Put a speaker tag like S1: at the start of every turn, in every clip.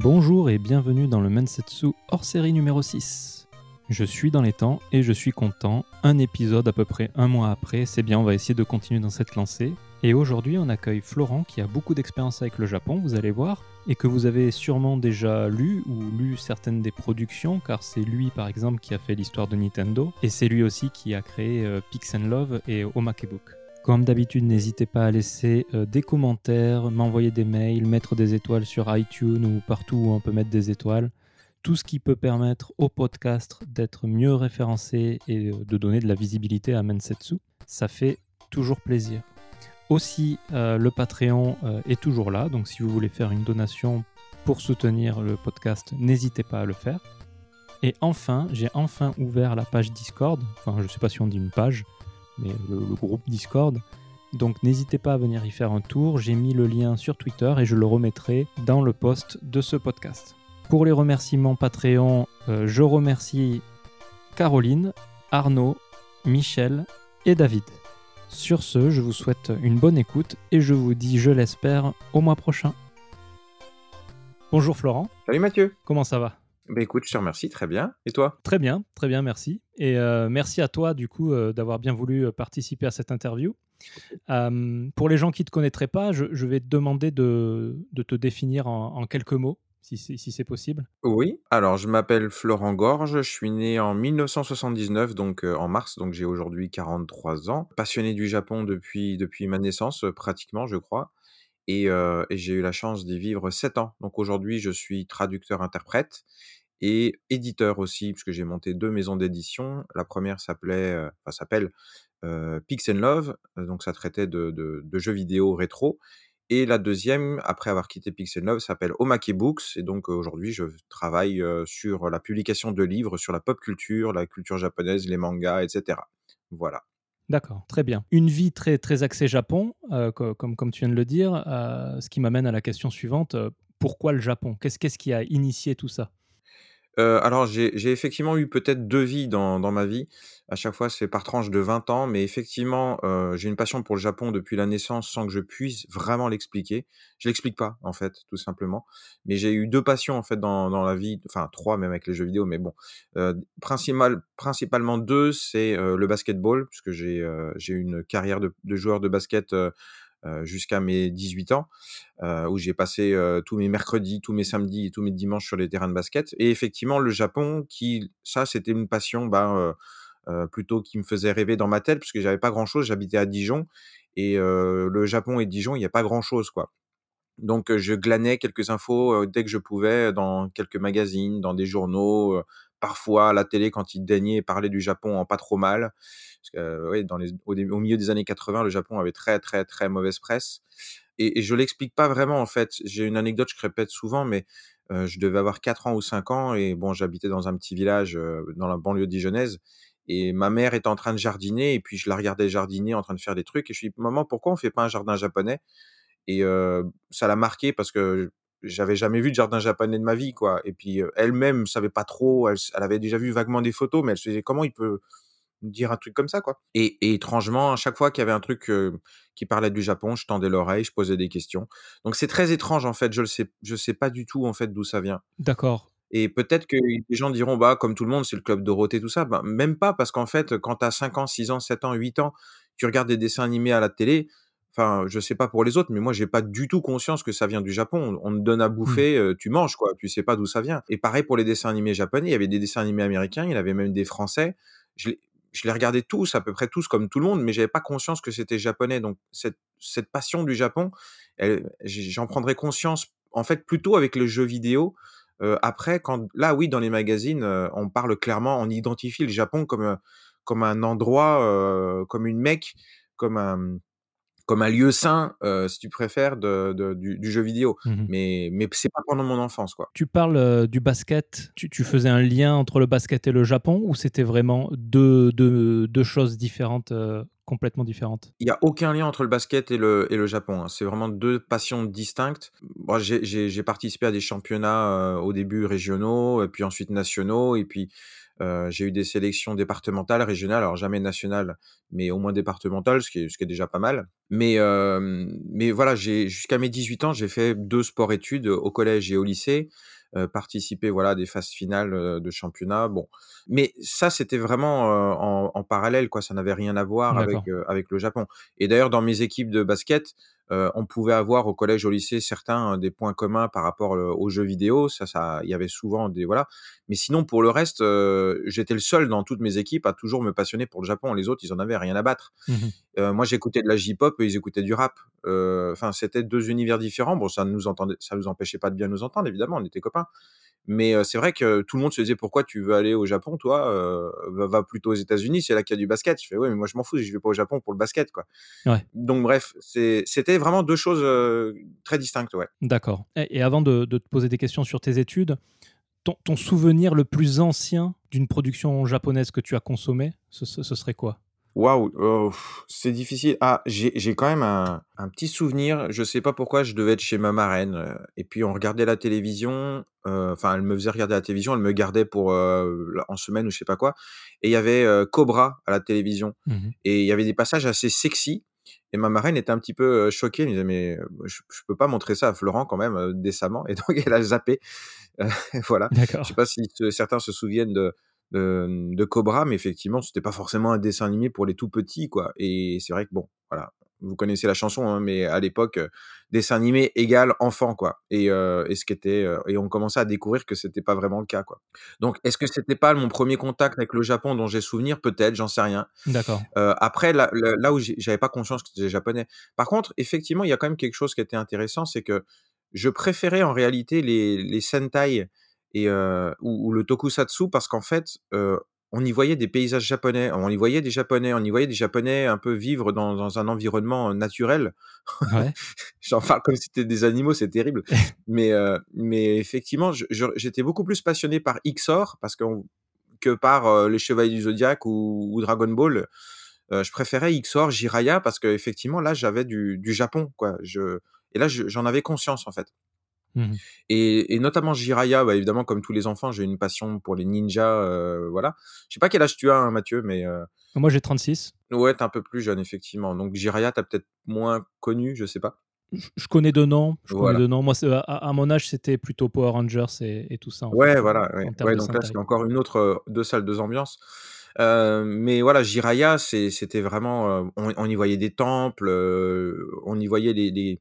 S1: Bonjour et bienvenue dans le Mensetsu hors série numéro 6. Je suis dans les temps et je suis content. Un épisode à peu près un mois après, c'est bien, on va essayer de continuer dans cette lancée. Et aujourd'hui, on accueille Florent qui a beaucoup d'expérience avec le Japon, vous allez voir, et que vous avez sûrement déjà lu ou lu certaines des productions, car c'est lui par exemple qui a fait l'histoire de Nintendo, et c'est lui aussi qui a créé euh, Love et Omakebook. Comme d'habitude, n'hésitez pas à laisser euh, des commentaires, m'envoyer des mails, mettre des étoiles sur iTunes ou partout où on peut mettre des étoiles. Tout ce qui peut permettre au podcast d'être mieux référencé et euh, de donner de la visibilité à Mensetsu, ça fait toujours plaisir. Aussi, euh, le Patreon est toujours là, donc si vous voulez faire une donation pour soutenir le podcast, n'hésitez pas à le faire. Et enfin, j'ai enfin ouvert la page Discord, enfin je ne sais pas si on dit une page, mais le, le groupe Discord. Donc n'hésitez pas à venir y faire un tour, j'ai mis le lien sur Twitter et je le remettrai dans le post de ce podcast. Pour les remerciements Patreon, euh, je remercie Caroline, Arnaud, Michel et David. Sur ce, je vous souhaite une bonne écoute et je vous dis, je l'espère, au mois prochain. Bonjour Florent,
S2: Salut Mathieu.
S1: comment ça va?
S2: Bah écoute, je te remercie, très bien. Et toi?
S1: Très bien, très bien, merci. Et euh, merci à toi, du coup, euh, d'avoir bien voulu euh, participer à cette interview. Euh, pour les gens qui ne te connaîtraient pas, je, je vais te demander de, de te définir en, en quelques mots, si c'est si c'est possible.
S2: Oui. Alors, je m'appelle Florent Gorge, je suis né en 1979, donc euh, en mars, donc j'ai aujourd'hui 43 ans. Passionné du Japon depuis, depuis ma naissance, euh, pratiquement, je crois. Et, euh, et j'ai eu la chance d'y vivre 7 ans. Donc aujourd'hui, je suis traducteur-interprète et éditeur aussi, puisque j'ai monté deux maisons d'édition. La première s'appelait, euh, s'appelle euh, Pix and Love, euh, donc ça traitait de, jeux vidéo rétro. Et la deuxième, après avoir quitté Pix and Love, s'appelle Omake Books. Et donc aujourd'hui, je travaille euh, sur la publication de livres sur la pop culture, la culture japonaise, les mangas, etc. Voilà.
S1: D'accord, très bien. Une vie très, très axée Japon, co- comme, comme tu viens de le dire, ce qui m'amène à la question suivante. pourquoi le Japon? Qu'est-ce qui a initié tout ça?
S2: Euh, alors, j'ai effectivement eu peut-être deux vies dans, dans ma vie. À chaque fois, c'est par tranche de 20 ans. Mais effectivement, euh, j'ai une passion pour le Japon depuis la naissance sans que je puisse vraiment l'expliquer. Je l'explique pas, en fait, tout simplement. Mais j'ai eu deux passions, en fait, dans, dans la vie. Enfin, trois même avec les jeux vidéo. Mais bon, euh, principal, principalement deux, c'est euh, le basketball, puisque j'ai euh, j'ai une carrière de, de joueur de basket euh, jusqu'à mes 18 ans, euh, où j'ai passé euh, tous mes mercredis, tous mes samedis et tous mes dimanches sur les terrains de basket. Et effectivement, le Japon, qui, ça, c'était une passion, euh, euh, plutôt qui me faisait rêver dans ma tête, parce que j'avais pas grand-chose. J'habitais à Dijon, et euh, le Japon et Dijon, il n'y a pas grand-chose, quoi. Donc, euh, je glanais quelques infos euh, dès que je pouvais dans quelques magazines, dans des journaux, euh, parfois la télé quand ils daignaient parler du Japon en pas trop mal. Parce que, euh, ouais, au, milieu des années 80, le Japon avait très, très, très mauvaise presse. Et, je l'explique pas vraiment, en fait. J'ai une anecdote, je répète souvent, mais euh, je devais avoir 4 ans ou 5 ans, et bon, j'habitais dans un petit village euh, dans la banlieue dijonnaise. Et ma mère était en train de jardiner, et puis je la regardais jardiner, en train de faire des trucs, et je lui dis, maman, pourquoi on fait pas un jardin japonais? Et ça l'a marqué parce que j'avais jamais vu de jardin japonais de ma vie, quoi. Et puis euh, elle-même savait pas trop, elle, avait déjà vu vaguement des photos, mais elle se disait comment il peut dire un truc comme ça, quoi? Et, et étrangement, à chaque fois qu'il y avait un truc euh, qui parlait du Japon, je tendais l'oreille, je posais des questions. Donc c'est très étrange en fait. Je le sais, je sais pas du tout en fait d'où ça vient.
S1: D'accord.
S2: Et peut-être que les gens diront, bah, comme tout le monde, c'est le club Dorothée, tout ça. Bah, même pas, parce qu'en fait, quand tu as 5 ans, 6 ans, 7 ans, 8 ans, tu regardes des dessins animés à la télé. Enfin, je sais pas pour les autres, mais moi, j'ai pas du tout conscience que ça vient du Japon. On on te donne à
S1: Hmm.
S2: bouffer, tu manges, quoi. Tu sais pas d'où ça vient. Et pareil pour les dessins animés japonais. Il y avait des dessins animés américains, il y avait même des français. Je les, je les regardais tous, à peu près tous, comme tout le monde, mais j'avais pas conscience que c'était japonais. Donc, cette, cette passion du Japon, j'en prendrais conscience, en fait, plutôt avec le jeu vidéo après quand là oui, dans les magazines, on parle clairement on identifie le Japon comme, comme un endroit, comme une Mecque, comme un comme un lieu saint, heu, si tu préfères de de du du jeu vidéo.
S1: Mhm.
S2: Mais mais c'est pas pendant mon enfance, quoi.
S1: Tu parles euh, du basket, tu, tu faisais un lien entre le basket et le Japon ou c'était vraiment deux, deux, deux choses différentes, euh, complètement différentes?
S2: Il y a aucun lien entre le basket et le et le Japon, hein. C'est vraiment 2 passions distinctes. Moi, j'ai participé à des championnats, au début régionaux et puis ensuite nationaux et puis, J'ai eu des sélections départementales, régionales, alors jamais nationales, mais au moins départementales, ce qui est ce qui est déjà pas mal. Mais voilà, jusqu'à mes 18 ans, j'ai fait 2 sports-études au collège et au lycée, heu, participé, voilà, à des phases finales, de championnat, bon. Mais ça, c'était vraiment, en en parallèle, quoi, ça n'avait rien à voir avec le Japon et d'ailleurs dans mes équipes de basket, heu, on pouvait avoir au collège, au lycée, certains, heu, des points communs par rapport, aux jeux vidéo, ça ça il y avait souvent des voilà. Mais sinon pour le reste, j'étais le seul dans toutes mes équipes à toujours me passionner pour le Japon. Les autres, ils en avaient rien à battre.
S1: Mmh
S2: moi, j'écoutais de la J-pop, eux, ils écoutaient du rap. Enfin, c'était 2 univers différents. Bon, ça ne nous entendait ça nous empêchait pas de bien nous entendre, évidemment, on était copains. Mais c'est vrai que tout le monde se disait: «Pourquoi tu veux aller au Japon toi? Va va plutôt aux États-Unis, c'est là qu'il y a du basket». Je fais: «Ouais, mais moi je m'en fous, je vais pas au Japon pour le basket, quoi».
S1: Ouais.
S2: Donc bref, c'était vraiment 2 choses, très distinctes, ouais.
S1: D'accord et et avant de de te poser des questions sur tes études, ton ton souvenir le plus ancien d'une production japonaise que tu as consommée, ce ce ce serait quoi?
S2: Waouh, heu, c'est difficile. Ah, j'ai j'ai quand même un un petit souvenir, je sais pas pourquoi, je devais être chez ma marraine, heu et puis on regardait la télévision, heu, enfin, elle me faisait regarder la télévision, elle me gardait pour, la en semaine ou je sais pas quoi et il y avait, Cobra à la télévision
S1: Mmh mh.
S2: et il y avait des passages assez sexy et ma marraine était un petit peu, choquée. Elle me disait: «Mais, je je peux pas montrer ça à Florent quand même, décemment» et donc elle a zappé. Heu, voilà. Je sais
S1: D'accord.
S2: pas si certains se souviennent de de, de Cobra, mais effectivement, c'était pas forcément un dessin animé pour les tout petits, quoi et c'est vrai que bon, voilà, vous connaissez la chanson, hein, mais à l'époque, dessin animé égale enfant, quoi et et ce qui était, et on commençait à découvrir que c'était pas vraiment le cas, quoi. Donc est-ce que c'était pas mon 1er contact avec le Japon dont j'ai souvenir? Peut-être, j'en sais rien.
S1: D'accord.
S2: Après là là où j'avais pas conscience que c'était japonais. Par contre, effectivement, il y a quand même quelque chose qui était intéressant, c'est que je préférais en réalité les les Sentai et heu, ou ou le Tokusatsu parce qu'en fait, heu, on y voyait des paysages japonais, on y voyait des japonais, on y voyait des japonais un peu vivre dans dans un environnement, naturel.
S1: Ouais.
S2: J'en parle comme si c'était des animaux, c'est terrible. Mais heu, mais effectivement, j'étais beaucoup plus passionné par X-OR parce qu'on que par, les Chevaliers du Zodiaque ou ou Dragon Ball. Heu, je préférais X-OR, Jiraiya parce qu'effectivement là, j'avais du du Japon, quoi. Je et là, je j'en avais conscience, en fait.
S1: Mmh mh.
S2: Et et notamment Jiraiya, bah, évidemment, comme tous les enfants, j'ai une passion pour les ninjas, heu, voilà. Je sais pas quel âge tu as, hein, Mathieu, mais heu
S1: Moi, j'ai 36.
S2: ouais, tu es un peu plus jeune, effectivement. Donc Jiraiya, tu as peut-être moins connu, je sais pas?
S1: Je connais de nom, je connais
S2: Voilà.
S1: de nom. Moi, à à mon âge, c'était plutôt Power Rangers et et tout ça, en
S2: Ouais, voilà, ouais. Ouais, donc là, c'est encore une autre, heu, 2 salles, 2 ambiances. Heu, mais voilà, Jiraiya, c'est c'était vraiment, on on y voyait des temples, on y voyait les les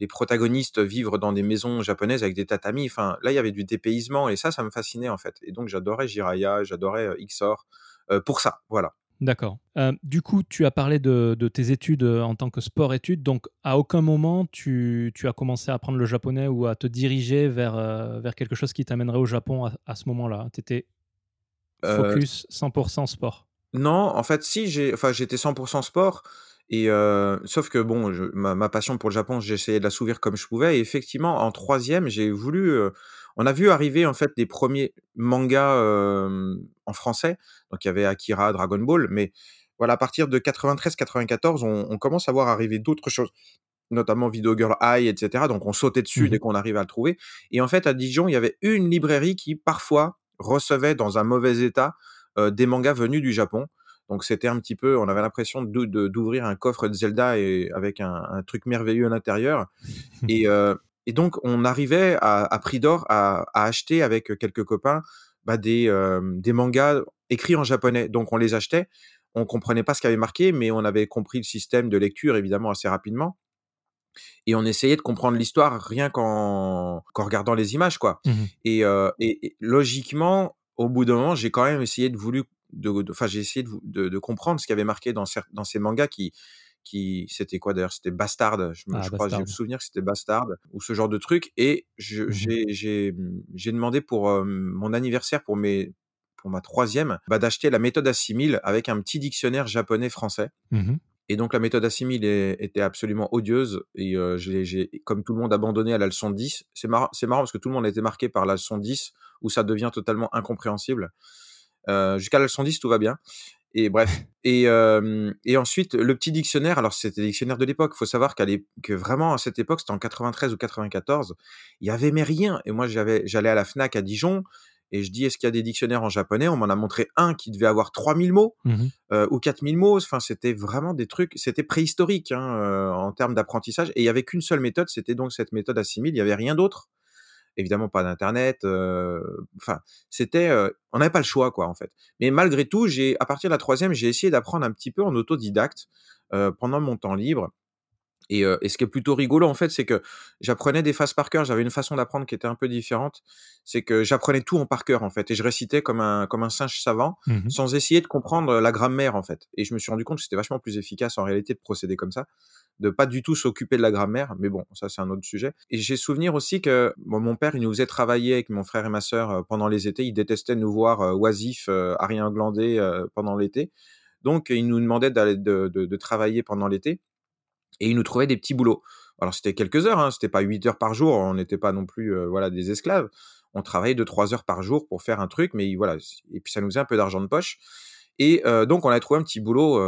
S2: les protagonistes vivre dans des maisons japonaises avec des tatamis. Enfin, là, il y avait du dépaysement et ça, ça me fascinait, en fait et donc j'adorais Jiraiya, j'adorais, heu, X-OR, heu, pour ça, voilà.
S1: D'accord. Heu, du coup, tu as parlé de de tes études, en tant que sport-études, donc à aucun moment tu tu as commencé à apprendre le japonais ou à te diriger vers, vers quelque chose qui t'amènerait au Japon à à ce moment-là? Tu étais focus 100 % sport?
S2: Non, en fait, si, j'ai enfin, j'étais 100 % sport et sauf que bon, je ma ma passion pour le Japon, j'essayais de l'assouvir comme je pouvais et effectivement, en 3e, j'ai voulu, on a vu arriver, en fait, les 1ers mangas, en français. Donc il y avait Akira, Dragon Ball, mais voilà, à partir de 93-94, on on commence à voir arriver d'autres choses, notamment Video Girl Ai et cetera. Donc on sautait dessus
S1: Mmh
S2: dès qu'on arrivait à le trouver et en fait, à Dijon, il y avait une librairie qui, parfois, recevait dans un mauvais état, des mangas venus du Japon. Donc c'était un petit peu on avait l'impression d'ouvrir un coffre de Zelda et avec un un truc merveilleux à l'intérieur et heu et donc on arrivait à à prix d'or à à acheter avec, quelques copains, bah, des, hem, des mangas écrits en japonais. Donc on les achetait, on comprenait pas ce qu'il y avait marqué, mais on avait compris le système de lecture, évidemment, assez rapidement et on essayait de comprendre l'histoire rien qu'en regardant les images, quoi
S1: Mmh
S2: et heu et et logiquement, au bout d'un moment, j'ai quand même essayé de voulu de j'ai essayé de vou de de comprendre ce qu'il y avait marqué dans cer dans ces mangas qui qui c'était quoi d'ailleurs? C'était Bastard, je
S1: Ah,
S2: je crois, j'ai le souvenir que c'était Bastard ou ce genre de truc et
S1: Mmh
S2: j'ai mmh, j'ai demandé pour, mon anniversaire pour mes pour ma 3e, bah, d'acheter la méthode Assimil avec un petit dictionnaire japonais-français
S1: Mmh mh.
S2: et donc la méthode Assimil est était absolument odieuse et j'ai comme tout le monde abandonné à la leçon 10. C'est marrant c'est marrant parce que tout le monde a été marqué par la leçon 10 où ça devient totalement incompréhensible. Heu, jusqu'à la leçon 10, tout va bien et bref et hem et ensuite le petit dictionnaire, alors c'était le dictionnaire de l'époque. Il faut savoir qu'à que vraiment à cette époque, c'était en 93 ou 94, il y avait mais rien et moi j'avais j'allais à la Fnac à Dijon et je dis: «Est-ce qu'il y a des dictionnaires en japonais?» on m'en a montré un qui devait avoir 3000 mots,
S1: Mmh
S2: heu, ou 4000 mots. Enfin, c'était vraiment des trucs c'était préhistorique, hein, heu, en termes d'apprentissage et il y avait qu'une seule méthode, c'était donc cette méthode Assimil, il y avait rien d'autre. Évidemment pas d'internet, heu, enfin, c'était, heu, on n'avait pas le choix, quoi, en fait. Mais malgré tout, j'ai à partir de la troisième, j'ai essayé d'apprendre un petit peu en autodidacte, heu, pendant mon temps libre et heu et ce qui est plutôt rigolo, en fait, c'est que j'apprenais des phrases par cœur. J'avais une façon d'apprendre qui était un peu différente. C'est que j'apprenais tout en par cœur, en fait et je récitais comme un comme un singe savant,
S1: Mmh
S2: sans essayer de comprendre, la grammaire, en fait et je me suis rendu compte que c'était vachement plus efficace, en réalité, de procéder comme ça, de pas du tout s'occuper de la grammaire, mais bon, ça, c'est un autre sujet et j'ai souvenir aussi que, bon, mon père, il nous faisait travailler avec mon frère et ma sœur, pendant les étés. Il détestait nous voir, oisifs, à rien glander, pendant l'été. Donc il nous demandait d'aller de de de travailler pendant l'été et il nous trouvait des petits boulots. Alors c'était quelques heures, hein, c'était pas 8 heures par jour, on n'était pas non plus, heu, voilà, des esclaves. On travaillait 2-3 heures par jour pour faire un truc, mais voilà, et puis ça nous faisait un peu d'argent de poche et heu, donc on a trouvé un petit boulot,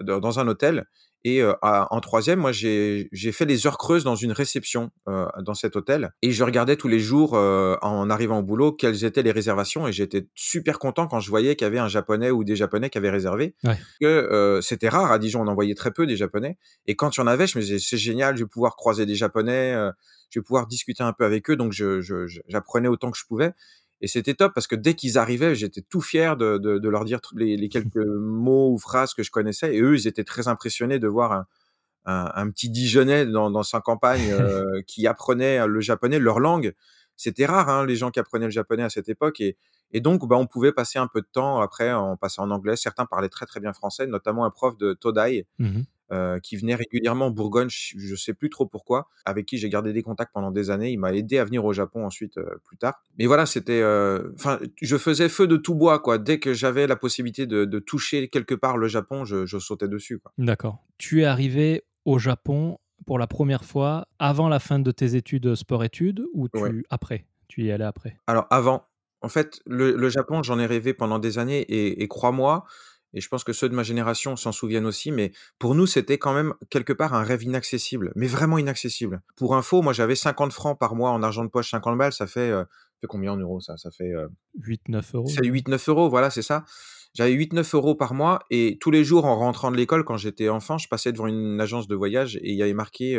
S2: dans dans un hôtel et heu, à en troisième, moi j'ai fait les heures creuses dans une réception, heu, dans cet hôtel et je regardais tous les jours, heu, en arrivant au boulot, quelles étaient les réservations et j'étais super content quand je voyais qu'il y avait un japonais ou des japonais qui avaient réservé.
S1: Ouais.
S2: Que, c'était rare à Dijon, on en voyait très peu des japonais et quand il y en avait, je me disais: «C'est génial, je vais pouvoir croiser des japonais, je vais pouvoir discuter un peu avec eux», donc je je je j'apprenais autant que je pouvais et c'était top parce que dès qu'ils arrivaient, j'étais tout fier de de de leur dire les les quelques mots ou phrases que je connaissais et eux, ils étaient très impressionnés de voir un un un petit Dijonnais dans dans sa campagne, heu, qui apprenait le japonais, leur langue. C'était rare, hein, les gens qui apprenaient le japonais à cette époque et et donc bah, on pouvait passer un peu de temps après en passant en anglais. Certains parlaient très, très bien français, notamment un prof de Todai,
S1: Mmh
S2: heu, qui venait régulièrement en Bourgogne, je sais plus trop pourquoi, avec qui j'ai gardé des contacts pendant des années. Il m'a aidé à venir au Japon ensuite, heu, plus tard. Mais voilà, c'était, heu, enfin, je faisais feu de tout bois, quoi. Dès que j'avais la possibilité de de toucher quelque part le Japon, je je sautais dessus, quoi.
S1: D'accord. Tu es arrivé au Japon pour la première fois avant la fin de tes études sport-études ou
S2: Ouais.
S1: tu après? Tu y es allé après?
S2: Alors avant, en fait, le le Japon, j'en ai rêvé pendant des années et et crois-moi, et je pense que ceux de ma génération s'en souviennent aussi, mais pour nous, c'était quand même quelque part un rêve inaccessible, mais vraiment inaccessible. Pour info, moi, j'avais 50 francs par mois en argent de poche, 50 balles, ça fait, ça fait combien en euros ça? Ça fait, heu,
S1: 8-9 euros?
S2: c'est 8-9 €, voilà, c'est ça. J'avais 8-9 euros par mois et tous les jours en rentrant de l'école, quand j'étais enfant, je passais devant une agence de voyage et il y avait marqué,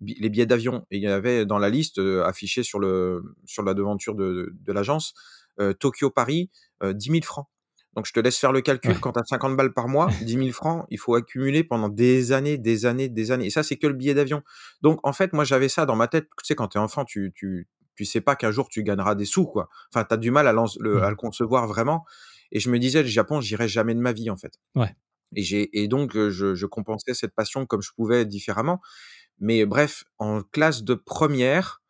S2: bi les billets d'avion et il y avait dans la liste, heu, affiché sur le sur la devanture de de l'agence, Tokyo-Paris, heu, 10 000 francs. Donc je te laisse faire le calcul,
S1: Ouais.
S2: quand tu as 50 balles par mois, 10 000 francs, il faut accumuler pendant des années, des années, des années et ça, c'est que le billet d'avion. Donc en fait, moi, j'avais ça dans ma tête. Tu sais, quand tu es enfant, tu tu tu sais pas qu'un jour tu gagneras des sous, quoi. Enfin, tu as du mal à le à
S1: Mmh
S2: le concevoir vraiment et je me disais: «Le Japon, j'irai jamais de ma vie, en fait»
S1: Ouais.
S2: et j'ai et donc heu, je je compensais cette passion comme je pouvais différemment. Mais bref, en classe de première,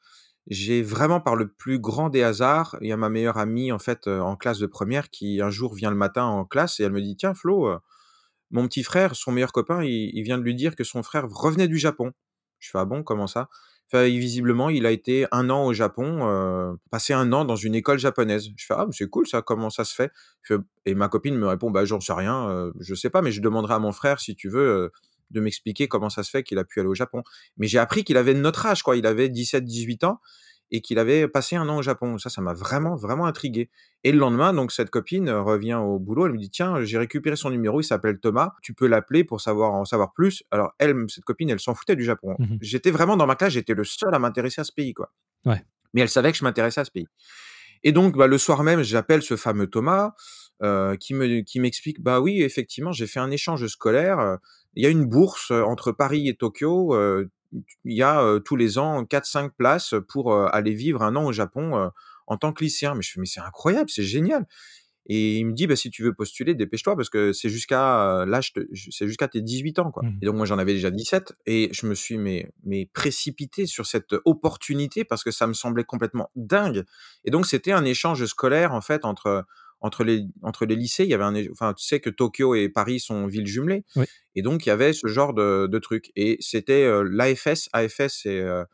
S2: j'ai vraiment par le plus grand des hasards, il y a ma meilleure amie, en fait, heu, en classe de première qui un jour vient le matin en classe et elle me dit: «Tiens Flo, heu, mon petit frère, son meilleur copain, il vient de lui dire que son frère revenait du Japon». Je fais: «Ah bon, comment ça?» Enfin, visiblement, il a été un an au Japon, heu, passé un an dans une école japonaise. Je fais: «Ah, c'est cool ça, comment ça se fait?» et ma copine me répond: «Bah, j'en sais rien, je sais pas, mais je demanderai à mon frère si tu veux, de m'expliquer comment ça se fait qu'il a pu aller au Japon». Mais j'ai appris qu'il avait notre âge, quoi. Il avait 17-18 ans et qu'il avait passé un an au Japon. Ça, ça m'a vraiment, vraiment intrigué et le lendemain, donc cette copine, heu, revient au boulot, elle me dit: «Tiens, j'ai récupéré son numéro, il s'appelle Thomas, tu peux l'appeler pour savoir en savoir plus». Alors elle, cette copine, elle s'en foutait du Japon.
S1: Mmh
S2: J'étais vraiment dans ma classe, j'étais le seul à m'intéresser à ce pays, quoi.
S1: Ouais.
S2: Mais elle savait que je m'intéressais à ce pays et donc bah, le soir même, j'appelle ce fameux Thomas, heu, qui me qui m'explique: «Bah oui, effectivement, j'ai fait un échange scolaire, heu, il y a une bourse, entre Paris et Tokyo, il y a, tous les ans 4-5 places pour, aller vivre un an au Japon, en tant que lycéen». Mais je fais: «Mais c'est incroyable, c'est génial!» et il me dit: «Bah, si tu veux postuler, dépêche-toi parce que c'est jusqu'à, l'âge c'est jusqu'à tes 18 ans, quoi»
S1: Mmh
S2: et donc moi, j'en avais déjà 17 et je me suis mais mais précipité sur cette opportunité parce que ça me semblait complètement dingue et donc c'était un échange scolaire, en fait, entre, entre les entre les lycées. Il y avait un enfin, tu sais que Tokyo et Paris sont villes jumelées
S1: Oui.
S2: et donc il y avait ce genre de de truc et c'était, heu, l'AFS. AFS, c'est, heu,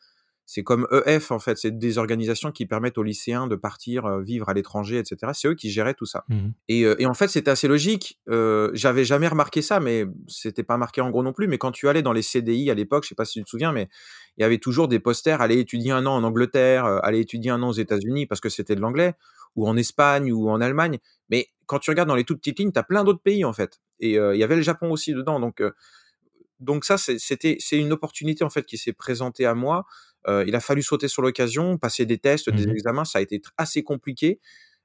S2: c'est comme EF en fait, c'est des organisations qui permettent aux lycéens de partir vivre à l'étranger, etc. C'est eux qui géraient tout ça.
S1: Mmh
S2: et, et, en fait, c'était assez logique. Euh, J'avais jamais remarqué ça, mais c'était pas marqué en gros non plus. Mais quand tu allais dans les CDI à l'époque, je sais pas si tu te souviens, mais il y avait toujours des posters aller étudier un an en Angleterre, aller étudier un an aux États-Unis parce que c'était de l'anglais, ou en Espagne ou en Allemagne. Mais quand tu regardes dans les toutes petites lignes, tu as plein d'autres pays en fait. Et il y avait le Japon aussi dedans. Donc donc ça, c'était c'est une opportunité en fait qui s'est présentée à moi. Euh, il a fallu sauter sur l'occasion, passer des tests, des
S1: Mmh
S2: examens. Ça a été assez compliqué.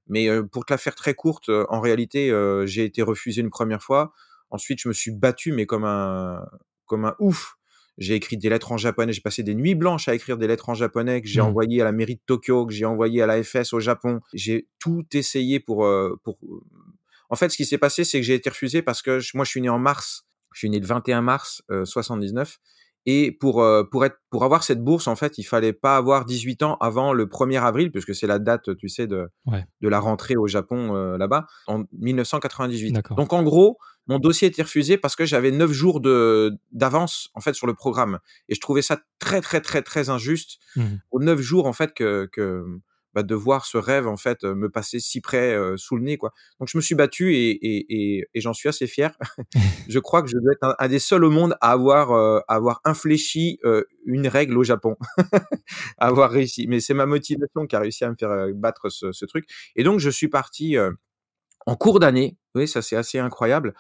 S2: Mais euh, pour te la faire très courte, en réalité, j'ai été refusé une première fois. Ensuite, je me suis battu, mais comme un, comme un ouf. J'ai écrit des lettres en japonais. J'ai passé des nuits blanches à écrire des lettres en japonais que j'ai
S1: Mmh.
S2: envoyées à la mairie de Tokyo, que j'ai envoyé à la FS au Japon. J'ai tout essayé pour, pour. En fait, ce qui s'est passé, c'est que j'ai été refusé parce que je- moi, je suis né en mars. Je suis né le 21 mars euh, 79. Et pour, euh, pour, être, pour avoir cette bourse, en fait, il fallait pas avoir 18 ans avant le 1er avril, puisque c'est la date, tu sais, de,
S1: Ouais.
S2: de la rentrée au Japon euh, là-bas, en 1998.
S1: D'accord.
S2: Donc, en gros, mon dossier était refusé parce que j'avais 9 jours de d'avance, en fait, sur le programme. Et je trouvais ça très, très, très, très injuste,
S1: Mmh.
S2: aux 9 jours, en fait, que, que bah, de voir ce rêve, en fait, me passer si près euh, sous le nez, quoi. Donc, je me suis battu et, et, et, et j'en suis assez fier. je crois que je dois être un, un des seuls au monde à avoir, euh, à avoir infléchi euh, une règle au Japon, à avoir réussi. Mais c'est ma motivation qui a réussi à me faire battre ce, ce truc. Et donc, je suis parti en cours d'année. Oui, ça c'est assez incroyable.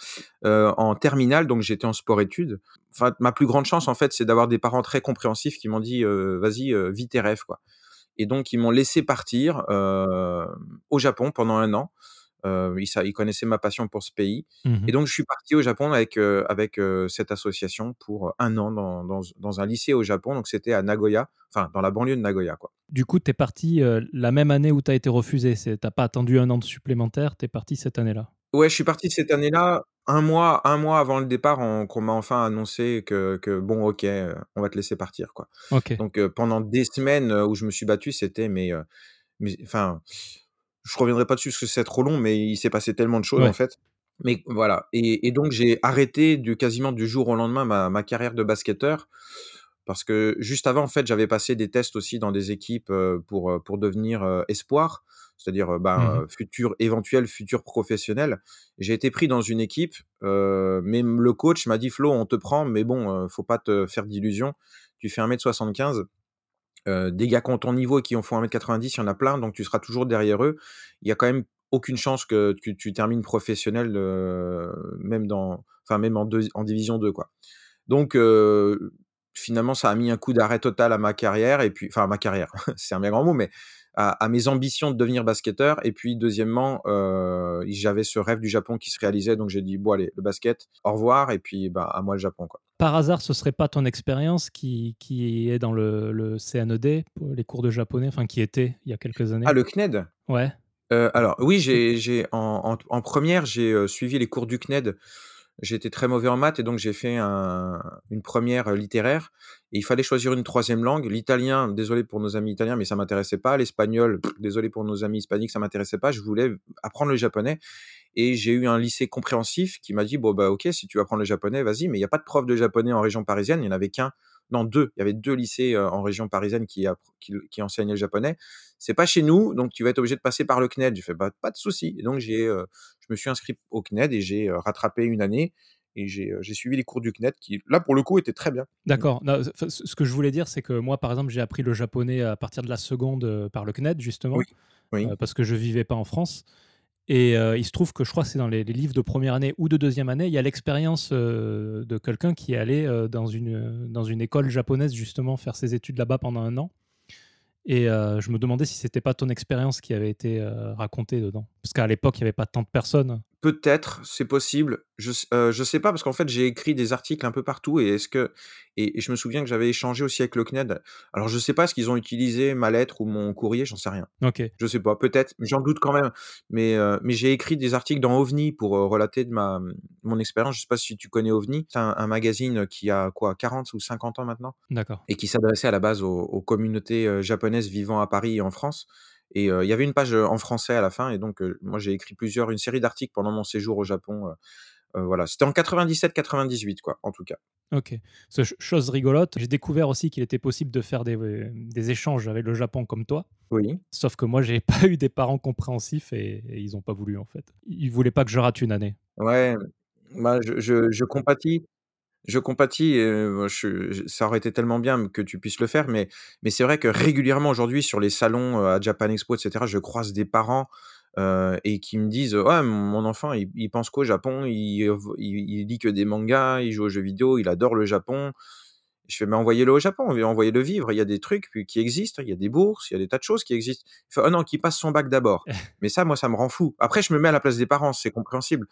S2: Euh, en terminale, donc j'étais en sport-études. Enfin, ma plus grande chance, en fait, c'est d'avoir des parents très compréhensifs qui m'ont dit euh, vas-y, euh, vis tes rêves, quoi. Et donc, ils m'ont laissé partir euh, au Japon pendant un an. Euh, ils, sa- ils connaissaient ma passion pour ce pays.
S1: Mmh
S2: Et donc, je suis parti au Japon avec, euh, avec euh, cette association pour un an dans, dans, dans un lycée au Japon. Donc, c'était à Nagoya, enfin, dans la banlieue de Nagoya, quoi.
S1: Du coup, tu es parti la même année où tu as été refusé. Tu n'as pas attendu un an de supplémentaire, tu es parti cette année-là?
S2: Ouais, je suis parti cette année-là, un mois, un mois avant le départ, on- qu'on m'a enfin annoncé que, que bon, ok, euh, on va te laisser partir, quoi.
S1: Ok.
S2: Donc, pendant des semaines où je me suis battu, c'était, mais, mais, enfin, je reviendrai pas dessus parce que c'est trop long, mais il s'est passé tellement de choses,
S1: Ouais.
S2: en fait. Mais voilà. Et, et donc, j'ai arrêté du, quasiment du jour au lendemain ma, ma carrière de basketteur. Parce que juste avant, en fait, j'avais passé des tests aussi dans des équipes pour, pour devenir espoir, c'est-à-dire ben, euh, futur, éventuel futur professionnel. J'ai été pris dans une équipe, euh, mais le coach m'a dit Flo, on te prend, mais bon, faut pas te faire d'illusions. Tu fais 1m75. Euh, des gars qui ont ton niveau et qui en font 1m90, il y en a plein, donc tu seras toujours derrière eux. Il y a quand même aucune chance que tu, tu termines professionnel, euh, même, dans, enfin, même en, deux, en division 2. Quoi. Donc, euh, finalement, ça a mis un coup d'arrêt total à ma carrière, et puis, enfin, à ma carrière, c'est un bien grand mot, mais à, à, mes ambitions de devenir basketteur. Et puis, deuxièmement, euh, j'avais ce rêve du Japon qui se réalisait, donc j'ai dit, bon, allez, le basket, au revoir, et puis, bah, à moi le Japon. Quoi.
S1: Par hasard, ce serait pas ton expérience qui, qui est dans le, le CNED, les cours de japonais, enfin, qui était il y a quelques années?
S2: Ah, le CNED
S1: Ouais.
S2: Euh, alors, oui, j'ai, en, en, en, première, j'ai euh, suivi les cours du CNED. J'étais très mauvais en maths et donc j'ai fait un, une première littéraire. Et il fallait choisir une troisième langue. L'italien, désolé pour nos amis italiens, mais ça m'intéressait pas. L'espagnol, désolé pour nos amis hispaniques, ça m'intéressait pas. Je voulais apprendre le japonais. Et j'ai eu un lycée compréhensif qui m'a dit bon bah ok, si tu veux apprendre le japonais, vas-y. Mais il n'y a pas de prof de japonais en région parisienne. Il n'y en avait qu'un. Non, deux. Il y avait deux lycées en région parisienne qui, qui, qui enseignaient le japonais. C'est pas chez nous, donc tu vas être obligé de passer par le CNED. J'ai fait bah, pas de souci. Et donc j'ai, je me suis inscrit au CNED et j'ai rattrapé une année et j'ai, suivi les cours du CNED qui, là pour le coup, étaient très bien.
S1: D'accord. Non, ce que je voulais dire, c'est que moi, par exemple, j'ai appris le japonais à partir de la seconde par le CNED justement,
S2: oui. Oui.
S1: Euh, parce que je vivais pas en France. Et euh, il se trouve que je crois que c'est dans les, livres de première année ou de deuxième année, il y a l'expérience euh, de quelqu'un qui est allé euh, dans, une, dans une école japonaise justement faire ses études là-bas pendant un an. Et je me demandais si c'était pas ton expérience qui avait été racontée dedans. Parce qu'à l'époque, il n'y avait pas tant de personnes.
S2: Peut-être, c'est possible. Je euh, je sais pas parce qu'en fait j'ai écrit des articles un peu partout et est-ce que et, et, je me souviens que j'avais échangé aussi avec le CNED. Alors je sais pas ce qu'ils ont utilisé ma lettre ou mon courrier, j'en sais rien.
S1: Ok.
S2: Je sais pas, peut-être, j'en doute quand même. Mais euh, mais j'ai écrit des articles dans OVNI pour euh, relater de ma mon expérience. Je sais pas si tu connais OVNI. C'est un, un, magazine qui a quoi 40 ou 50 ans maintenant.
S1: D'accord.
S2: Et qui s'adressait à la base aux, aux communautés euh, japonaises vivant à Paris et en France. Et il y avait une page en français à la fin, et donc moi j'ai écrit plusieurs, une série d'articles pendant mon séjour au Japon voilà, c'était en 97-98 quoi, en tout cas.
S1: OK. chose rigolote, j'ai découvert aussi qu'il était possible de faire des, des, échanges avec le Japon comme toi.
S2: Oui.
S1: Sauf que moi, j'ai pas eu des parents compréhensifs et, ils ont pas voulu en fait. Ils voulaient pas que je rate une année.
S2: Ouais, je, je, je compatis. Je compatis, ça aurait été tellement bien que tu puisses le faire, mais, mais c'est vrai que régulièrement aujourd'hui sur les salons à Japan Expo, etc., je croise des parents et qui me disent ouais mon enfant il, pense qu'au Japon il, il, lit que des mangas il joue aux jeux vidéo il adore le Japon je fais mais envoyez-le au Japon envoyez-le vivre. Il y a des trucs qui existent il y a des bourses il y a des tas de choses qui existent. Il fait, oh non qu'il passe son bac d'abord. Mais ça moi ça me rend fou. Après je me mets à la place des parents c'est compréhensible.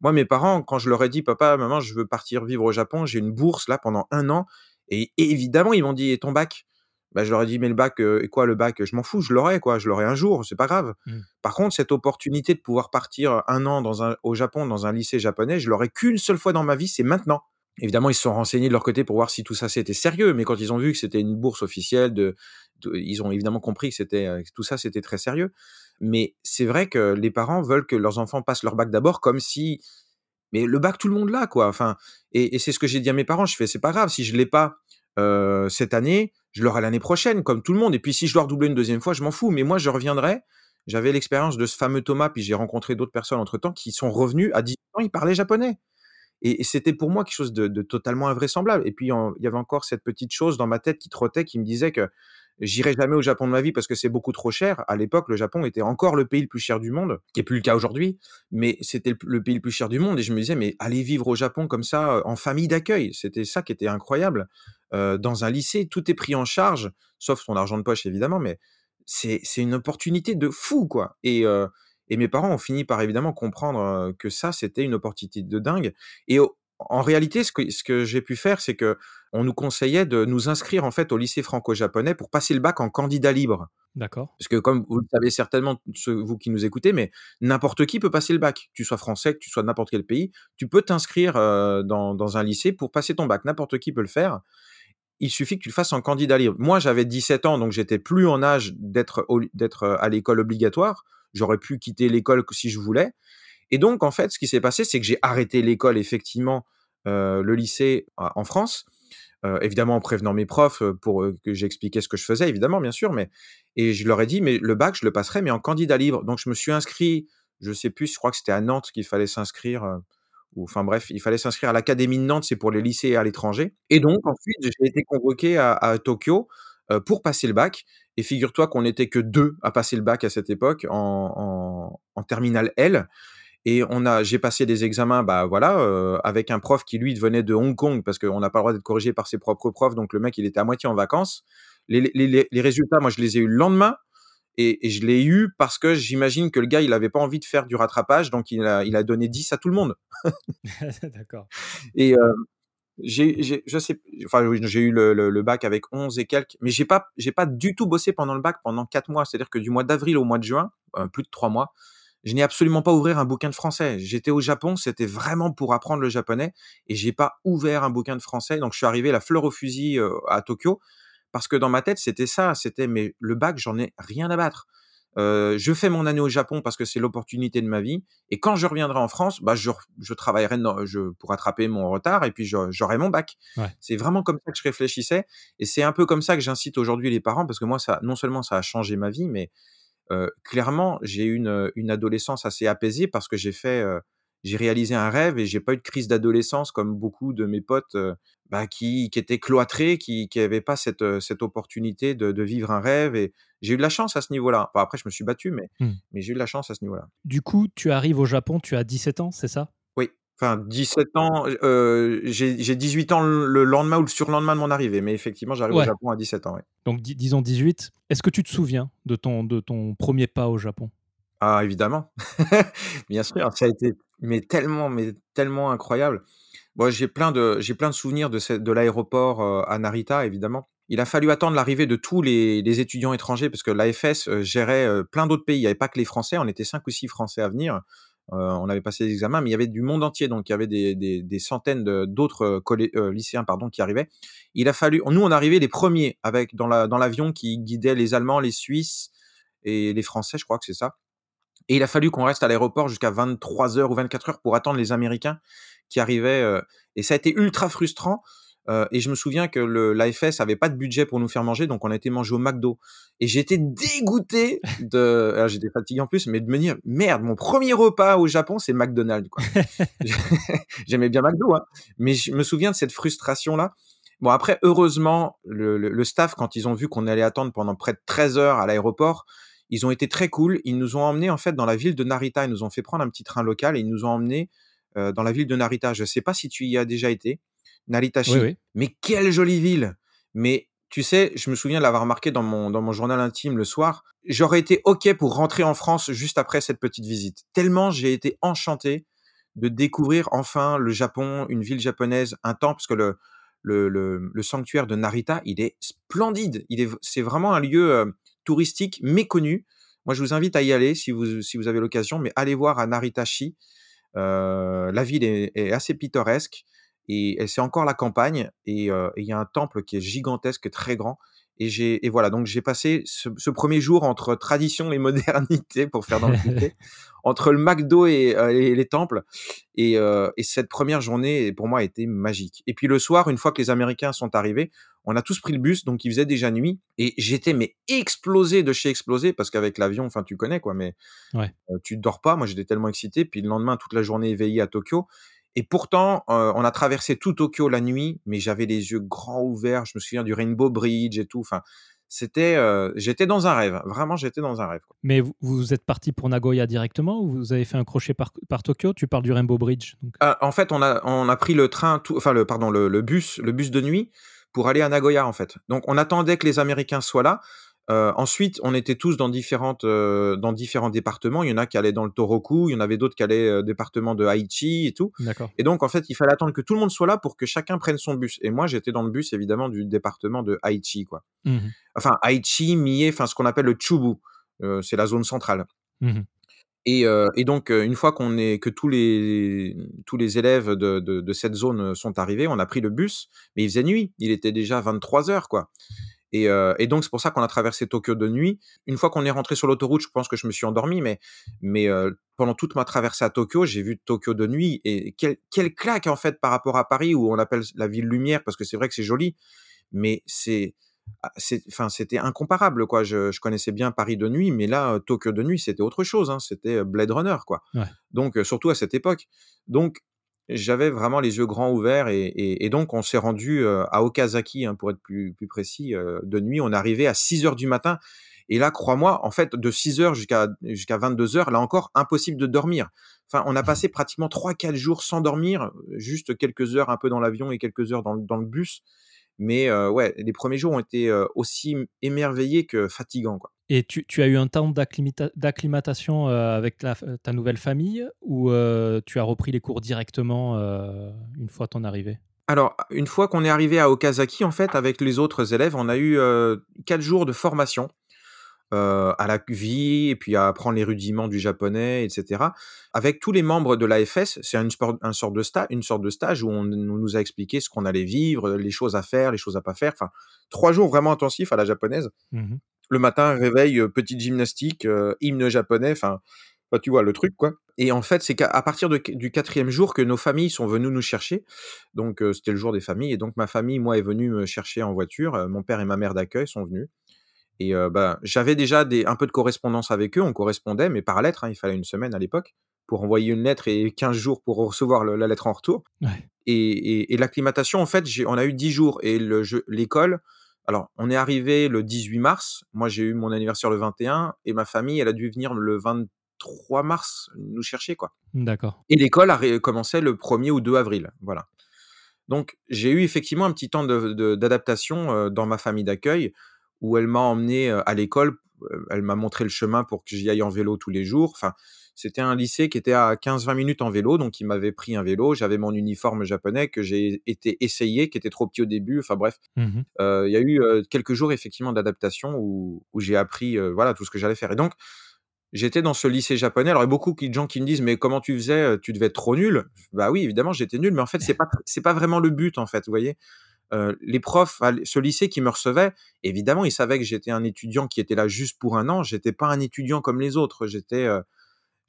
S2: Moi mes parents quand je leur ai dit papa maman je veux partir vivre au Japon j'ai une bourse là pendant un an et, évidemment ils m'ont dit et ton bac? Bah, je leur ai dit, mais le bac, et quoi, le bac, je m'en fous, je l'aurai, quoi, je l'aurai un jour, c'est pas grave. Mmh. Par contre, cette opportunité de pouvoir partir un an dans un, au Japon, dans un lycée japonais, je l'aurai qu'une seule fois dans ma vie, c'est maintenant. Évidemment, ils se sont renseignés de leur côté pour voir si tout ça c'était sérieux, mais quand ils ont vu que c'était une bourse officielle, de, ils ont évidemment compris que c'était tout ça c'était très sérieux. Mais c'est vrai que les parents veulent que leurs enfants passent leur bac d'abord, comme si, mais le bac tout le monde l'a quoi. Enfin, et, c'est ce que j'ai dit à mes parents. Je fais c'est pas grave si je l'ai pas cette année, je l'aurai l'année prochaine, comme tout le monde. Et puis si je dois redoubler une deuxième fois, je m'en fous. Mais moi, je reviendrai. J'avais l'expérience de ce fameux Thomas, puis j'ai rencontré d'autres personnes entre-temps qui sont revenus à 10 ans, ils parlaient japonais. Et, c'était pour moi quelque chose de, totalement invraisemblable. Et puis, il y avait encore cette petite chose dans ma tête qui trottait, qui me disait que J'irai jamais au Japon de ma vie parce que c'est beaucoup trop cher. À l'époque, le Japon était encore le pays le plus cher du monde, qui est plus le cas aujourd'hui, mais c'était le pays le plus cher du monde. Et je me disais, mais aller vivre au Japon comme ça, en famille d'accueil, c'était ça qui était incroyable. Euh, dans un lycée, tout est pris en charge, sauf son argent de poche évidemment, mais c'est une opportunité de fou, quoi. Et, euh, et mes parents ont fini par évidemment comprendre que ça, c'était une opportunité de dingue. Et en réalité, ce que, ce que j'ai pu faire, c'est que on nous conseillait de nous inscrire en fait au lycée franco-japonais pour passer le bac en candidat libre.
S1: D'accord.
S2: Parce que comme vous le savez certainement, vous qui nous écoutez, mais n'importe qui peut passer le bac. Que tu sois français, que tu sois de n'importe quel pays, tu peux t'inscrire euh, dans, dans, un lycée pour passer ton bac. N'importe qui peut le faire. Il suffit que tu le fasses en candidat libre. Moi, j'avais 17 ans, donc j'étais plus en âge d'être d'être à l'école obligatoire. J'aurais pu quitter l'école si je voulais. Et donc, en fait, ce qui s'est passé, c'est que j'ai arrêté l'école, effectivement, euh, le lycée en France. Euh, évidemment en prévenant mes profs euh, pour que j'expliquais ce que je faisais, évidemment, bien sûr, mais et je leur ai dit, mais le bac, je le passerai, mais en candidat libre. Donc je me suis inscrit, je sais plus, je crois que c'était à Nantes qu'il fallait s'inscrire, ou enfin bref, il fallait s'inscrire à l'académie de Nantes, c'est pour les lycées à l'étranger. Et donc ensuite, j'ai été convoqué à, Tokyo pour passer le bac. Et figure-toi qu'on n'était que deux à passer le bac à cette époque en, en, en terminale L. Et on a, j'ai passé des examens, bah voilà, euh, avec un prof qui lui venait de Hong Kong parce qu'on n'a pas le droit d'être corrigé par ses propres profs, donc le mec il était à moitié en vacances. Les, les, les résultats, moi je les ai eu le lendemain et, et je l'ai eu parce que j'imagine que le gars il avait pas envie de faire du rattrapage, donc il a, il a donné 10 à tout le monde.
S1: D'accord.
S2: Et euh, j'ai, je sais, enfin j'ai eu le, bac avec 11 et quelques, mais j'ai pas, j'ai pas du tout bossé pendant le bac pendant 4 mois, c'est-à-dire que du mois d'avril au mois de juin, euh, plus de 3 mois je n'ai absolument pas ouvert un bouquin de français. J'étais au Japon, c'était vraiment pour apprendre le japonais et j'ai pas ouvert un bouquin de français. Donc je suis arrivé la fleur au fusil euh, à Tokyo parce que dans ma tête c'était ça, c'était mais le bac j'en ai rien à battre. Euh, je fais mon année au Japon parce que c'est l'opportunité de ma vie. Et quand je reviendrai en France, bah, je, je travaillerai je, pour rattraper mon retard et puis j'aurai mon bac. C'est vraiment comme ça que je réfléchissais. Et c'est un peu comme ça que j'incite aujourd'hui les parents parce que moi, ça, non seulement ça a changé ma vie, mais clairement, j'ai eu une, adolescence assez apaisée parce que j'ai fait, j'ai réalisé un rêve et j'ai pas eu de crise d'adolescence comme beaucoup de mes potes bah, qui, qui, étaient cloîtrés, qui n'avaient pas cette, cette opportunité de, vivre un rêve. Et j'ai eu de la chance à ce niveau-là. après, je me suis battu, mais, mmh. mais j'ai eu de la chance à ce niveau-là.
S1: Du coup, tu arrives au Japon, tu as 17 ans, c'est ça?
S2: Enfin, 17 ans, euh, j'ai 18 ans le lendemain ou le surlendemain de mon arrivée, mais effectivement, j'arrive au Japon à 17 ans.
S1: Donc, disons 18. Est-ce que tu te souviens de ton, de ton premier pas au Japon?
S2: Ah, évidemment. Bien sûr, ça a été mais tellement, mais tellement incroyable. Bon, j'ai plein de, j'ai plein de souvenirs de, l'aéroport à Narita, évidemment. Il a fallu attendre l'arrivée de tous les, les, étudiants étrangers parce que l'AFS gérait plein d'autres pays. Il n'y avait pas que les Français, on était cinq ou six Français à venir. On avait passé des examens, mais il y avait du monde entier, donc il y avait des, centaines d'autres lycéens pardon, qui arrivaient. Il a fallu, nous on arrivait les premiers avec dans l'avion qui guidait les Allemands, les Suisses et les Français, je crois que c'est ça. Et il a fallu qu'on reste à l'aéroport jusqu'à 23 heures ou 24 heures pour attendre les Américains qui arrivaient. euh, et ça a été ultra frustrant. Euh, et je me souviens que l'AFS avait pas de budget pour nous faire manger, donc on a été manger au McDo. Et j'étais dégoûté de, alors j'étais fatigué en plus, mais de me dire merde, mon premier repas au Japon c'est McDonald's. J'aimais bien McDo, hein, mais je me souviens de cette frustration là. Bon après, heureusement, le, le, le staff quand ils ont vu qu'on allait attendre pendant près de 13 heures à l'aéroport, ils ont été très cool. Ils nous ont emmenés en fait dans la ville de Narita. Ils nous ont fait prendre un petit train local et ils nous ont emmenés euh, dans la ville de Narita. Je sais pas si tu y as déjà été. Naritashi.
S1: Oui, oui.
S2: Mais quelle jolie ville Mais tu sais, je me souviens de l'avoir marqué dans mon, dans mon journal intime le soir. J'aurais été OK pour rentrer en France juste après cette petite visite. Tellement j'ai été enchanté de découvrir enfin le Japon, une ville japonaise, un temps, parce que le, le, le, le sanctuaire de Narita, il est splendide. Il est, c'est vraiment un lieu euh, touristique méconnu. Moi, je vous invite à y aller si vous, avez l'occasion, mais allez voir à Naritashi. Euh, la ville est, assez pittoresque et, c'est encore la campagne euh, et il y a un temple qui est gigantesque, très grand. Et j'ai et voilà donc j'ai passé ce, ce premier jour entre tradition et modernité pour faire dans le cliché, entre le McDo et, euh, et les temples et, euh, et cette première journée pour moi a été magique. Et puis le soir, une fois que les Américains sont arrivés, on a tous pris le bus donc il faisait déjà nuit et j'étais mais explosé de chez explosé parce qu'avec l'avion, enfin tu connais quoi, mais
S1: Ouais.
S2: euh, tu dors pas. Moi j'étais tellement excité. Puis le lendemain toute la journée éveillé à Tokyo et pourtant, euh, on a traversé tout Tokyo la nuit, mais j'avais les yeux grands ouverts. Je me souviens du Rainbow Bridge et tout. Enfin, c'était, euh, j'étais dans un rêve. Vraiment, j'étais dans un rêve. quoi.
S1: Mais vous, vous êtes parti pour Nagoya directement ou vous avez fait un crochet par, par Tokyo? Tu parles du Rainbow Bridge. donc.
S2: Euh, en fait, on a, on a pris le train, tout, enfin le, pardon, le, le bus, le bus de nuit pour aller à Nagoya en fait. Donc, on attendait que les Américains soient là. Euh, ensuite, on était tous dans différentes, euh, dans différents départements. Il y en a qui allaient dans le Toroku, il y en avait d'autres qui allaient euh, département de Aichi et tout. Et donc, en fait, il fallait attendre que tout le monde soit là pour que chacun prenne son bus. Et moi, j'étais dans le bus, évidemment, du département de Aichi, quoi.
S1: Mhm.
S2: Enfin, Aichi, Mie, enfin, ce qu'on appelle le Chubu. C'est la zone centrale.
S1: Mhm.
S2: Et, et donc, une fois qu'on est, que tous les, tous les élèves de, de, de cette zone sont arrivés, on a pris le bus, mais il faisait nuit. Il était déjà 23 heures, quoi. Et, euh, et donc, c'est pour ça qu'on a traversé Tokyo de nuit. Une fois qu'on est rentré sur l'autoroute, je pense que je me suis endormi, mais, mais euh, pendant toute ma traversée à Tokyo, j'ai vu Tokyo de nuit. Et quelle, quelle claque, en fait, par rapport à Paris, où on appelle la ville lumière, parce que c'est vrai que c'est joli, mais c'est. ah, Enfin, c'était incomparable, quoi. Je, je connaissais bien Paris de nuit, mais là, euh, Tokyo de nuit, c'était autre chose. Hein. C'était Blade Runner, quoi.
S1: Ouais.
S2: Donc, surtout à cette époque. Donc, j'avais vraiment les yeux grands ouverts et, et, et donc on s'est rendu euh, à Okazaki, hein, pour être plus, plus précis, euh, de nuit. On est arrivé à 6 heures du matin. Et là, crois-moi, en fait, de 6 heures jusqu'à jusqu'à 22 heures, là encore, impossible de dormir. Enfin, on a passé pratiquement 3-4 jours sans dormir, juste quelques heures un peu dans l'avion et quelques heures dans, le- dans le bus. Mais euh, ouais, les premiers jours ont été euh, aussi émerveillés que fatigants. Quoi.
S1: Et tu, tu as eu un temps d'acclimata- d'acclimatation euh, avec la- ta nouvelle famille ou euh, tu as repris les cours directement euh, une fois ton arrivée?
S2: Alors, une fois qu'on est arrivé à Okazaki, en fait, avec les autres élèves, on a eu euh, quatre jours de formation à la vie et puis à apprendre les rudiments du japonais, etc. Avec tous les membres de l'AFS, c'est une, sorte de sta- une sorte de stage où on, on nous a expliqué ce qu'on allait vivre, les choses à faire, les choses à pas faire. Enfin, trois jours vraiment intensifs à la japonaise.
S1: Mhm.
S2: Le matin, réveil, euh, petite gymnastique, euh, hymne japonais, enfin, bah, tu vois le truc, quoi. Et en fait, c'est qu'à partir de- du quatrième jour que nos familles sont venues nous chercher. Donc, euh, c'était le jour des familles. Et donc, ma famille, moi, est venue me chercher en voiture. Euh, mon père et ma mère d'accueil sont venus. Et euh, bah, j'avais déjà des, un peu de correspondance avec eux. On correspondait, mais par lettre. hein, il fallait une semaine à l'époque pour envoyer une lettre et 15 jours pour recevoir le- la lettre en retour.
S1: Ouais.
S2: Et, et, et l'acclimatation, en fait, on a eu 10 jours. Et l'école, alors, on est arrivé le 18 mars. Moi, j'ai eu mon anniversaire le 21. Et ma famille, elle a dû venir le 23 mars nous chercher, quoi.
S1: D'accord.
S2: Et l'école a commencé le 1er ou 2 avril. Voilà. Donc, j'ai eu effectivement un petit temps d'adaptation euh, dans ma famille d'accueil où elle m'a emmené euh, à l'école. euh, Elle m'a montré le chemin pour que j'y aille en vélo tous les jours. Enfin, c'était un lycée qui était à 15-20 minutes en vélo. Donc, il m'avait pris un vélo. J'avais mon uniforme japonais que j'ai été essayé, qui était trop petit au début. Enfin, bref.
S1: Mhm.
S2: Euh, il y a eu euh, quelques jours effectivement d'adaptation où, où j'ai appris euh, voilà tout ce que j'allais faire. Et donc j'étais dans ce lycée japonais. Alors il y a beaucoup de gens qui me disent mais comment tu faisais Tu devais être trop nul? Bah oui évidemment j'étais nul, mais en fait c'est pas c'est pas vraiment le but en fait. Vous voyez. Euh, les profs, ce lycée qui me recevait, évidemment, ils savaient que j'étais un étudiant qui était là juste pour un an. J'étais pas un étudiant comme les autres. J'étais, euh,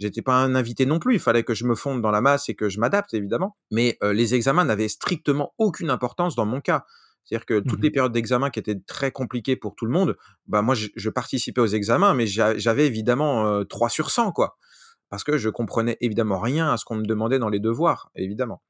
S2: j'étais pas un invité non plus. Il fallait que je me fonde dans la masse et que je m'adapte, évidemment. Mais euh, les examens n'avaient strictement aucune importance dans mon cas. C'est-à-dire que toutes
S1: Mmh
S2: les périodes d'examen qui étaient très compliquées pour tout le monde, bah moi, je, je participais aux examens, mais j'a- j'avais évidemment euh, 3 sur 100, quoi. Parce que je comprenais évidemment rien à ce qu'on me demandait dans les devoirs, évidemment.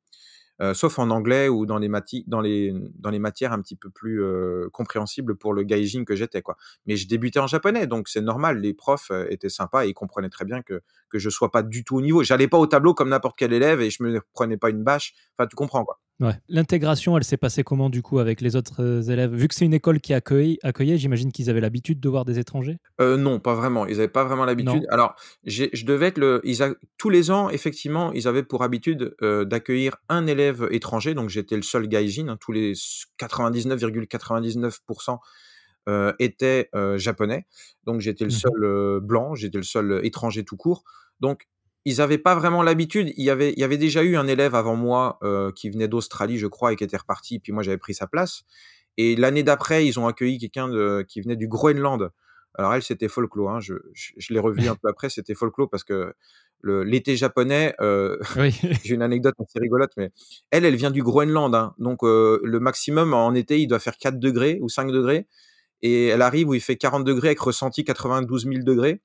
S2: Heu, sauf en anglais ou dans les mati dans les dans les matières un petit peu plus, heu, compréhensibles pour le gaijin que j'étais, quoi. Mais je débutais en japonais, donc c'est normal, les profs, heu, étaient sympas et ils comprenaient très bien que que je sois pas du tout au niveau. J'allais pas au tableau comme n'importe quel élève et je me prenais pas une bâche. Enfin, tu comprends, quoi.
S1: Ouais. L'intégration, elle s'est passée comment du coup avec les autres euh, élèves? Vu que c'est une école qui accueille, accueillait, j'imagine qu'ils avaient l'habitude de voir des étrangers?
S2: Heu, non, pas vraiment. Ils avaient pas vraiment l'habitude. Alors, je devais être le ils a tous les ans, effectivement, ils avaient pour habitude, heu, d'accueillir un élève étranger, donc j'étais le seul gaijin, hein. Tous les s 99,99 heu, étaient, heu, japonais. Donc j'étais le
S1: Mhm.
S2: seul, blanc, j'étais le seul, étranger tout court. Donc ils avaient pas vraiment l'habitude. Il y avait il y avait déjà eu un élève avant moi, heu, qui venait d'Australie, je crois et qui était reparti, puis moi j'avais pris sa place et l'année d'après, ils ont accueilli quelqu'un qui venait du Groenland. Alors elle, c'était folklore, hein, je je je l'ai revue un peu après, c'était folklore parce que l'été japonais, heu,
S1: Oui.
S2: j'ai une anecdote assez rigolote, mais elle, elle vient du Groenland, hein, donc heu, le maximum en été, il doit faire 4 degrés ou 5 degrés et elle arrive où il fait 40 degrés avec ressenti 92 000 degrés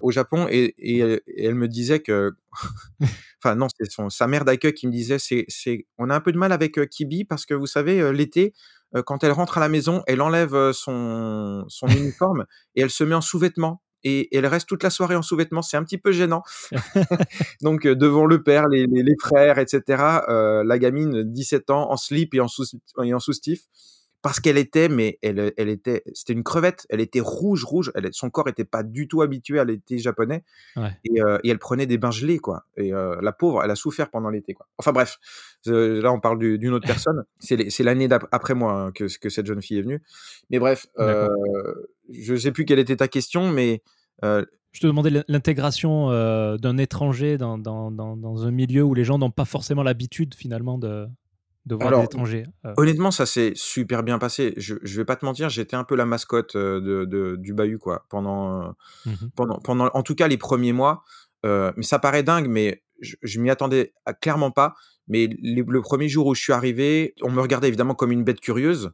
S2: au Japon. Et et elle et elle me disait que enfin non, c'est son sa mère d'accueil qui me disait: «C'est c'est on a un peu de mal avec, heu, Kibi parce que vous savez, heu, l'été, heu, quand elle rentre à la maison, elle enlève, son son uniforme et elle se met en sous-vêtements. Et elle reste toute la soirée en sous-vêtements. C'est un petit peu gênant». Donc devant le père, les les les frères et cetera, heu, la gamine, 17 ans, en slip et en sous et en soutif parce qu'elle était mais elle, elle était c'était une crevette, elle était rouge, rouge, elle son corps était pas du tout habitué à l'été japonais
S1: Ouais.
S2: et elle prenait des bains gelés, quoi et heu, la pauvre, elle a souffert pendant l'été, quoi. Enfin bref, là, on parle du d'une autre personne. C'est l'année après moi, hein, que que cette jeune fille est venue. Mais bref, je sais plus quelle était ta question, mais
S1: Je te demandais l'in- l'intégration euh, d'un étranger dans, dans, dans, dans un milieu où les gens n'ont pas forcément l'habitude finalement de, de voir des
S2: alors
S1: étrangers. euh.
S2: Honnêtement, ça s'est super bien passé. Je je vais pas te mentir, j'étais un peu la mascotte, heu, de de du bahut, quoi, pendant, heu,
S1: Mhm.
S2: pendant pendant en tout cas les premiers mois, mais ça paraît dingue, mais je je m'y attendais à clairement pas. Mais les le premier jour où je suis arrivé, on me regardait évidemment comme une bête curieuse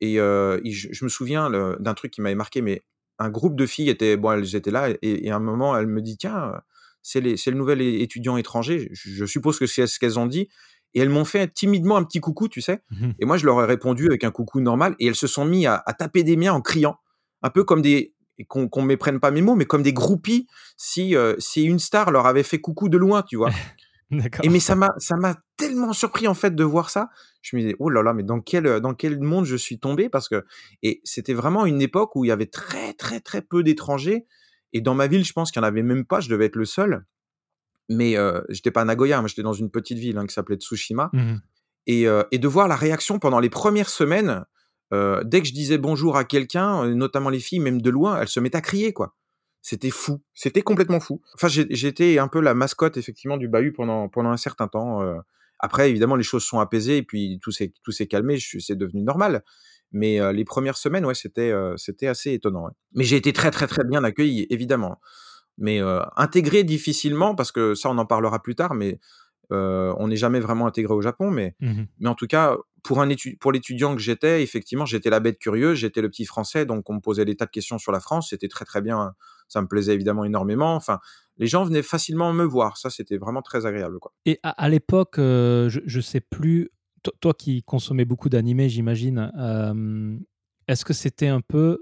S2: et je je me souviens d'un truc qui m'avait marqué, mais un groupe de filles était bon, elles étaient là et et à un moment, elle me dit: «Tiens, c'est le nouvel étudiant étranger». Je je suppose que c'est ce qu'elles ont dit et elles m'ont fait timidement un petit coucou, tu sais?
S1: Mhm.
S2: Et moi, je leur ai répondu avec un coucou normal et elles se sont mis à à taper des mains en criant, un peu comme des qu'on qu'on méprenne pas mes mots, mais comme des groupies si, heu, si une star leur avait fait coucou de loin, tu vois? Et mais ça m'a ça m'a tellement surpris, en fait, de voir ça. Je me disais: «Oh là là, mais dans quel, heu, dans quel monde je suis tombé?» parce que et c'était vraiment une époque où il y avait très, très, très peu d'étrangers et dans ma ville, je pense qu'il y en avait même pas, je devais être le seul. Mais, heu, j'étais pas à Nagoya, moi, j'étais dans une petite ville, hein, qui s'appelait Tsushima
S1: Mhm.
S2: et de voir la réaction pendant les premières semaines, dès que je disais bonjour à quelqu'un, notamment les filles, même de loin, elles se mettaient à crier, quoi. C'était fou, c'était complètement fou. Enfin, j'étais un peu la mascotte effectivement du bahut pendant pendant un certain temps. Après évidemment les choses sont apaisées et puis tout s'est calmé, c'est devenu normal. Mais, les premières semaines, ouais, c'était, assez étonnant, ouais. Mais j'ai été très, très, très bien accueilli, évidemment. Mais, intégré difficilement parce que ça on en parlera plus tard, mais on n'est jamais vraiment intégré au Japon, mais mais en tout cas, pour un étu pour l'étudiant que j'étais, effectivement, j'étais la bête curieuse, j'étais le petit Français, donc on me posait des tas de questions sur la France, c'était très, très bien, ça me plaisait évidemment énormément. Enfin, les gens venaient facilement me voir, ça, c'était vraiment très agréable, quoi.
S1: Et à, à l'époque, euh, je, je sais plus, to- toi qui consommais beaucoup d'animés, j'imagine, euh, est-ce que c'était un peu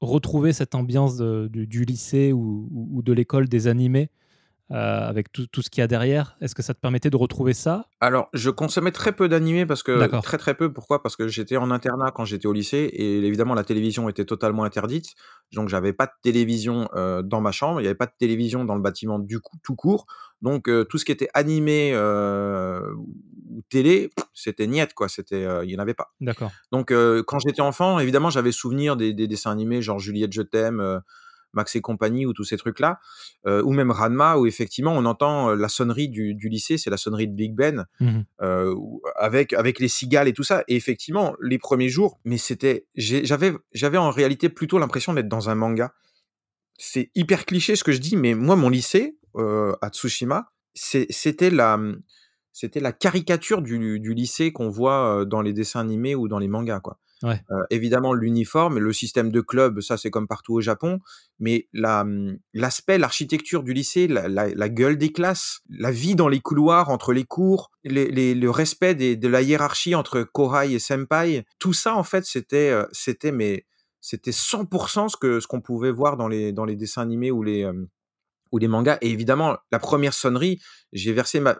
S1: retrouver cette ambiance du, lycée ou de l'école des animés euh, avec tout, tout ce qu'il y a derrière Est-ce que ça te permettait de retrouver ça?
S2: Alors, je consommais très peu d'animés parce que très, très peu. Pourquoi? Parce que j'étais en internat quand j'étais au lycée et évidemment la télévision était totalement interdite. Donc j'avais pas de télévision, heu, dans ma chambre, il y avait pas de télévision dans le bâtiment du coup tout court. Donc heu, tout ce qui était animé, ou télé, c'était niet quoi, c'était, il y en avait pas.
S1: D'accord.
S2: Donc quand j'étais enfant, évidemment, j'avais souvenir des des dessins animés genre Juliette je t'aime, Max et compagnie ou tous ces trucs-là, heu, ou même Ranma où effectivement on entend, heu, la sonnerie du du lycée, c'est la sonnerie de Big Ben, heu, où avec avec les cigales et tout ça et effectivement, les premiers jours, mais c'était j'avais j'avais en réalité plutôt l'impression d'être dans un manga. C'est hyper cliché ce que je dis, mais moi mon lycée, euh, à Tsushima, c'était la, mmh, c'était la caricature du, du lycée qu'on voit dans les dessins animés ou dans les mangas, quoi. Euh, évidemment, l'uniforme, le système de club, ça c'est comme partout au Japon, mais mmh, l'aspect, l'architecture du lycée, la, gueule des classes, la vie dans les couloirs entre les cours, le respect de la hiérarchie entre Kohai et Senpai, tout ça en fait c'était, c'était mais c'était 100% ce que ce qu'on pouvait voir dans les dans les dessins animés ou les ou les mangas. Et évidemment, la première sonnerie, j'ai versé ma,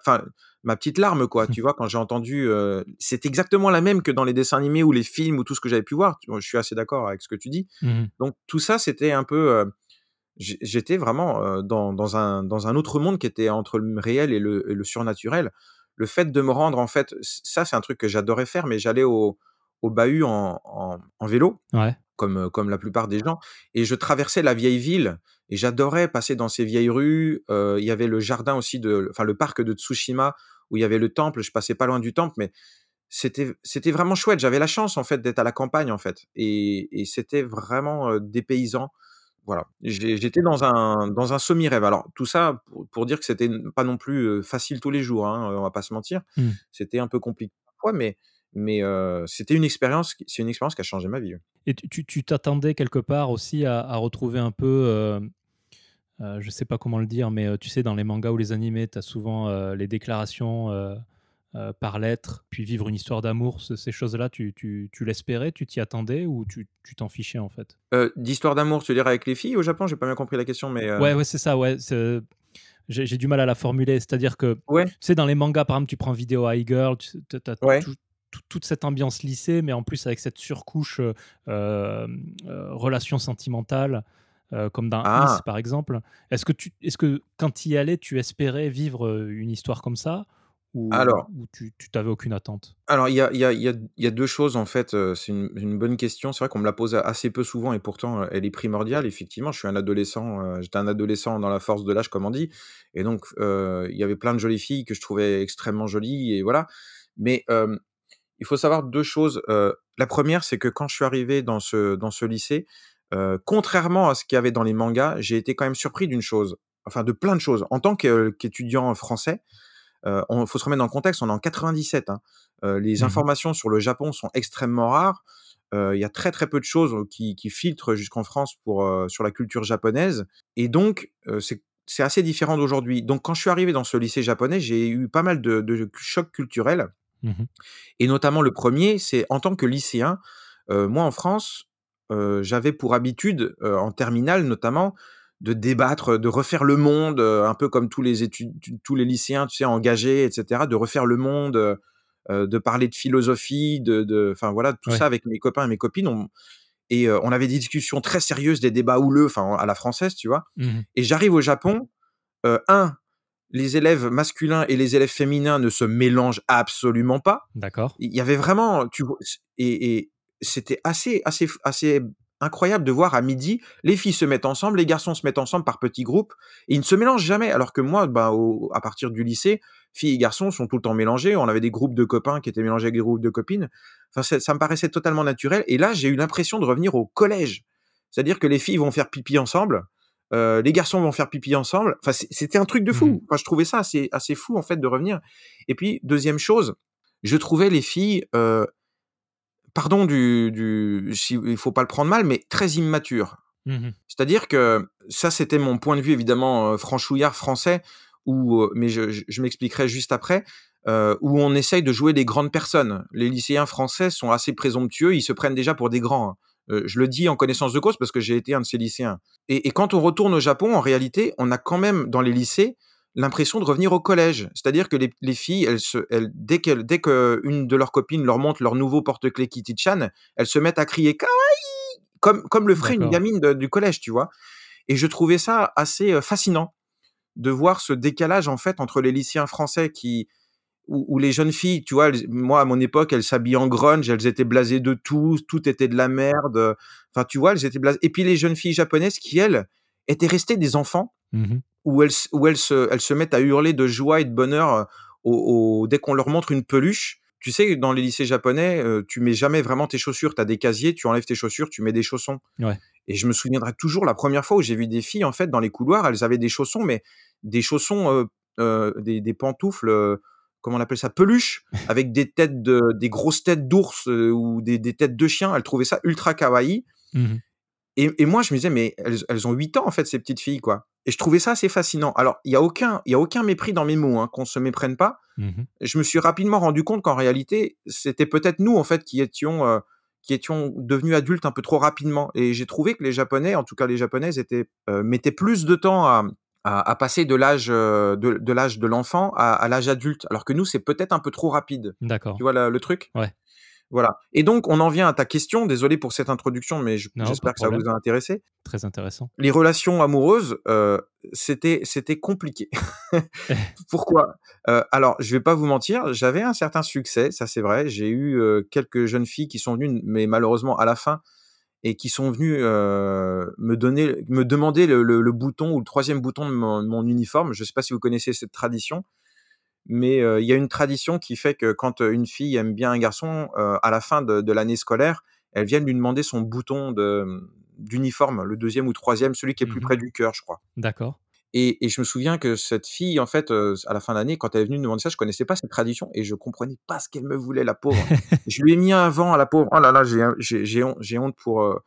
S2: ma petite larme, quoi. tu vois, quand j'ai entendu, euh, c'est exactement la même que dans les dessins animés ou les films ou tout ce que j'avais pu voir. Je suis assez d'accord avec ce que tu dis.
S1: Mmh
S2: Donc tout ça, c'était un peu, euh, j'étais vraiment dans, dans, un, dans un autre monde qui était entre le réel et le, et le surnaturel. Le fait de me rendre, en fait, ça, c'est un truc que j'adorais faire, mais j'allais au, au bahut en, en, en vélo.
S1: Ouais
S2: comme, comme la plupart des gens. Et je traversais la vieille ville et j'adorais passer dans ces vieilles rues. Il y avait le jardin aussi de, enfin le parc de Tsushima où il y avait le temple. Je passais pas loin du temple, mais c'était c'était vraiment chouette. J'avais la chance en fait d'être à la campagne en fait et, et c'était vraiment des paysans. Voilà, j'étais dans un dans un semi rêve. Alors tout ça pour, pour dire que c'était pas non plus facile tous les jours. Hein, on va pas se mentir.
S1: Mmh.
S2: C'était un peu compliqué parfois, mais mais c'était une expérience, c'est une expérience qui a changé ma vie.
S1: Et tu t'attendais quelque part aussi à, retrouver un peu, euh, euh, je sais pas comment le dire, mais tu sais, dans les mangas ou les animés, tu as souvent les déclarations par lettre, puis vivre une histoire d'amour, ces choses-là, tu, tu, tu l'espérais, tu t'y attendais ou tu t'en fichais en fait?
S2: D'histoire d'amour, tu veux dire avec les filles au Japon? J'ai pas bien compris la question, mais.
S1: Ouais, ouais, c'est ça, ouais. J'ai du mal à la formuler, c'est-à-dire que,
S2: ouais.
S1: tu sais, dans les mangas, par exemple, tu prends Vidéo High Girl, tu as,
S2: ouais
S1: toute cette ambiance lycée, mais en plus avec cette surcouche euh, euh, relation sentimentale, euh, comme dans ah. par exemple. Est-ce que, tu, est-ce que quand tu y allais, tu espérais vivre une histoire comme ça? Ou,
S2: alors,
S1: ou tu n'avais aucune attente?
S2: Alors, il y a, y, a, y a, deux choses, en fait. C'est une, une bonne question. C'est vrai qu'on me la pose assez peu souvent et pourtant, elle est primordiale. Effectivement, je suis un adolescent. J'étais un adolescent dans la force de l'âge, comme on dit. Et donc, il y avait plein de jolies filles que je trouvais extrêmement jolies. Et voilà. Mais il faut savoir deux choses. la première, c'est que quand je suis arrivé dans ce, dans ce lycée, contrairement à ce qu'il y avait dans les mangas, j'ai été quand même surpris d'une chose, enfin de plein de choses. En tant qu'étudiant français, il faut se remettre dans le contexte, on est en 97. Hein. les mmh informations sur le Japon sont extrêmement rares. Il y a très très peu de choses qui, qui filtrent jusqu'en France pour, sur la culture japonaise. Et donc, c'est assez différent d'aujourd'hui. Donc, quand je suis arrivé dans ce lycée japonais, j'ai eu pas mal de, de chocs culturels.
S1: Mmh
S2: et notamment le premier, c'est en tant que lycéen, moi en France, j'avais pour habitude, en terminale notamment, de débattre, de refaire le monde, un peu comme tous les études, tous les lycéens, tu sais, engagés, etc., de refaire le monde, de parler de philosophie, de, enfin voilà, tout ça avec mes copains et mes copines. et on avait des discussions très sérieuses, des débats houleux, enfin à la française, tu vois.
S1: Mmh
S2: et j'arrive au Japon, un, les élèves masculins et les élèves féminins ne se mélangent absolument pas.
S1: D'accord.
S2: Il y avait vraiment, tu et, et c'était assez, assez, assez incroyable de voir à midi, les filles se mettent ensemble, les garçons se mettent ensemble par petits groupes, et ils ne se mélangent jamais. Alors que moi, bah, à partir du lycée, filles et garçons sont tout le temps mélangés. On avait des groupes de copains qui étaient mélangés avec des groupes de copines. Enfin, ça me paraissait totalement naturel. Et là, j'ai eu l'impression de revenir au collège. C'est-à-dire que les filles vont faire pipi ensemble, euh, les garçons vont faire pipi ensemble. Enfin, c'était un truc de fou. Mmh enfin, je trouvais ça assez, assez fou en fait de revenir. Et puis deuxième chose, je trouvais les filles, euh, pardon du, du, il faut pas le prendre mal, mais très immatures.
S1: Mmh
S2: C'est-à-dire que ça, c'était mon point de vue évidemment euh, franchouillard français, où, mais je, je, m'expliquerai juste après. où on essaye de jouer des grandes personnes. Les lycéens français sont assez présomptueux, ils se prennent déjà pour des grands. Hein. Euh, je le dis en connaissance de cause parce que j'ai été un de ces lycéens. Et, quand on retourne au Japon, en réalité, on a quand même dans les lycées l'impression de revenir au collège. C'est-à-dire que les, filles, elles se, elles, dès qu'une dès que une de leurs copines leur montre leur nouveau porte-clés Kitty-chan, elles se mettent à crier kawaii comme, comme le ferait une gamine du collège, tu vois. Et je trouvais ça assez euh, fascinant de voir ce décalage en fait entre les lycéens français qui où, les jeunes filles, tu vois, moi à mon époque, elles s'habillaient en grunge, elles étaient blasées de tout, tout était de la merde. Enfin, tu vois, elles étaient blasées. Et puis les jeunes filles japonaises qui, elles, étaient restées des enfants,
S1: mmh
S2: où, elles, où elles, se, elles se mettent à hurler de joie et de bonheur au, dès qu'on leur montre une peluche. tu sais, dans les lycées japonais, heu, tu mets jamais vraiment tes chaussures. Tu as des casiers, tu enlèves tes chaussures, tu mets des chaussons.
S1: Ouais.
S2: Et je me souviendrai toujours la première fois où j'ai vu des filles, en fait, dans les couloirs, elles avaient des chaussons, mais des chaussons, heu heu, des des pantoufles, comment on appelle ça? Peluche, avec des têtes de des grosses têtes d'ours, ou des des têtes de chiens. Elles trouvaient ça ultra kawaii
S1: Mmh
S2: et et moi, je me disais: «Mais elles elles ont 8 ans, en fait, ces petites filles, quoi» et je trouvais ça assez fascinant. Alors, il y a aucun il y a aucun mépris dans mes mots, hein, qu'on se méprenne pas.
S1: Mmh
S2: Je me suis rapidement rendu compte qu'en réalité, c'était peut-être nous, en fait, qui étions, heu, qui étions devenus adultes un peu trop rapidement et j'ai trouvé que les Japonais, en tout cas les Japonaises étaient, heu, mettaient plus de temps à à à passer de l'âge, heu, de de l'âge de l'enfant à à l'âge adulte, alors que nous, c'est peut-être un peu trop rapide.
S1: D'accord.
S2: Tu vois la le truc?
S1: Ouais.
S2: Voilà et donc on en vient à ta question. Désolé pour cette introduction, mais j'espère que ça vous a intéressé.
S1: Très intéressant.
S2: Les relations amoureuses, heu, c'était c'était compliqué. Pourquoi? Heu, alors je vais pas vous mentir, j'avais un certain succès, ça c'est vrai. J'ai eu, heu, quelques jeunes filles qui sont venues, mais malheureusement à la fin et qui sont venues, me donner me demander le le le bouton ou le troisième bouton de mon de mon uniforme. Je sais pas si vous connaissez cette tradition? Mais, il y a une tradition qui fait que quand, une fille aime bien un garçon, à la fin de de l'année scolaire, elles viennent lui demander son bouton de, mmh, d'uniforme, le deuxième ou troisième, celui qui est plus
S1: Mmh
S2: près du cœur, je crois.
S1: D'accord.
S2: Et et je me souviens que cette fille, en fait, à la fin de l'année, quand elle est venue me demander ça, je connaissais pas cette tradition et je comprenais pas ce qu'elle me voulait, la pauvre. Je lui ai mis un vent à la pauvre. Oh là là, j'ai honte pour,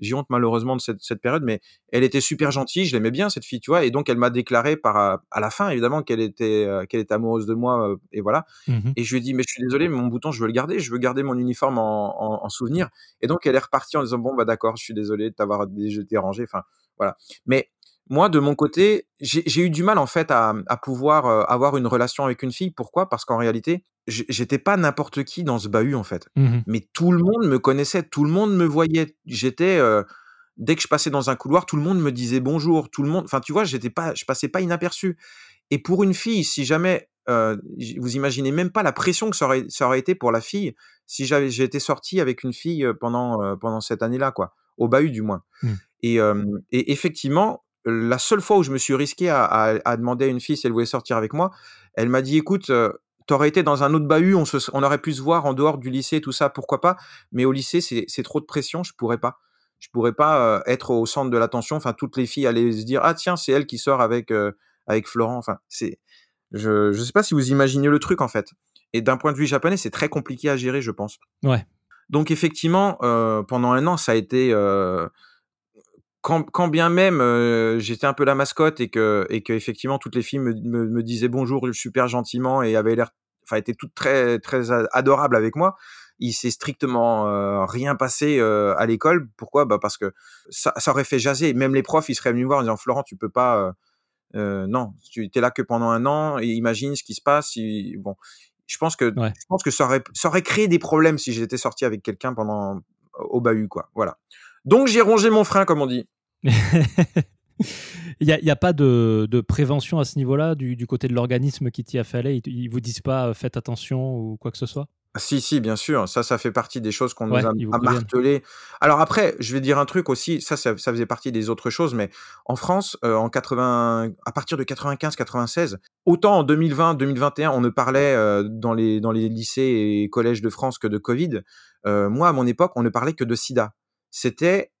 S2: j'ai honte malheureusement de cette cette période, mais elle était super gentille, je l'aimais bien cette fille, tu vois? Et donc elle m'a déclaré par, à à la fin évidemment qu'elle était, heu, qu'elle était amoureuse de moi, heu, et voilà.
S1: Mmh
S2: Et je lui ai dit: «Mais je suis désolé, mais mon bouton, je veux le garder, je veux garder mon uniforme en en en souvenir». Et donc elle est repartie en disant: «Bon, bah, d'accord, je suis désolé de t'avoir dé dérangé», enfin, voilà. Mais moi, de mon côté, j'ai eu du mal, en fait, à à pouvoir, heu, avoir une relation avec une fille. Pourquoi? Parce qu'en réalité, j'étais pas n'importe qui dans ce bahut, en fait.
S1: Mmh
S2: Mais tout le monde me connaissait, tout le monde me voyait. J'étais, heu, dès que je passais dans un couloir, tout le monde me disait bonjour, tout le monde enfin, tu vois, j'étais pas je passais pas inaperçu. Et pour une fille, si jamais, heu, j vous imaginez même pas la pression que ça aurait ça aurait été pour la fille, si j'avais j'étais sorti avec une fille, pendant, pendant cette année-là, quoi, au bahut du moins.
S1: Mmh.
S2: Et effectivement, la seule fois où je me suis risqué à à à demander à une fille si elle voulait sortir avec moi, elle m'a dit: «Écoute, heu, tu aurais été dans un autre bahut, on se s on aurait pu se voir en dehors du lycée, tout ça, pourquoi pas, mais au lycée, c'est trop de pression, je pourrais pas. Je pourrais pas, heu, être au centre de l'attention, enfin toutes les filles allaient se dire: "Ah tiens, c'est elle qui sort avec, heu, avec Florent", enfin, c'est je je sais pas si vous imaginez le truc, en fait. Et d'un point de vue japonais, c'est très compliqué à gérer, je pense.
S1: Ouais.
S2: Donc effectivement, pendant un an, ça a été, quand quand bien même, heu, j'étais un peu la mascotte et que et qu'effectivement toutes les filles me me me disaient bonjour super gentiment et avaient l'air enfin étaient toutes très très adorables avec moi. Il s'est strictement, heu, rien passé, heu, à l'école. Pourquoi? Bah, parce que ça ça aurait fait jaser. Même les profs, ils seraient venus me voir en disant: «Florent, tu peux pas, non, tu es là que pendant un an et imagine ce qui se passe si» bon, je pense que
S1: Ouais.
S2: je pense que ça aurait ça aurait créé des problèmes si j'étais sorti avec quelqu'un pendant au bahut, quoi, voilà. Donc j'ai rongé mon frein, comme on dit.
S1: Il y a a pas de de prévention à ce niveau-là, du du côté de l'organisme qui t'y affalait? Ils te ils vous disent pas, heu: «Faites attention» ou quoi que ce soit?
S2: Si, si, bien sûr, ça, ça fait partie des choses qu'on nous a a
S1: préviennent.
S2: martelé. Alors après, je vais dire un truc aussi, ça ça ça faisait partie des autres choses, mais en France, heu, en 80 à partir de 95-96, autant en 2020-2021, on ne parlait, heu, dans les dans les lycées et collèges de France que de Covid, moi, à mon époque, on ne parlait que de sida. C'était,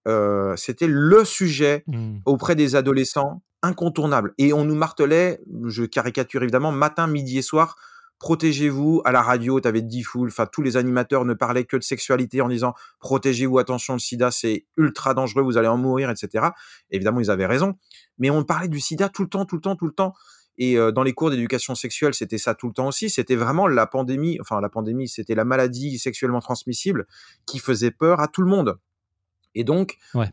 S2: c'était le sujet
S1: Mmh.
S2: auprès des adolescents, incontournable et on nous martelait, je caricature évidemment, matin, midi et soir: «Protégez-vous». À la radio, tu avais Diffoul, enfin tous les animateurs ne parlaient que de sexualité en disant: «Protégez-vous, attention, le sida, c'est ultra dangereux, vous allez en mourir» et cetera. Évidemment, ils avaient raison, mais on parlait du sida tout le temps, tout le temps, tout le temps et dans les cours d'éducation sexuelle, c'était ça tout le temps aussi. C'était vraiment la pandémie, enfin la pandémie, c'était la maladie sexuellement transmissible qui faisait peur à tout le monde et donc,
S1: Ouais.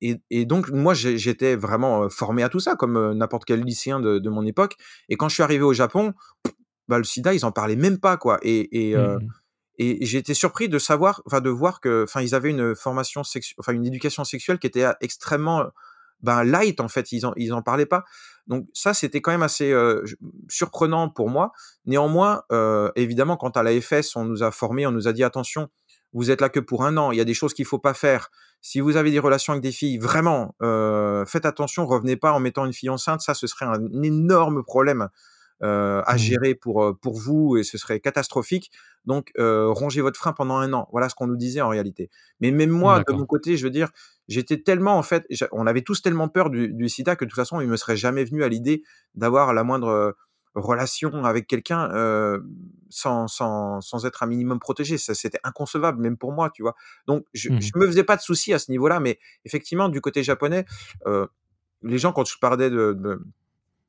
S2: et et donc moi, j'étais vraiment, formé à tout ça comme, n'importe quel lycéen de de mon époque et quand je suis arrivé au Japon, bah, le sida, ils en parlaient même pas, quoi et et
S1: Mmh
S2: et été surpris de savoir enfin, de voir que enfin, ils avaient une formation sexu enfin, une éducation sexuelle qui était, a extrêmement, ben, light, en fait, ils en ils en parlaient pas. Donc ça, c'était quand même assez, surprenant pour moi. Néanmoins, évidemment, quand à la FS, on nous a formés, on nous a dit: «Attention, vous êtes là que pour un an, il y a des choses qu'il faut pas faire. Si vous avez des relations avec des filles, vraiment, heu, faites attention, revenez pas en mettant une fille enceinte, ça, ce serait un énorme problème». à
S1: Mmh.
S2: gérer pour, pour vous et ce serait catastrophique. Donc, rongez votre frein pendant un an. Voilà ce qu'on nous disait en réalité. Mais même moi, de mon côté, je veux dire, j'étais tellement en fait, on avait tous tellement peur du, du sida que de toute façon, il me serait jamais venu à l'idée d'avoir la moindre relation avec quelqu'un sans, sans, sans être un minimum protégé. Ça, c'était inconcevable, même pour moi, tu vois. Donc, je,
S1: Mmh
S2: je me faisais pas de soucis à ce niveau-là, mais effectivement, du côté japonais, les gens, quand je parlais de, de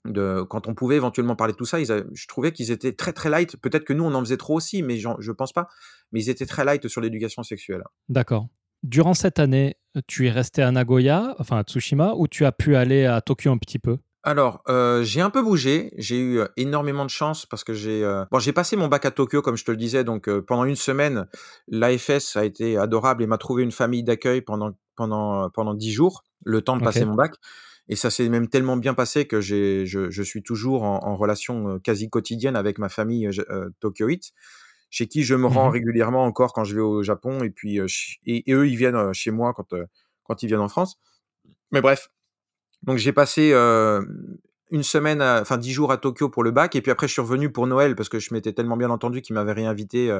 S2: de quand on pouvait éventuellement parler de tout ça, ils je trouvais qu'ils étaient très, très light. Peut-être que nous, on en faisait trop aussi, mais je pense pas. Mais ils étaient très light sur l'éducation sexuelle.
S1: D'accord. Durant cette année, tu es resté à Nagoya, enfin à Tsushima, ou tu as pu aller à Tokyo un petit peu?
S2: Alors, heu, j'ai un peu bougé. J'ai eu, heu, énormément de chance parce que j'ai, heu bon, j'ai passé mon bac à Tokyo, comme je te le disais, donc heu, pendant une semaine, l'AFS a été adorable et m'a trouvé une famille d'accueil pendant pendant, heu, pendant 10 jours, le temps de passer
S1: OK.
S2: mon bac et ça s'est même tellement bien passé que j'ai je je suis toujours en en relation, heu, quasi quotidienne avec ma famille, heu, ja heu, tokyoïte, chez qui je me rends
S1: Mmh
S2: régulièrement encore quand je vais au Japon et puis, heu, ch et et eux, ils viennent, heu, chez moi quand, heu, quand ils viennent en France. Mais bref, donc j'ai passé, 1 semaine à enfin 10 jours à Tokyo pour le bac et puis après je suis revenu pour Noël parce que je m'étais tellement bien entendu qu'ils m'avaient réinvité,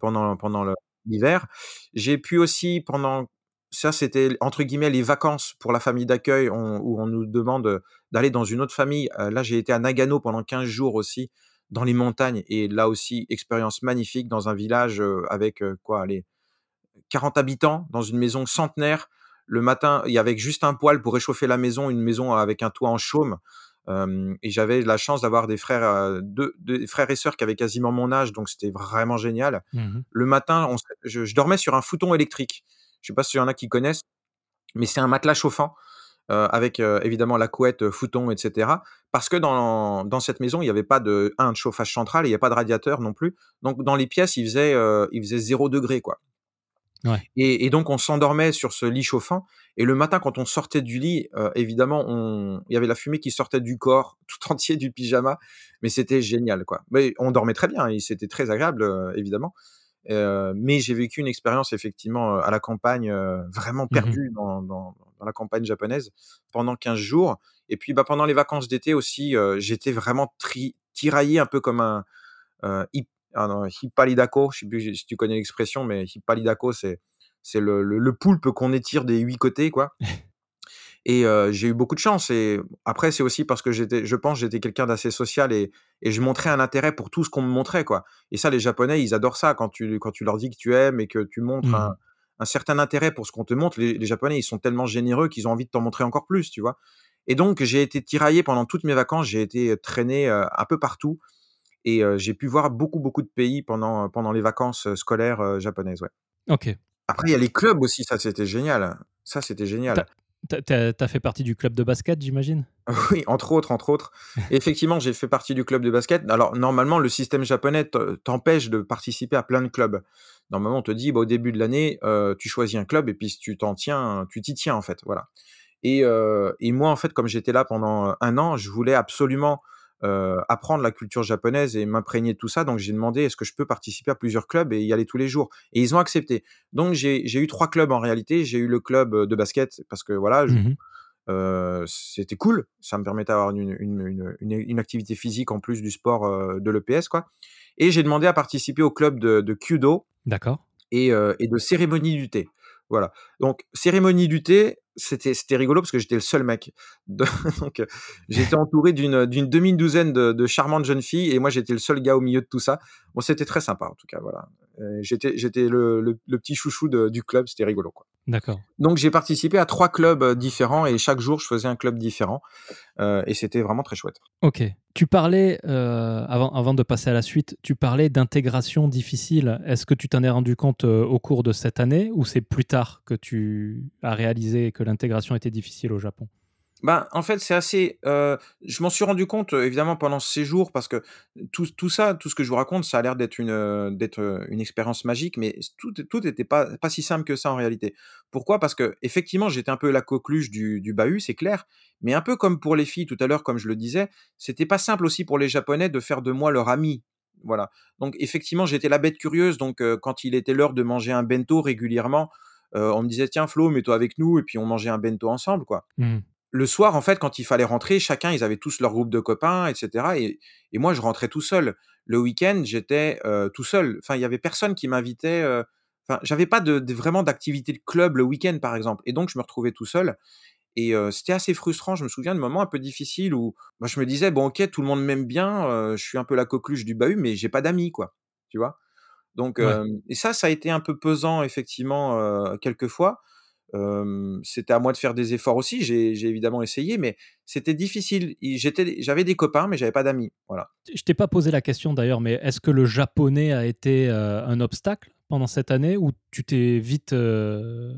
S2: pendant pendant l'hiver. J'ai pu aussi pendant ça c'était entre guillemets «les vacances» pour la famille d'accueil, où on nous demande, d'aller dans une autre famille. Là j'ai été à Nagano pendant 15 jours aussi, dans les montagnes et là aussi expérience magnifique dans un village, avec, quoi, allez 40 habitants dans une maison centenaire. Le matin, il y avait juste un poêle pour réchauffer la maison, une maison avec un toit en chaume. Et j'avais la chance d'avoir des frères, heu, 2 2 frères et sœurs qui avaient quasiment mon âge, donc c'était vraiment génial.
S1: Mmh
S2: Le matin, on je je dormais sur un futon électrique. Je sais pas s'il y en a qui connaissent, mais c'est un matelas chauffant, avec, évidemment la couette, heu, futon et cetera. Parce que dans dans cette maison, il y avait pas de 1 de chauffage central il y a pas de radiateur non plus. Donc dans les pièces, il faisait, il faisait 0 degré quoi.
S1: Ouais.
S2: Et et donc on s'endormait sur ce lit chauffant et le matin quand on sortait du lit, heu, évidemment on il y avait la fumée qui sortait du corps tout entier du pyjama, mais c'était génial, quoi. Mais on dormait très bien et c'était très agréable, heu, évidemment. Heu, mais j'ai vécu une expérience effectivement, à la campagne, vraiment
S1: Mmh
S2: perdue dans dans dans la campagne japonaise pendant 15 jours et puis, bah, pendant les vacances d'été aussi, j'étais vraiment tri tiraillé un peu comme un, hip ah non, hipparidako, je sais plus si tu connais l'expression, mais hipparidako, c'est c'est le le le poulpe qu'on étire des 8 côtés, quoi et heu, j'ai eu beaucoup de chance et après c'est aussi parce que j'étais je pense, j'étais quelqu'un d'assez social et et je montrais un intérêt pour tout ce qu'on me montrait, quoi et ça, les Japonais, ils adorent ça quand tu quand tu leur dis que tu aimes et que tu montres un
S1: Mmh
S2: un certain intérêt pour ce qu'on te montre. Les les Japonais, ils sont tellement généreux qu'ils ont envie de t'en montrer encore plus, tu vois? Et donc j'ai été tiraillé pendant toutes mes vacances, j'ai été traîné, heu, un peu partout et j'ai pu voir beaucoup, beaucoup de pays pendant, pendant les vacances, scolaires, japonaises, ouais.
S1: OK.
S2: Après il y a les clubs aussi, ça c'était génial. Ça c'était
S1: Tu
S2: génial.
S1: as tu fait partie du club de basket, j'imagine?
S2: Oui, entre autres, entre autres. Effectivement, j'ai fait partie du club de basket. Alors normalement, le système japonais te t'empêche de participer à plein de clubs. Normalement, on te dit, bah, au début de l'année, tu choisis un club et puis tu t'en tiens, tu t'y tiens, en fait, voilà. Et et moi, en fait, comme j'étais là pendant, 1 an, je voulais absolument, heu, apprendre la culture japonaise et m'imprégner de tout ça. Donc j'ai demandé: «Est-ce que je peux participer à plusieurs clubs et y aller tous les jours?» et ils ont accepté. Donc j'ai eu 3 clubs en réalité. J'ai eu le club, heu, de basket parce que voilà, je
S1: Mmh
S2: heu, c'était cool. Ça me permettait d'avoir une une une une une activité physique en plus du sport, de l'EPS, quoi et j'ai demandé à participer au club de de Kyudo
S1: D'accord.
S2: et heu et de cérémonie du thé. Voilà. Donc cérémonie du thé, c'était rigolo parce que j'étais le seul mec. Donc heu, j'étais entouré d'une, d'une demi-douzaine de de charmantes jeunes filles et moi j'étais le seul gars au milieu de tout ça. Bon, c'était très sympa en tout cas, voilà. Heu, j'étais j'étais le le le petit chouchou de du club, c'était rigolo, quoi.
S1: D'accord.
S2: Donc j'ai participé à 3 clubs, heu, différents et chaque jour je faisais un club différent, heu et c'était vraiment très chouette.
S1: OK. Tu parlais, avant avant de passer à la suite, tu parlais d'intégration difficile. Est-ce que tu t'en es rendu compte, au cours de cette année ou c'est plus tard que tu as réalisé que l'intégration était difficile au Japon?
S2: Ben, en fait, c'est assez, je m'en suis rendu compte, évidemment pendant ce séjour parce que tout tout ça, tout ce que je vous raconte, ça a l'air d'être une, d'être, une expérience magique, mais tout tout était pas pas si simple que ça en réalité. Pourquoi? Parce qu'effectivement, j'étais un peu la coqueluche du du bahut, c'est clair, mais un peu comme pour les filles tout à l'heure, comme je le disais, c'était pas simple aussi pour les Japonais de faire de moi leur ami. Voilà. Donc effectivement, j'étais la bête curieuse, donc quand il était l'heure de manger un bento régulièrement, on me disait: «Tiens Flo, mets-toi avec nous» et puis on mangeait un bento ensemble, quoi.
S1: Mmh.
S2: Le soir, en fait, quand il fallait rentrer, chacun, ils avaient tous leur groupe de copains, etc. Et, et moi, je rentrais tout seul. Le week-end, j'étais euh, tout seul. Enfin, il y avait personne qui m'invitait. euh, Enfin, j'avais pas de, de- vraiment d'activité de club le week-end, par exemple. Et donc, je me retrouvais tout seul. Et euh, c'était assez frustrant. Je me souviens de moments un peu difficiles où moi, je me disais, bon, ok, tout le monde m'aime bien. je suis un peu la coqueluche du bahut, mais j'ai pas d'amis, quoi. Tu vois? Donc,
S1: Ouais.
S2: et ça, ça a été un peu pesant, effectivement, quelquefois. Euh, c'était à moi de faire des efforts aussi. J'ai évidemment essayé, mais c'était difficile. J'avais des copains, mais j'avais pas d'amis. Voilà.
S1: Je t'ai pas posé la question d'ailleurs, mais est-ce que le japonais a été euh, un obstacle pendant cette année ou tu t'es vite, euh,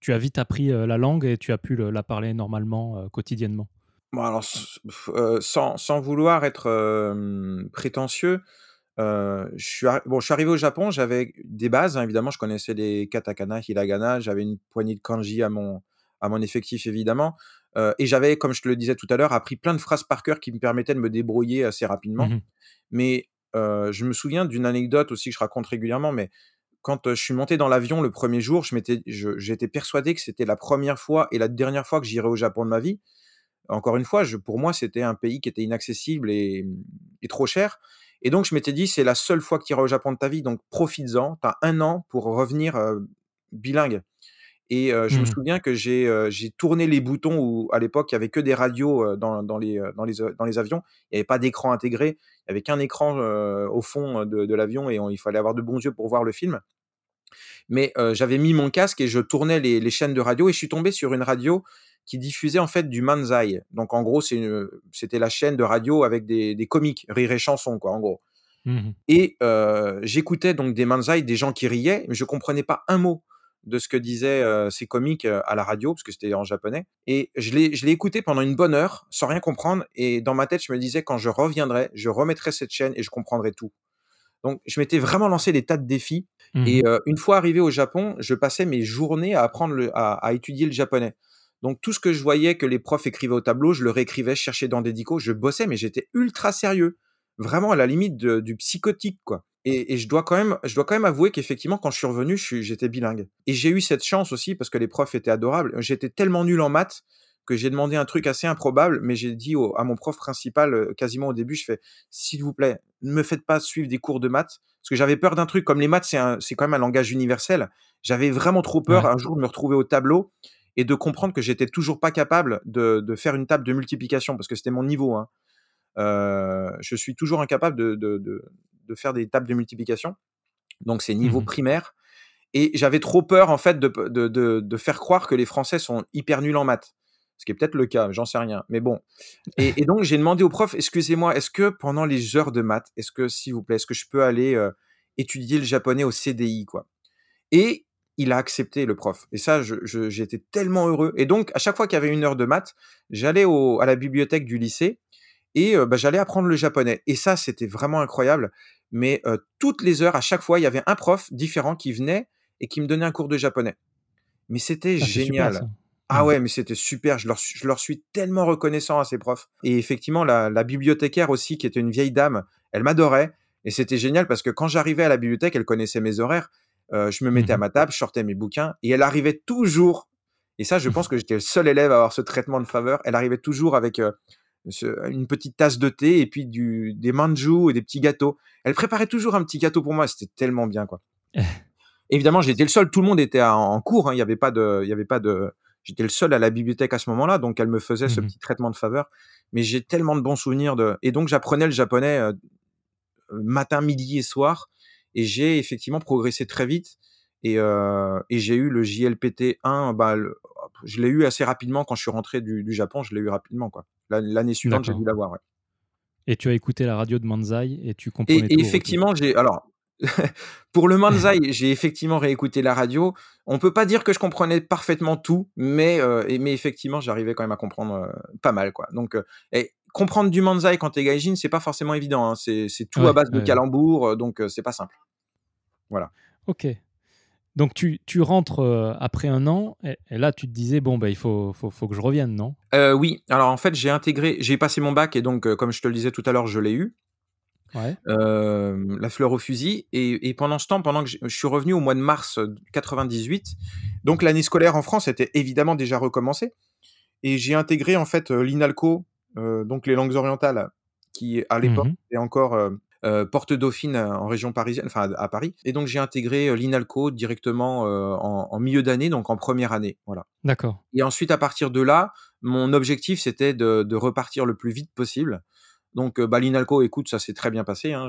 S1: tu as vite appris la langue et tu as pu le- la parler normalement quotidiennement?
S2: Bon, alors, sans, sans vouloir être prétentieux, euh, je suis, bon, je suis arrivé au Japon, j'avais des bases, hein, évidemment, je connaissais les katakana, hiragana, j'avais une poignée de kanji à mon, à mon effectif, évidemment. Euh, et j'avais, comme je te le disais tout à l'heure, appris plein de phrases par cœur qui me permettaient de me débrouiller assez rapidement.
S1: Mhm.
S2: Mais euh, je me souviens d'une anecdote aussi que je raconte régulièrement, mais quand je suis monté dans l'avion le premier jour, j'étais persuadé que c'était la première fois et la dernière fois que j'irais au Japon de ma vie. Encore une fois, je, pour moi, c'était un pays qui était inaccessible et, et trop cher. Et donc, je m'étais dit, c'est la seule fois que tu iras au Japon de ta vie, donc profites-en. Tu as un an pour revenir euh, bilingue. Et euh, je me
S1: Mhm.
S2: souviens que j'ai euh, tourné les boutons où, à l'époque, il y avait que des radios dans, dans les, dans, les, dans les avions. Il n'y avait pas d'écran intégré. Il n'y avait qu'un écran au fond de, de l'avion et on- il fallait avoir de bons yeux pour voir le film. Mais j'avais mis mon casque et je tournais les, les chaînes de radio et je suis tombé sur une radio qui diffusait en fait du manzai. Donc en gros, c'était la chaîne de radio avec des, des comiques, rire et chansons, quoi, en gros.
S1: Mhm.
S2: Et euh, j'écoutais donc des manzai, des gens qui riaient, mais je comprenais pas un mot de ce que disaient euh, ces comiques euh, à la radio, parce que c'était en japonais. Et je l'ai écouté pendant une bonne heure, sans rien comprendre. Et dans ma tête, je me disais, quand je reviendrai, je remettrai cette chaîne et je comprendrai tout. Donc, je m'étais vraiment lancé des tas de défis. Et
S1: Mhm.
S2: euh, une fois arrivé au Japon, je passais mes journées à apprendre le, à, à étudier le japonais. Donc tout ce que je voyais que les profs écrivaient au tableau, je le réécrivais, je cherchais dans des dicos, je bossais, mais j'étais ultra sérieux, vraiment à la limite de- du psychotique, quoi. Et, et je dois quand même, je dois quand même avouer qu'effectivement, quand je suis revenu, j'étais bilingue. Et j'ai eu cette chance aussi parce que les profs étaient adorables. J'étais tellement nul en maths que j'ai demandé un truc assez improbable, mais j'ai dit au- à mon prof principal euh, quasiment au début, je fais, s'il vous plaît, ne me faites pas suivre des cours de maths, parce que j'avais peur d'un truc, comme les maths, c'est quand même un langage universel. J'avais vraiment trop peur
S1: Ouais.
S2: un jour de me retrouver au tableau et de comprendre que j'étais toujours pas capable de, de faire une table de multiplication, parce que c'était mon niveau. hein. Euh, je suis toujours incapable de, de- de- de faire des tables de multiplication. Donc c'est niveau
S1: Mhm.
S2: primaire. Et j'avais trop peur, en fait, de, faire croire que les Français sont hyper nuls en maths. Ce qui est peut-être le cas, j'en sais rien. Mais bon. Et, et donc, j'ai demandé au prof, excusez-moi, est-ce que pendant les heures de maths, est-ce que, s'il vous plaît, est-ce que je peux aller euh, étudier le japonais au CDI, quoi? Et il a accepté, le prof. Et ça, j'étais tellement heureux. Et donc, à chaque fois qu'il y avait une heure de maths, j'allais à la bibliothèque du lycée et euh, bah, j'allais apprendre le japonais. Et ça, c'était vraiment incroyable. Mais euh, toutes les heures, à chaque fois, il y avait un prof différent qui venait et qui me donnait un cours de japonais. Mais c'était
S1: Ah, super
S2: génial. Ah
S1: Mhm.
S2: ouais, mais c'était super. Je leur, suis- je leur suis tellement reconnaissant à ces profs. Et effectivement, la, la bibliothécaire aussi, qui était une vieille dame, elle m'adorait. Et c'était génial parce que quand j'arrivais à la bibliothèque, elle connaissait mes horaires. Euh, je me mettais à ma table, je sortais mes bouquins et elle arrivait toujours. Et ça, je pense que j'étais le seul élève à avoir ce traitement de faveur. Elle arrivait toujours avec euh, ce- une petite tasse de thé et puis du, des manjus et des petits gâteaux. Elle préparait toujours un petit gâteau pour moi. C'était tellement bien, quoi. Évidemment, j'étais le seul. Tout le monde était en, en cours. hein. Il n'y avait pas de, il y avait pas de. J'étais le seul à la bibliothèque à ce moment-là, donc elle me faisait ce
S1: Mhm.
S2: petit traitement de faveur. Mais j'ai tellement de bons souvenirs de. Et donc j'apprenais le japonais euh, matin, midi et soir. Et j'ai effectivement progressé très vite. Et, euh, et j'ai eu le JLPT 1. Bah, le- je l'ai eu assez rapidement quand je suis rentré du, du Japon. Je l'ai eu rapidement, quoi. L'année suivante, j'ai dû l'avoir. Ouais.
S1: Et tu as écouté la radio de Manzai et tu comprenais
S2: et
S1: tout
S2: effectivement, j'ai alors pour le Manzai, j'ai effectivement réécouté la radio. On peut pas dire que je comprenais parfaitement tout, mais euh, mais effectivement, j'arrivais quand même à comprendre euh, pas mal quoi. Donc euh, et comprendre du Manzai quand t'es gaijin, c'est pas forcément évident. hein. C'est tout à base de
S1: ouais,
S2: calembours, donc c'est pas simple. Voilà.
S1: Ok. Donc tu, tu rentres euh, après un an et, et là tu te disais bon bah il faut, faut, faut que je revienne non?
S2: Euh, oui. Alors en fait, j'ai intégré, j'ai passé mon bac et donc euh, comme je te le disais tout à l'heure, je l'ai eu.
S1: Ouais.
S2: la fleur au fusil. Et, et pendant ce temps, pendant que je, suis revenu au mois de mars euh, 98, donc l'année scolaire en France était évidemment déjà recommencée. et j'ai intégré en fait, l'INALCO, donc les langues orientales qui à l'époque
S1: Mmh
S2: était encore, heu, Porte Dauphine, heu, en région parisienne, enfin à Paris et donc j'ai intégré, heu, l'INALCO directement, heu, en en milieu d'année, donc en première année, voilà
S1: D'accord.
S2: et ensuite à partir de là, mon objectif c'était de de repartir le plus vite possible donc heu, bah, l'INALCO écoute ça s'est très bien passé, hein.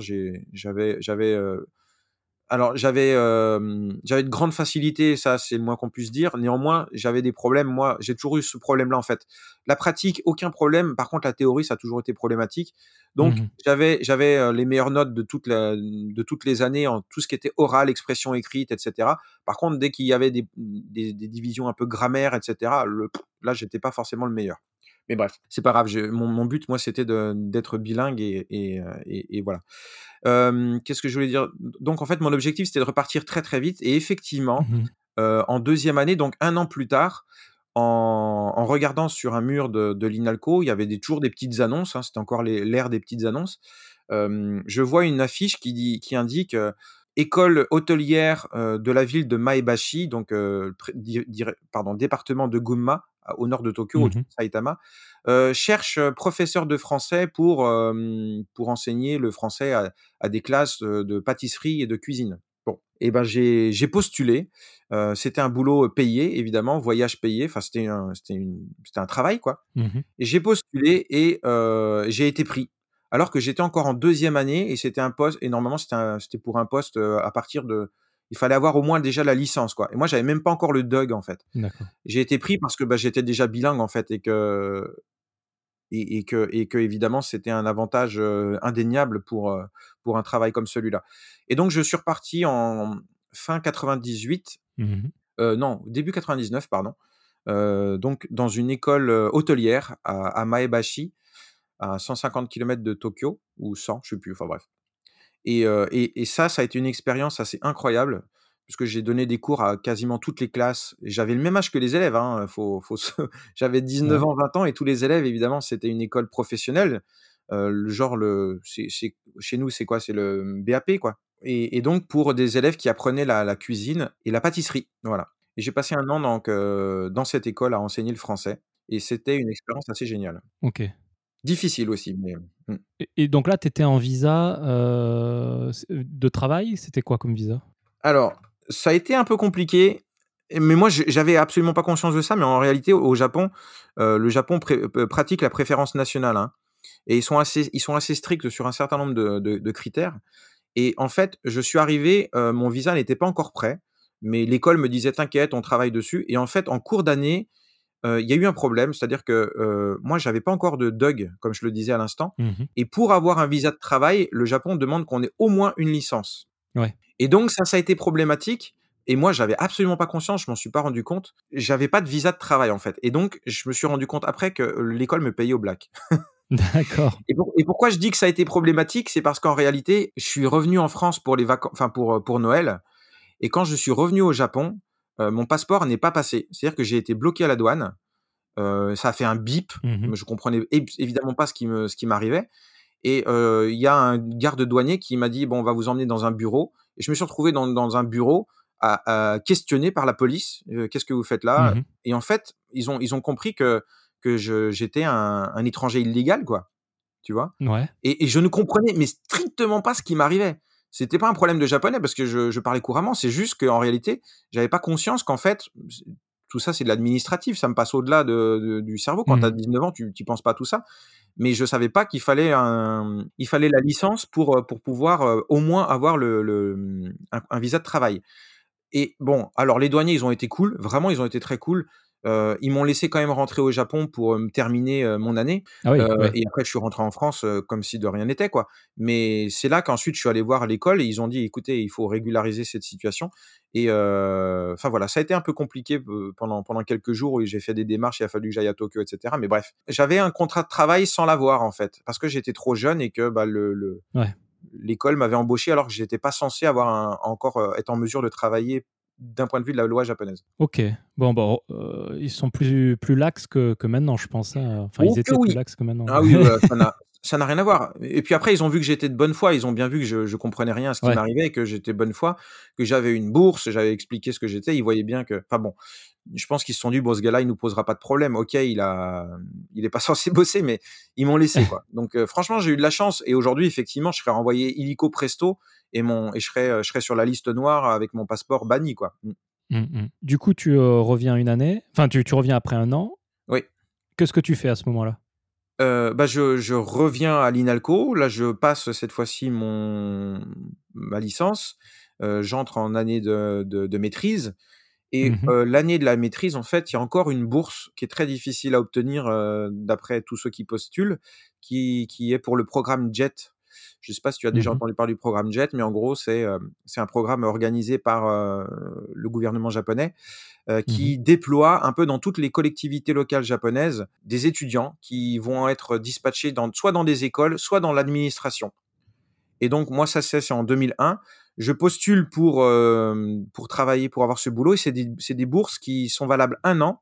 S2: J'avais alors j'avais, de grandes facilités, ça c'est le moins qu'on puisse dire. Néanmoins, j'avais des problèmes, moi, j'ai toujours eu ce problème-là en fait. La pratique, aucun problème. Par contre, la théorie, ça a toujours été problématique. Donc
S1: Mmh
S2: j'avais les meilleures notes de toute la de toutes les années en tout ce qui était oral, expression écrite et cetera. Par contre, dès qu'il y avait des des des divisions un peu grammaire et cetera, le là, j'étais pas forcément le meilleur. Mais bref, c'est pas grave, je mon mon but, moi, c'était d'être bilingue et et heu et et voilà. Qu'est-ce que je voulais dire? donc en fait, mon objectif, c'était de repartir très, très vite et effectivement,
S1: Mmh
S2: heu, en deuxième année, donc un an plus tard, en en regardant sur un mur de de l'INALCO, il y avait des toujours des petites annonces, hein, c'était encore l'ère des petites annonces. Je vois une affiche qui dit qui indique, heu: «École hôtelière, de la ville de Maebashi», donc pardon, département de Gunma, au nord de Tokyo, au-dessus
S1: Mmh
S2: de Saitama, heu, cherche, heu, professeur de français pour, hem, pour enseigner le français à à des classes, de pâtisserie et de cuisine. Bon et ben, j'ai postulé, c'était un boulot, payé évidemment, voyage payé, enfin c'était un c'était une c'était un travail quoi.
S1: Mmh
S2: et j'ai postulé et j'ai été pris. Alors que j'étais encore en deuxième année et c'était un poste et normalement c'était pour un poste, à partir de il fallait avoir au moins déjà la licence quoi. Et moi j'avais même pas encore le DUG en fait. J'ai été pris parce que, bah, j'étais déjà bilingue en fait et que et et que et que évidemment c'était un avantage, heu, indéniable pour, heu, pour un travail comme celui-là. Et donc je suis reparti en fin 98,
S1: Mmh
S2: heu, non, début 99 pardon, donc dans une école, hôtelière à à Maebashi, à 150 kilomètres de Tokyo ou 100, je sais plus, enfin bref et heu et et ça, ça a été une expérience assez incroyable puisque j'ai donné des cours à quasiment toutes les classes j'avais le même âge que les élèves, hein, faut faut se j'avais 19
S1: Ouais.
S2: ans, 20 ans et tous les élèves évidemment, c'était une école professionnelle, le genre le chez nous, c'est quoi? C'est le BAP quoi et et donc pour des élèves qui apprenaient la la cuisine et la pâtisserie, voilà et j'ai passé un an donc dans cette école à enseigner le français et c'était une expérience assez géniale.
S1: OK.
S2: Difficile aussi mais mmh.
S1: Et et donc là, tu étais en visa, heu, c de travail? C'était quoi comme visa?
S2: Alors, ça a été un peu compliqué, mais moi j'avais absolument pas conscience de ça, mais en réalité au Japon, heu, le Japon pratique la préférence nationale, hein et ils sont assez ils sont assez stricts sur un certain nombre de de de critères et en fait, je suis arrivé, mon visa n'était pas encore prêt, mais l'école me disait: «T'inquiète, on travaille dessus» et en fait, en cours d'année, il y a eu un problème, c'est-à-dire que, heu, moi j'avais pas encore de DUG, comme je le disais à l'instant
S1: Mmh
S2: et pour avoir un visa de travail, le Japon demande qu'on ait au moins une licence.
S1: Ouais.
S2: Et donc ça, ça a été problématique et moi, j'avais absolument pas conscience, je m'en suis pas rendu compte. J'avais pas de visa de travail, en fait et donc je me suis rendu compte après que l'école me payait au black
S1: D'accord.
S2: et pour et pourquoi je dis que ça a été problématique? C'est parce qu'en réalité, je suis revenu en France pour les vacan enfin pour, pour Noël et quand je suis revenu au Japon, mon passeport n'est pas passé. C'est-à-dire que j'ai été bloqué à la douane, heu, ça a fait un bip,
S1: Mmh
S2: je comprenais év évidemment pas ce qui me ce qui m'arrivait et heu, il y a un garde douanier qui m'a dit: «Bon, on va vous emmener dans un bureau» et je me suis retrouvé dans dans un bureau à à questionné par la police: «Heu, qu'est-ce que vous faites là?»
S1: Mmh
S2: et en fait, ils ont ils ont compris que que je j'étais un un étranger illégal, quoi, tu vois?
S1: Ouais.
S2: Et et je ne comprenais mais strictement pas ce qui m'arrivait. C'était pas un problème de japonais parce que je je parlais couramment, c'est juste qu'en réalité, j'avais pas conscience qu'en fait, tout ça, c'est de l'administratif, ça me passe au-delà de de du cerveau. Quand tu as
S1: Mmh
S2: 19 ans, tu tu penses pas à tout ça. Mais je savais pas qu'il fallait un il fallait la licence pour, heu, pour pouvoir, heu, au moins avoir le le, mmh, un un visa de travail. Et bon, alors les douaniers, ils ont été cool, vraiment, ils ont été très cool. Ils m'ont laissé quand même rentrer au Japon pour, me terminer, mon année,
S1: Ah
S2: heu
S1: oui, ouais.
S2: et après je suis rentré en France, comme si de rien n'était, quoi. Mais c'est là qu'ensuite je suis allé voir l'école et ils ont dit: «Écoutez, il faut régulariser cette situation» et enfin voilà, ça a été un peu compliqué, pendant pendant quelques jours où j'ai fait des démarches, il a fallu que j'aille à Tokyo et cetera. Mais bref, j'avais un contrat de travail sans l'avoir, en fait, parce que j'étais trop jeune et que, bah, le le
S1: Ouais.
S2: l'école m'avait embauché alors que j'étais pas censé avoir un encore, être en mesure de travailler d'un point de vue de la loi japonaise.
S1: OK. Bon, bon, heu, ils sont plus plus lax que que maintenant, je pense, hein, enfin,
S2: Oh
S1: ils
S2: que
S1: étaient plus
S2: oui!
S1: lax que maintenant.
S2: Ah oui, bah, ça n'a rien à voir et puis après ils ont vu que j'étais de bonne foi, ils ont bien vu que je je comprenais rien à ce qui
S1: Ouais.
S2: m'arrivait, que j'étais de bonne foi, que j'avais une bourse, j'avais expliqué ce que j'étais, ils voyaient bien que enfin bon, je pense qu'ils se sont dit: «Bon ce gars-là, il nous posera pas de problème. OK, il a il est pas censé bosser», mais ils m'ont laissé quoi. Donc heu, franchement, j'ai eu de la chance et aujourd'hui effectivement, je serais renvoyé illico presto et mon et je serais, heu, je serais sur la liste noire avec mon passeport banni quoi. Mmh.
S1: Mmh mh. Du coup, tu, heu, reviens une année, enfin tu tu reviens après 1 an.
S2: Oui.
S1: Qu'est-ce que tu fais à ce moment-là?
S2: Heu, bah, je je reviens à l'INALCO. Là, je passe cette fois-ci mon ma licence. J'entre en année de de de maîtrise et
S1: mh.
S2: heu, l'année de la maîtrise, en fait, il y a encore une bourse qui est très difficile à obtenir, d'après tous ceux qui postulent, qui qui est pour le programme JET. Je sais pas si tu as
S1: Mmh
S2: déjà
S1: mh.
S2: entendu parler du programme JET, mais en gros, c'est, c'est un programme organisé par, heu, le gouvernement japonais, heu,
S1: Mmh mh.
S2: qui déploie un peu dans toutes les collectivités locales japonaises, des étudiants qui vont être dispatchés dans soit dans des écoles, soit dans l'administration et donc moi, ça c'est en 2001. Je postule pour, pour travailler, pour avoir ce boulot et c'est des des bourses qui sont valables 1 an,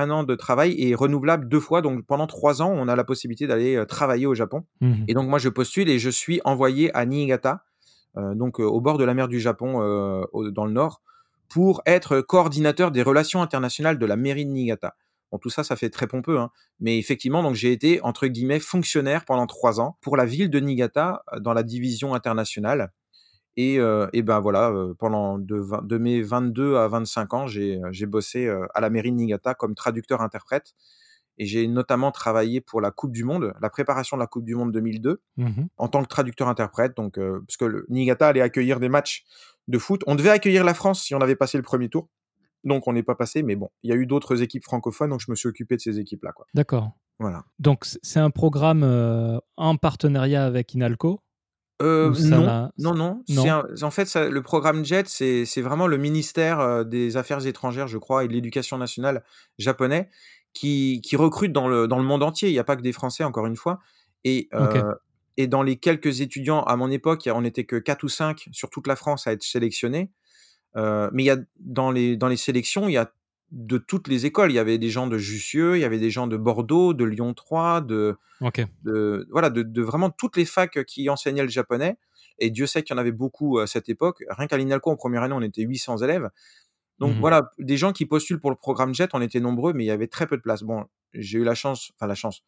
S2: 1 an de travail et renouvelables 2 fois. Donc pendant 3 ans, on a la possibilité d'aller, heu, travailler au Japon
S1: Mmh mh.
S2: et donc moi, je postule et je suis envoyé à Niigata, heu, donc heu, au bord de la mer du Japon, au dans le nord, pour être coordinateur des relations internationales de la mairie de Niigata. Bon tout ça, ça fait très pompeux, hein, mais effectivement, donc j'ai été entre guillemets «fonctionnaire» pendant 3 ans pour la ville de Niigata, dans la division internationale et ben voilà, pendant de vingt de mes 22 à 25 ans, j'ai, bossé, à la mairie de Niigata comme traducteur-interprète et j'ai notamment travaillé pour la coupe du monde, la préparation de la coupe du monde 2002
S1: Mmh mh.
S2: en tant que traducteur-interprète donc parce que le Niigata allait accueillir des matchs de foot. On devait accueillir la France si on avait passé le 1er tour, donc on n'est pas passé, mais bon, il y a eu d'autres équipes francophones, donc je me suis occupé de ces équipes-là.
S1: D'accord.
S2: Voilà.
S1: Donc c'est un programme, en partenariat avec INALCO? Ça
S2: non, non, non, c'est
S1: non?
S2: un en fait, ça le programme JET, c'est vraiment le ministère, heu, des Affaires étrangères, je crois et de l'Éducation nationale japonais qui qui recrute dans le dans le monde entier. Il y a pas que des Français, encore une fois. Et et dans les quelques étudiants à mon époque, on était que 4 ou 5 sur toute la France à être sélectionnés, mais il y a dans les dans les sélections, il y a de toutes les écoles. Il y avait des gens de Jussieu, il y avait des gens de Bordeaux, de Lyon 3, de voilà, de de vraiment toutes les facs qui enseignaient le japonais et Dieu sait qu'il y en avait beaucoup à cette époque. Rien qu'à l'INALCO, en 1re année, on était 800 élèves.
S1: Mmh
S2: Donc
S1: mh.
S2: voilà, des gens qui postulent pour le programme JET, on était nombreux, mais il y avait très peu de place. Bon, j'ai eu la chance, enfin la chance,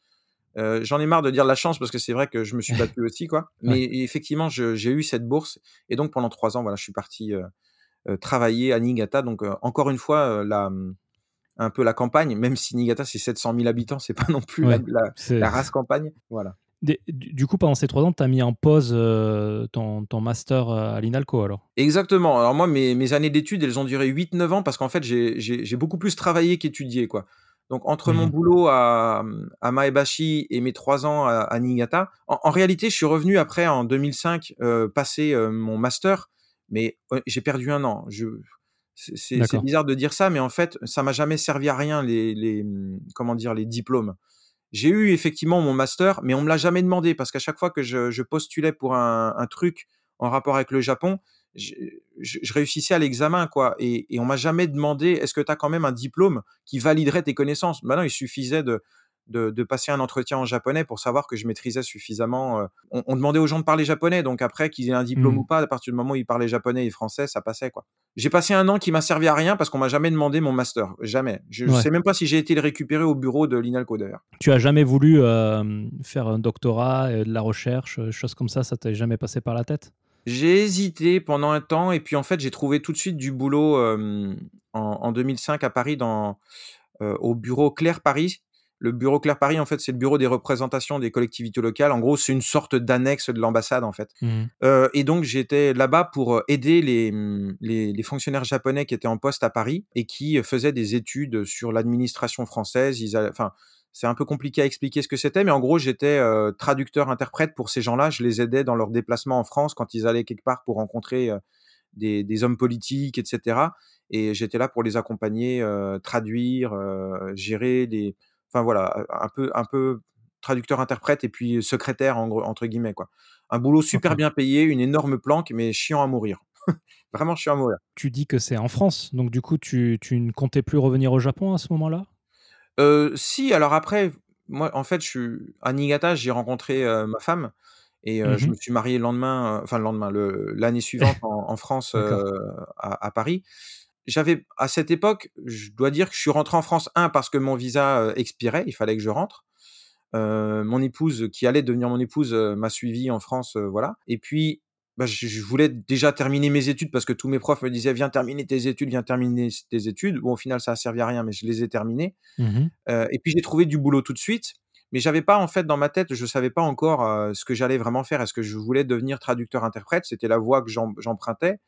S2: heu, j'en ai marre de dire la chance parce que c'est vrai que je me suis battu aussi, quoi,
S1: Ouais.
S2: mais effectivement, j'ai eu cette bourse et donc pendant 3 ans, voilà, je suis parti, travailler à Niigata donc heu, encore une fois, heu, la, mmh, un peu la campagne, même si Niigata, c'est 700 000 habitants, c'est pas non plus la
S1: Ouais,
S2: la race campagne, voilà.
S1: Des du coup, pendant ces 3 ans, tu as mis en pause, ton ton master, à l'INALCO alors?
S2: Exactement. Alors moi, mes mes années d'études, elles ont duré 8-9 ans parce qu'en fait, j'ai beaucoup plus travaillé qu'étudié, quoi. Donc entre
S1: Mmh
S2: mon
S1: mh.
S2: boulot à, mmh, à Maebashi et mes 3 ans à à Niigata, en en réalité, je suis revenu après en 2005, heu, passer, mon master, mais j'ai perdu 1 an. Je c'est bizarre de dire ça, mais en fait, ça m'a jamais servi à rien les les, mmh, comment dire? Les diplômes. J'ai eu effectivement mon master, mais on me l'a jamais demandé parce qu'à chaque fois que je je postulais pour un un truc en rapport avec le Japon, je je je réussissais à l'examen, quoi et et on m'a jamais demandé: «Est-ce que tu as quand même un diplôme qui validerait tes connaissances?» bah non, il suffisait de de de passer un entretien en japonais pour savoir que je maîtrisais suffisamment, heu on on demandait aux gens de parler japonais, donc après qu'ils aient un diplôme
S1: Mmh.
S2: ou pas, à partir du moment où ils parlaient japonais et français, ça passait, quoi. J'ai passé 1 an qui m'a servi à rien parce qu'on m'a jamais demandé mon master, jamais. Je
S1: Ouais.
S2: sais même pas si j'ai été le récupérer au bureau de l'INALCO, d'ailleurs.
S1: Tu as jamais voulu, faire un doctorat et de la recherche, heu, choses comme ça, ça t'est jamais passé par la tête?
S2: J'ai hésité pendant un temps et puis en fait, j'ai trouvé tout de suite du boulot, en en 2005 à Paris dans, au bureau Clear Paris. Le bureau Clear Paris, en fait, c'est le bureau des représentations des collectivités locales. En gros, c'est une sorte d'annexe de l'ambassade, en fait,
S1: Mmh mh.
S2: heu et donc j'étais là-bas pour, heu, aider les, mmh, les les fonctionnaires japonais qui étaient en poste à Paris et qui, heu, faisaient des études sur l'administration française. Ils enfin, c'est un peu compliqué à expliquer ce que c'était, mais en gros, j'étais, traducteur-interprète pour ces gens-là. Je les aidais dans leurs déplacements en France quand ils allaient quelque part pour rencontrer, des des hommes politiques et cetera et j'étais là pour les accompagner, traduire, gérer les enfin voilà, un peu un peu traducteur-interprète et puis «secrétaire» en entre guillemets, quoi. Un boulot super bien payé, une énorme planque, mais chiant à mourir. Vraiment chiant à mourir.
S1: Tu dis que c'est en France, donc du coup, tu tu ne comptais plus revenir au Japon à ce moment-là?
S2: Si, alors après, moi, en fait, je suis à Niigata, j'ai rencontré, ma femme et
S1: Mmh
S2: je
S1: mh.
S2: me suis marié le lendemain, enfin le lendemain, le l'année suivante en en France, à Paris. J'avais à cette époque, je dois dire que je suis rentré en France, 1 parce que mon visa, heu, expirait, il fallait que je rentre. Heu, mon épouse, qui allait devenir mon épouse, heu, m'a suivi en France, voilà et puis, bah, je voulais déjà terminer mes études parce que tous mes profs me disaient: «Viens terminer tes études, viens terminer tes études». Bon, au final, ça a servi à rien, mais je les ai terminées.
S1: Mmh
S2: et puis j'ai trouvé du boulot tout de suite, mais j'avais pas en fait dans ma tête, je savais pas encore, ce que j'allais vraiment faire. Est-ce que je voulais devenir traducteur-interprète? C'était la voie que j'em j'empruntais.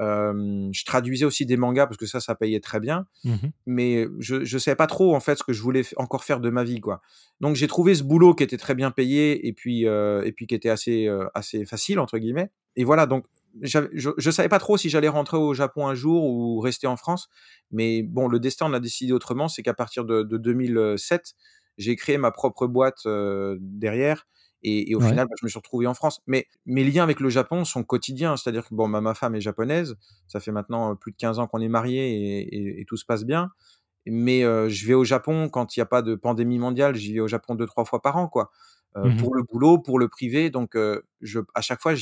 S2: Hem, je traduisais aussi des mangas parce que ça, ça payait très bien,
S1: Mmh mh.
S2: mais je je savais pas trop en fait ce que je voulais encore faire de ma vie, quoi. Donc j'ai trouvé ce boulot qui était très bien payé et puis, heu et puis qui était assez, heu, assez «facile» entre guillemets et voilà donc je je savais pas trop si j'allais rentrer au Japon un jour ou rester en France, mais bon, le destin en a décidé autrement. C'est qu'à partir de de 2007, j'ai créé ma propre boîte, derrière et et au
S1: Ouais.
S2: final, bah, je me suis retrouvé en France. Mais mes liens avec le Japon sont quotidiens, c'est-à-dire que bon, bah, ma femme est japonaise, ça fait maintenant, heu, plus de 15 ans qu'on est mariés et et et tout se passe bien. Mais, heu, je vais au Japon quand il y a pas de pandémie mondiale, j'y vais au Japon 2-3 fois par an, quoi, heu,
S1: Mmh mh.
S2: pour le boulot, pour le privé, donc, je à chaque fois,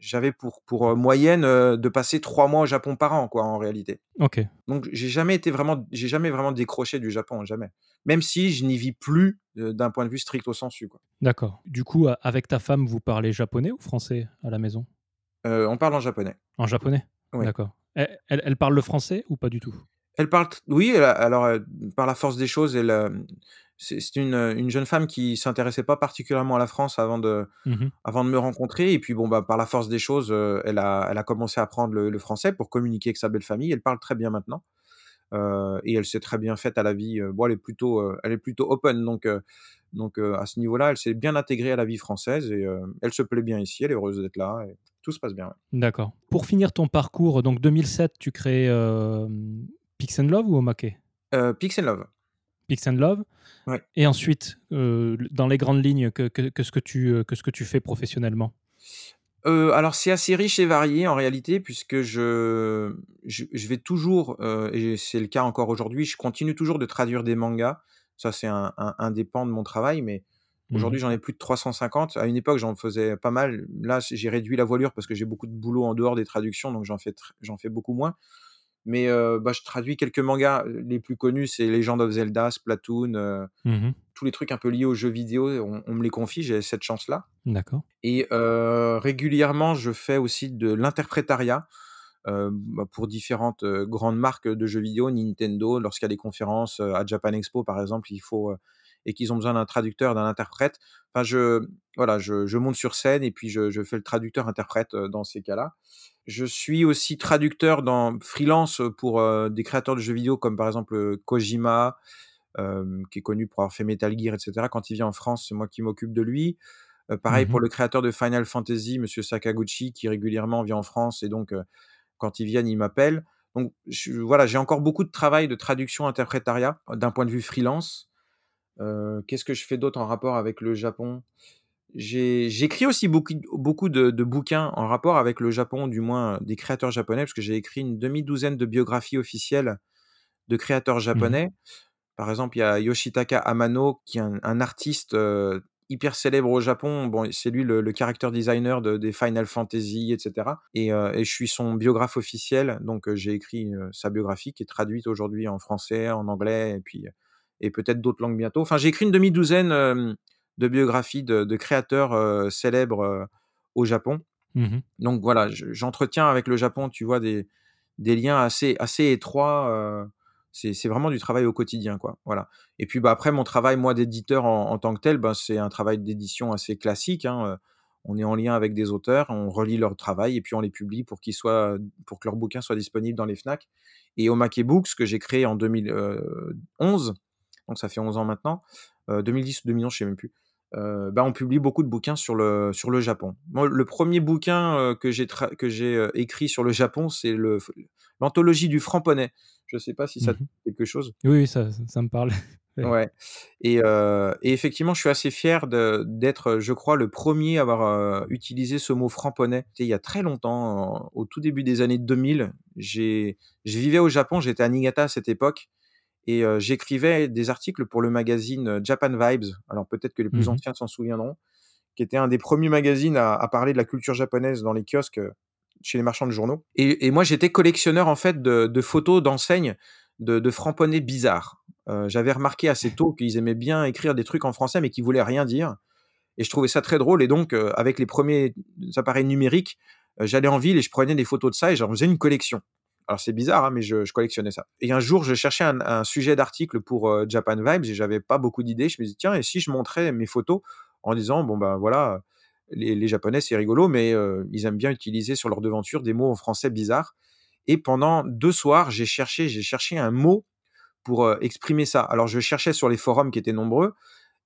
S2: j'avais pour pour, moyenne, de passer 3 mois au Japon par an, quoi, en réalité.
S1: OK.
S2: Donc j'ai jamais été vraiment j'ai jamais vraiment décroché du Japon, jamais. Même si je n'y vis plus, heu, d'un point de vue stricto sensu.
S1: D'accord. Du coup, avec ta femme, vous parlez japonais ou français à la maison?
S2: Heu, on parle en japonais.
S1: En japonais?
S2: Oui.
S1: D'accord. Elle elle elle parle le français ou pas du tout?
S2: Elle parle oui, elle a alors, heu, par la force des choses, elle, c'est une, une jeune femme qui s'intéressait pas particulièrement à la France avant de
S1: Mmh mh.
S2: avant de me rencontrer et puis bon, bah, par la force des choses, elle a elle a commencé à apprendre le le français pour communiquer avec sa belle famille. Elle parle très bien maintenant, et elle s'est très bien faite à la vie, bon, elle est plutôt, heu, elle est plutôt open donc donc à ce niveau-là, elle s'est bien intégrée à la vie française et elle se plaît bien ici, elle est heureuse d'être là et tout se passe bien, ouais.
S1: D'accord. Pour finir ton parcours, donc 2007, tu crées, hem, Peaks& Love ou Omake?
S2: Heu, Peaks& Love.
S1: Peaks& Love
S2: Ouais.
S1: et ensuite, dans les grandes lignes, que que qu'est-ce que tu, heu, qu'est-ce que tu fais professionnellement?
S2: Alors c'est assez riche et varié en réalité puisque je je je vais toujours, et c'est le cas encore aujourd'hui, je continue toujours de traduire des mangas. Ça, c'est un un un des pans de mon travail, mais
S1: Mmh
S2: aujourd'hui, j'en ai plus de 350. À une époque, j'en faisais pas mal. Là, j'ai réduit la voilure parce que j'ai beaucoup de boulot en dehors des traductions, donc j'en fais tr j'en fais beaucoup moins. Mais bah, je traduis quelques mangas. Les plus connus, c'est Legend of Zelda, Splatoon,
S1: Mmh mh.
S2: tous les trucs un peu liés aux jeux vidéo, on on me les confie, j'ai cette chance-là.
S1: D'accord.
S2: Et régulièrement, je fais aussi de l'interprétariat, bah, pour différentes, grandes marques de jeux vidéo, Nintendo, lorsqu'il y a des conférences, à Japan Expo, par exemple, il faut, et qu'ils ont besoin d'un traducteur, d'un interprète. Enfin, je voilà, je je monte sur scène et puis je je fais le traducteur-interprète, dans ces cas-là. Je suis aussi traducteur dans freelance, pour, heu, des créateurs de jeux vidéo comme, par exemple, heu, Kojima, hem, qui est connu pour avoir fait Metal Gear et cetera. Quand il vient en France, c'est moi qui m'occupe de lui. Pareil
S1: Mmh
S2: pour
S1: mh.
S2: le créateur de Final Fantasy, monsieur Sakaguchi, qui régulièrement vient en France et donc quand ils viennent, ils m'appellent. Donc je voilà, j'ai encore beaucoup de travail de traduction interprétariat, d'un point de vue freelance. Qu'est-ce que je fais d'autre en rapport avec le Japon? J'écris aussi beaucoup de de bouquins en rapport avec le Japon, du moins, des créateurs japonais, parce que j'ai écrit une demi-douzaine de biographies officielles de créateurs
S1: Mmh mh.
S2: japonais. Par exemple, il y a Yoshitaka Amano qui est un un artiste, heu, hyper célèbre au Japon. Bon, c'est lui le le character designer de des Final Fantasy et cetera et je suis son biographe officiel, donc heu, j'ai écrit, sa biographie qui est traduite aujourd'hui en français, en anglais et puis, et peut-être d'autres langues bientôt. Enfin, j'ai écrit une demi-douzaine, de biographies de de créateurs, célèbres, au Japon.
S1: Mmh mh.
S2: Donc voilà, je j'entretiens avec le Japon, tu vois, des des liens assez assez étroits, c'est vraiment du travail au quotidien, quoi, voilà. Et puis, bah, après mon travail, moi, d'éditeur en en tant que tel, ben, c'est un travail d'édition assez classique, hein, on est en lien avec des auteurs, on relit leur travail et puis on les publie pour qu'ils soient, pour que leurs bouquins soient disponibles dans les Fnac. Et Omake Books que j'ai créé en 2000, heu, 11, donc ça fait 11 ans maintenant, heu, 2010 ou 2011, je sais même plus. Heu, bah, on publie beaucoup de bouquins sur le sur le Japon. Moi, le 1er bouquin, heu, que j'ai tra que j'ai, heu, écrit sur le Japon, c'est le l'anthologie du Franc Poney. Je sais pas si
S1: Mmh
S2: ça te
S1: mh.
S2: dit quelque chose?
S1: Oui, ça ça me parle. Ouais.
S2: Et effectivement, je suis assez fier d'être, je crois, le 1er à avoir, utilisé ce mot. C'était il y a très longtemps, au tout début des années 2000. J'ai je vivais au Japon, j'étais à Niigata à cette époque et j'écrivais des articles pour le magazine Japan Vibes. Alors peut-être que les plus
S1: Mmh
S2: anciens s'en souviendront, qui était un des premiers magazines à, parler de la culture japonaise dans les kiosques chez les marchands de journaux. Et, moi, j'étais collectionneur en fait de, photos d'enseignes de, de bizarres. J'avais remarqué assez tôt qu'ils aimaient bien écrire des trucs en français, mais qui voulaient rien dire. Et je trouvais ça très drôle. Et donc, avec les premiers appareils numériques, j'allais en ville et je prenais des photos de ça et j'en faisais une collection. Alors c'est bizarre, hein, mais je, collectionnais ça. Et un jour, je cherchais un, sujet d'article pour euh, Japan Vibes et j'avais pas beaucoup d'idées. Je me disais, tiens, et si je montrais mes photos en disant, bon ben voilà, les, Japonais c'est rigolo, mais euh, ils aiment bien utiliser sur leur devanture des mots en français bizarres. Et pendant deux soirs, j'ai cherché, j'ai cherché un mot pour euh, exprimer ça. Alors je cherchais sur les forums qui étaient nombreux.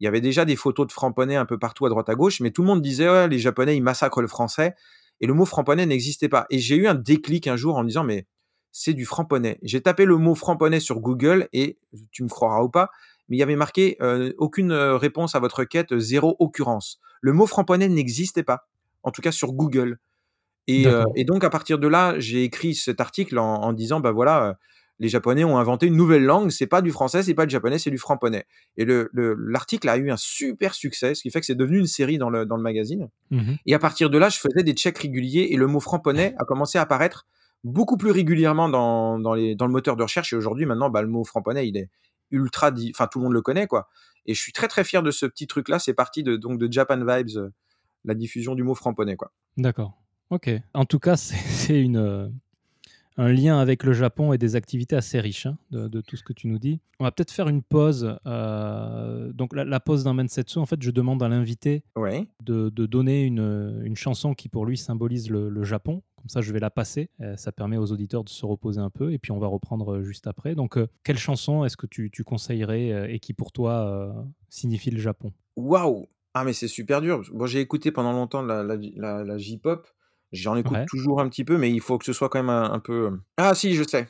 S2: Il y avait déjà des photos de framponnais un peu partout à droite à gauche, mais tout le monde disait, les Japonais ils massacrent le français. Et le mot framponnet n'existait pas. Et j'ai eu un déclic un jour en me disant, mais c'est du framponnet. J'ai tapé le mot framponnet sur Google et tu me croiras ou pas, mais il y avait marqué euh, aucune euh, réponse à votre requête, zéro occurrence. Le mot framponnet n'existait pas, en tout cas sur Google. Et, euh, donc à partir de là, j'ai écrit cet article en, disant bah voilà, les Japonais ont inventé une nouvelle langue, c'est pas du français, c'est pas du japonais, c'est du framponnet. Et l'article a eu un super succès, ce qui fait que c'est devenu une série dans le, dans le magazine. Mmh et à partir de là, je faisais des checks réguliers et le mot framponnet a commencé à apparaître beaucoup plus régulièrement dans, dans, les, dans le moteur de recherche. Et aujourd'hui, maintenant, bah, le mot framponnet, il est ultra, enfin tout le monde le connaît, quoi. Et je suis très très fier de ce petit truc-là. C'est parti de, donc de Japan Vibes, euh, la diffusion du mot framponnet, quoi.
S1: D'accord. Ok. En tout cas, c'est une, euh, un lien avec le Japon et des activités assez riches hein, de, tout ce que tu nous dis. On va peut-être faire une pause. Euh, donc la, pause d'un Mensetsu, en fait, je demande à l'invité de, donner une, une, chanson qui pour lui symbolise le, Japon. Comme ça, je vais la passer. Euh, ça permet aux auditeurs de se reposer un peu et puis on va reprendre euh, juste après. Donc, quelle chanson est-ce que tu, tu conseillerais et qui pour toi signifie le Japon?
S2: Waouh Ah mais c'est super dur. Bon, j'ai écouté pendant longtemps la, la, la J-pop. J'en écoute toujours un petit peu, mais il faut que ce soit quand même un, peu. Ah si, je sais.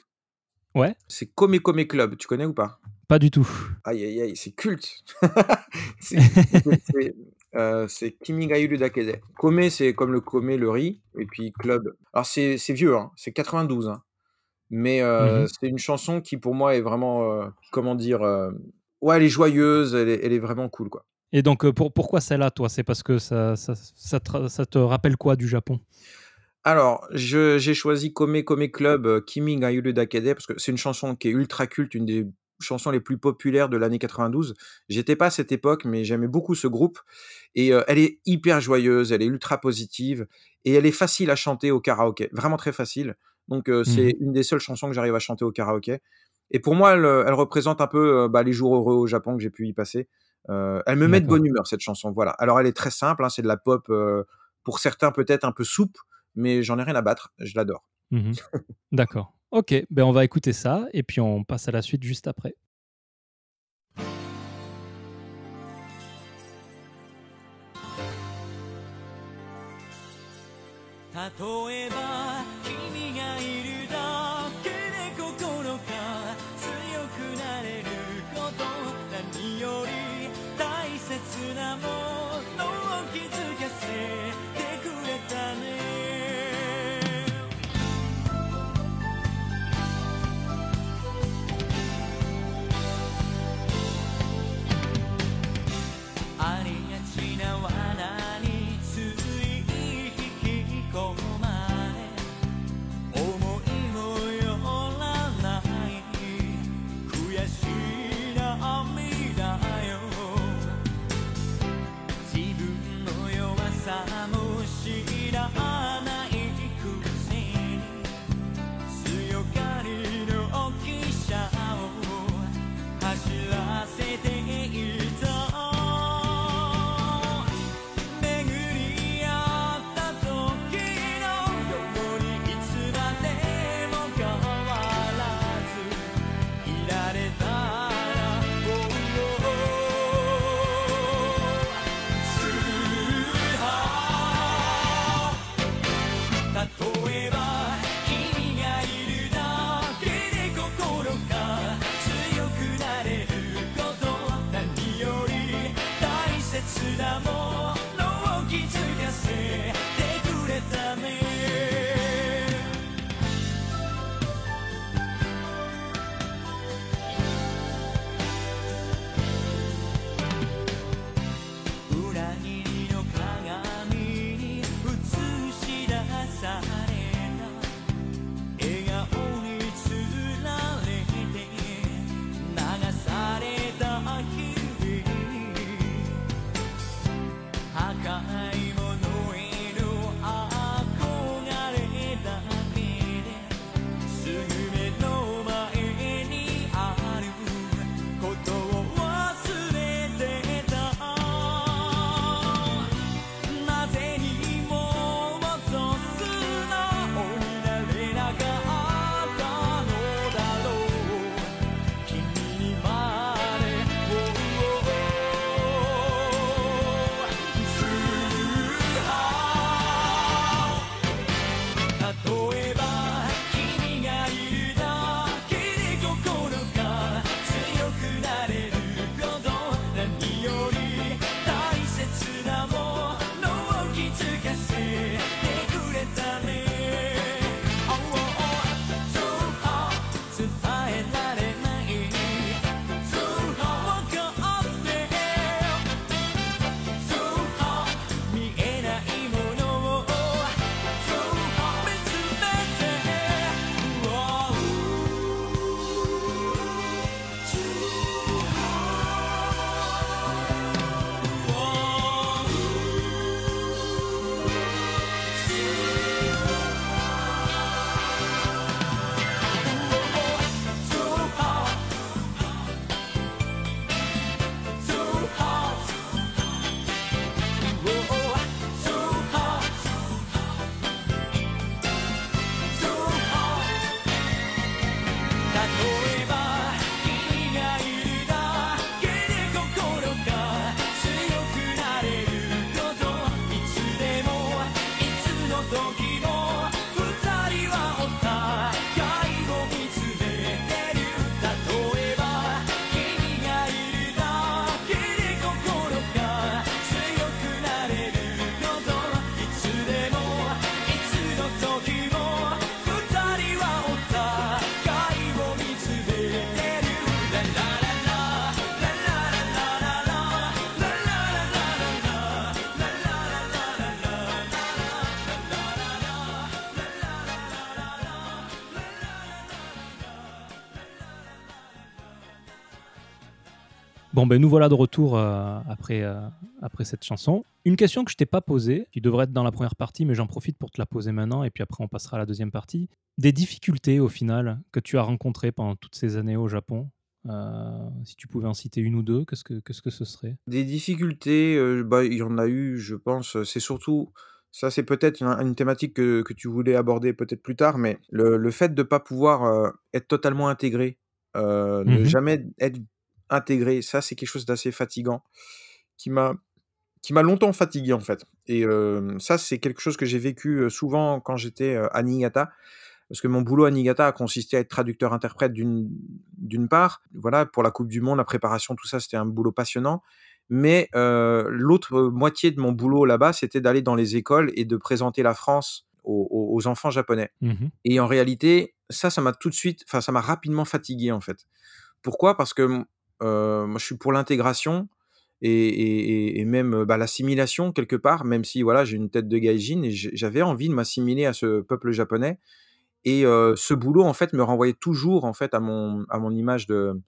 S1: Ouais.
S2: C'est Kome Kome Club, tu connais ou pas?
S1: Pas du tout.
S2: Aïe aïe aïe, c'est culte. Euh, c'est Kimi ga Dakede. Kome, c'est comme le Kome, le riz, et puis Club. Alors c'est vieux, hein, c'est 92, hein. mais euh, mmh c'est une chanson qui pour moi est vraiment, euh, comment dire, ouais, elle est joyeuse, elle est, elle est vraiment cool, quoi.
S1: Et donc, euh, pour, pourquoi celle-là, toi? C'est parce que ça, ça, ça, te, rappelle quoi du Japon?
S2: Alors, j'ai choisi Kome Kome Club euh, Kimi ga Yuru Dakede parce que c'est une chanson qui est ultra culte, une des chansons les plus populaires de l'année 92. J'étais pas à cette époque, mais j'aimais beaucoup ce groupe. Et euh, elle est hyper joyeuse, elle est ultra positive et elle est facile à chanter au karaoké, vraiment très facile. Donc, c'est mmh une des seules chansons que j'arrive à chanter au karaoké. Et pour moi, elle, elle représente un peu bah, les jours heureux au Japon que j'ai pu y passer. Euh, elle me met de bonne humeur cette chanson. Voilà. Alors elle est très simple, hein, c'est de la pop euh, pour certains peut-être un peu soupe, mais j'en ai rien à battre. Je l'adore.
S1: Mmh D'accord. Ok, ben on va écouter ça et puis on passe à la suite juste après. whole ben nous voilà de retour euh, après, euh, après cette chanson. Une question que je t'ai pas posée, qui devrait être dans la première partie, mais j'en profite pour te la poser maintenant, et puis après on passera à la deuxième partie. Des difficultés au final que tu as rencontrées pendant toutes ces années au Japon Euh, Si tu pouvais en citer une ou deux, qu'est-ce que, qu'est-ce que ce serait?
S2: Des difficultés, euh, bah, il y en a eu, je pense. C'est surtout, ça c'est peut-être une, une thématique que, que tu voulais aborder peut-être plus tard, mais le, le fait de ne pas pouvoir euh, être totalement intégré, ne
S1: Mhm.
S2: jamais être intégré, ça c'est quelque chose d'assez fatigant, qui m'a qui m'a longtemps fatigué en fait. Et euh, ça c'est quelque chose que j'ai vécu souvent quand j'étais à Niigata, parce que mon boulot à Niigata a consisté à être traducteur-interprète d'une part, voilà, pour la Coupe du Monde, la préparation, tout ça, c'était un boulot passionnant. Mais euh, l'autre moitié de mon boulot là-bas, c'était d'aller dans les écoles et de présenter la France aux, enfants japonais.
S1: Mhm.
S2: Et en réalité, ça, ça m'a tout de suite, enfin, ça m'a rapidement fatigué en fait. Pourquoi? Parce que moi, je suis pour l'intégration et, et- même euh, bah, l'assimilation quelque part, même si voilà, j'ai une tête de gaijin et j'avais envie de m'assimiler à ce peuple japonais. Et euh, ce boulot, en fait, me renvoyait toujours en fait à mon, à mon image de,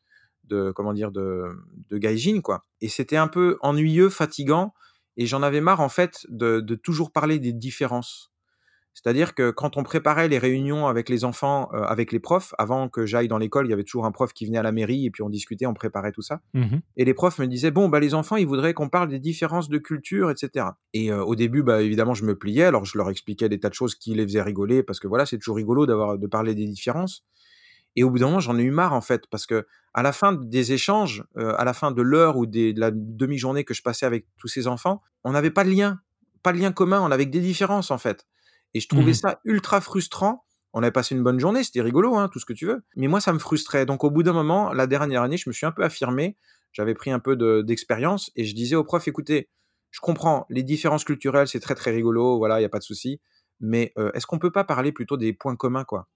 S2: de comment dire de, de gaijin quoi. Et c'était un peu ennuyeux, fatigant, et j'en avais marre en fait de, de toujours parler des différences. C'est-à-dire que quand on préparait les réunions avec les enfants, euh, avec les profs, avant que j'aille dans l'école, il y avait toujours un prof qui venait à la mairie et puis on discutait, on préparait tout ça.
S1: Mhm.
S2: Et les profs me disaient bon bah les enfants ils voudraient qu'on parle des différences de culture etc. Et euh, au début bah évidemment je me pliais alors je leur expliquais des tas de choses qui les faisaient rigoler parce que voilà c'est toujours rigolo d'avoir de parler des différences. Et au bout d'un moment j'en ai eu marre en fait parce que à la fin des échanges, euh, à la fin de l'heure ou des, de la demi-journée que je passais avec tous ces enfants, on n'avait pas de lien, pas de lien commun, on avait que des différences en fait. Et je trouvais
S1: Mhm.
S2: ça ultra frustrant. On avait passé une bonne journée, c'était rigolo, hein, tout ce que tu veux. Mais moi, ça me frustrait. Donc, au bout d'un moment, la dernière année, je me suis un peu affirmé. J'avais pris un peu de- d'expérience et je disais au prof, écoutez, je comprends, les différences culturelles, c'est très très rigolo, voilà, il n'y a pas de souci. Mais euh, est-ce qu'on peut pas parler plutôt des points communs, quoi?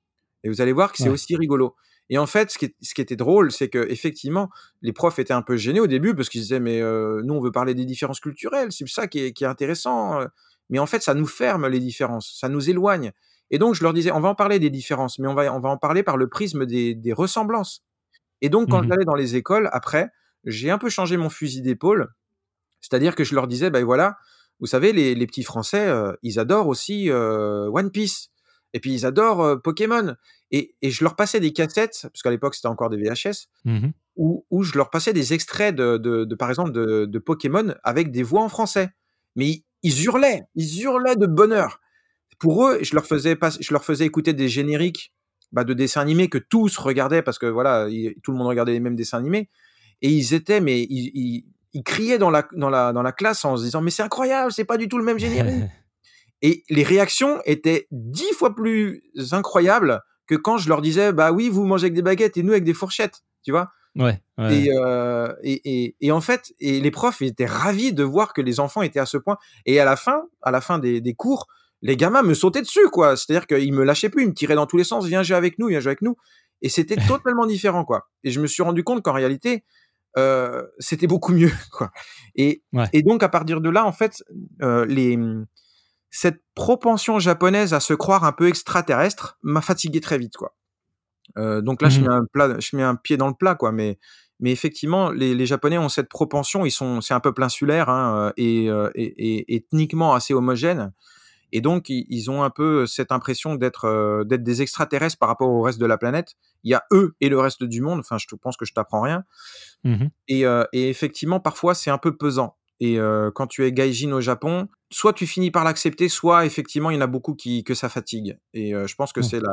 S2: Et vous allez voir que c'est
S1: Ouais.
S2: aussi rigolo. Et en fait, ce qui, est- ce qui était drôle, c'est que effectivement, les profs étaient un peu gênés au début parce qu'ils disaient, mais euh, nous, on veut parler des différences culturelles, c'est ça qui est, qui est intéressant. Mais en fait, ça nous ferme les différences, ça nous éloigne. Et donc, je leur disais, on va en parler des différences, mais on va, on va en parler par le prisme des, des ressemblances. Et donc, quand
S1: Mhm.
S2: j'allais dans les écoles, après, j'ai un peu changé mon fusil d'épaule. C'est-à-dire que je leur disais, ben voilà, vous savez, les, les petits Français, euh, ils adorent aussi euh, One Piece. Et puis, ils adorent euh, Pokémon. Et, et je leur passais des cassettes, parce qu'à l'époque, c'était encore des VHS,
S1: Mhm.
S2: où, où je leur passais des extraits de, de, de, par exemple, de, de Pokémon avec des voix en français. Mais ils, ils hurlaient, ils hurlaient de bonheur. Pour eux, je leur faisais, pas, je leur faisais écouter des génériques bah, de dessins animés que tous regardaient, parce que voilà, tout le monde regardait les mêmes dessins animés. Et ils étaient, mais ils, ils, ils criaient dans la, dans, la, dans la classe en se disant, mais c'est incroyable, c'est pas du tout le même générique. Et les réactions étaient dix fois plus incroyables que quand je leur disais, bah oui, vous mangez avec des baguettes et nous avec des fourchettes, tu vois.
S1: Ouais, ouais.
S2: Et, euh, et, et, et en fait, et les profs étaient ravis de voir que les enfants étaient à ce point. Et à la fin, à la fin des, des cours, les gamins me sautaient dessus, quoi. C'est-à-dire qu'ils me lâchaient plus, ils me tiraient dans tous les sens, viens jouer avec nous, viens jouer avec nous. Et c'était totalement différent, quoi. Et je me suis rendu compte qu'en réalité, euh, c'était beaucoup mieux, quoi. Et,
S1: Ouais.
S2: et donc, à partir de là, en fait, euh, les, cette propension japonaise à se croire un peu extraterrestre m'a fatigué très vite, quoi. Euh, donc là, je, mets un plat, je mets un pied dans le plat, quoi. Mais, mais effectivement, les, les Japonais ont cette propension. Ils sont, c'est un peuple insulaire hein, et, euh, et, et ethniquement assez homogène. Et donc, ils, ont un peu cette impression d'être euh, d'être des extraterrestres par rapport au reste de la planète. Il y a eux et le reste du monde. Enfin, je pense que je t'apprends rien.
S1: Mhm.
S2: Et, euh, et effectivement, parfois, c'est un peu pesant. Et euh, quand tu es gaijin au Japon, soit tu finis par l'accepter, soit effectivement il y en a beaucoup qui que ça fatigue. Et euh, je pense que
S1: Ouais.
S2: c'est la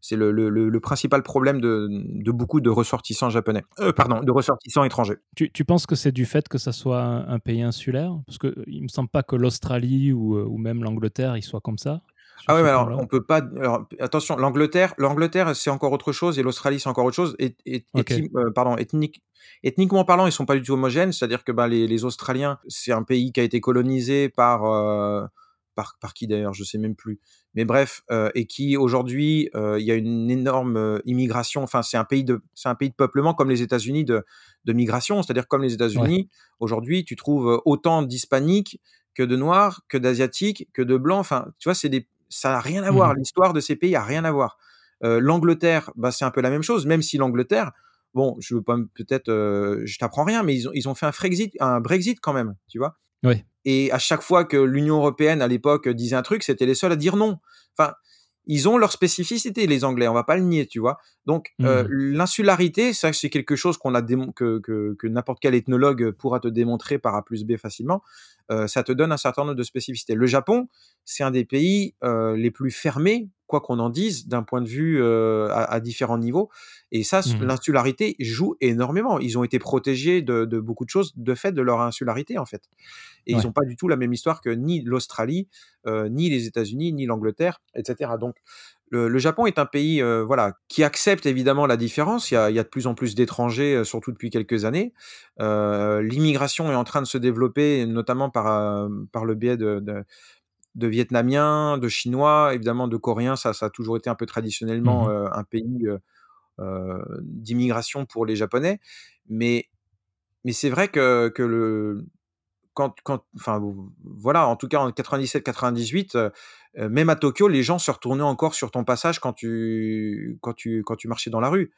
S2: c'est le, le- le- principal problème de, de beaucoup de ressortissants japonais. Euh, pardon, de ressortissants étrangers.
S1: Tu, tu penses que c'est du fait que ça soit un, un pays insulaire? Parce que euh, il me semble pas que l'Australie ou, ou même l'Angleterre, ils soient comme ça.
S2: Ah
S1: ce
S2: mais alors on peut pas. Alors, attention, l'Angleterre, l'Angleterre c'est encore autre chose et l'Australie c'est encore autre chose. Et, euh, pardon, ethnique, ethniquement parlant, ils sont pas du tout homogènes. C'est-à-dire que bah, les, les Australiens, c'est un pays qui a été colonisé par euh, par, par qui d'ailleurs, je sais même plus. Mais bref, euh, et qui aujourd'hui, euh, il y a une énorme euh, immigration. Enfin, c'est un pays de c'est un pays de peuplement comme les États-Unis de de migration. C'est-à-dire comme les États-Unis, aujourd'hui, tu trouves autant d'hispaniques que de noirs, que d'asiatiques, que de blancs. Enfin, tu vois, c'est des ça n'a rien à voir.
S1: Mhm.
S2: L'histoire de ces pays a rien à voir. Euh, L'Angleterre, bah, c'est un peu la même chose, même si l'Angleterre, bon, je veux pas peut-être, euh, je t'apprends rien, mais ils ont, ils ont fait un Frexit, un Brexit quand même, tu vois?
S1: Ouais.
S2: Et à chaque fois que l'Union européenne à l'époque disait un truc, c'était les seuls à dire non. Enfin, ils ont leur spécificité, les Anglais, on va pas le nier, tu vois. Donc, euh,
S1: Mhm.
S2: l'insularité, ça, c'est quelque chose qu'on a que, que, que n'importe quel ethnologue pourra te démontrer par A plus B facilement. Euh, ça te donne un certain nombre de spécificités. Le Japon, c'est un des pays euh, les plus fermés, quoi qu'on en dise, d'un point de vue euh, à, à différents niveaux. Et ça,
S1: Mhm.
S2: l'insularité joue énormément. Ils ont été protégés de, de beaucoup de choses de fait de leur insularité, en fait. Et
S1: Ouais.
S2: ils n'ont pas du tout la même histoire que ni l'Australie, euh, ni les États-Unis, ni l'Angleterre, etc. Donc, le, le Japon est un pays euh, voilà, qui accepte évidemment la différence. Il y a, il y a de plus en plus d'étrangers, euh, surtout depuis quelques années. Euh, L'immigration est en train de se développer, notamment par, par le biais de, de, de Vietnamiens, de Chinois, évidemment de Coréens. Ça, ça a toujours été un peu traditionnellement euh, un pays d'immigration pour les Japonais. Mais, mais c'est vrai que, que le, quand, quand, enfin, voilà, en tout cas en 97-98, euh, euh, même à Tokyo, les gens se retournaient encore sur ton passage quand tu, quand tu, quand tu marchais dans la rue.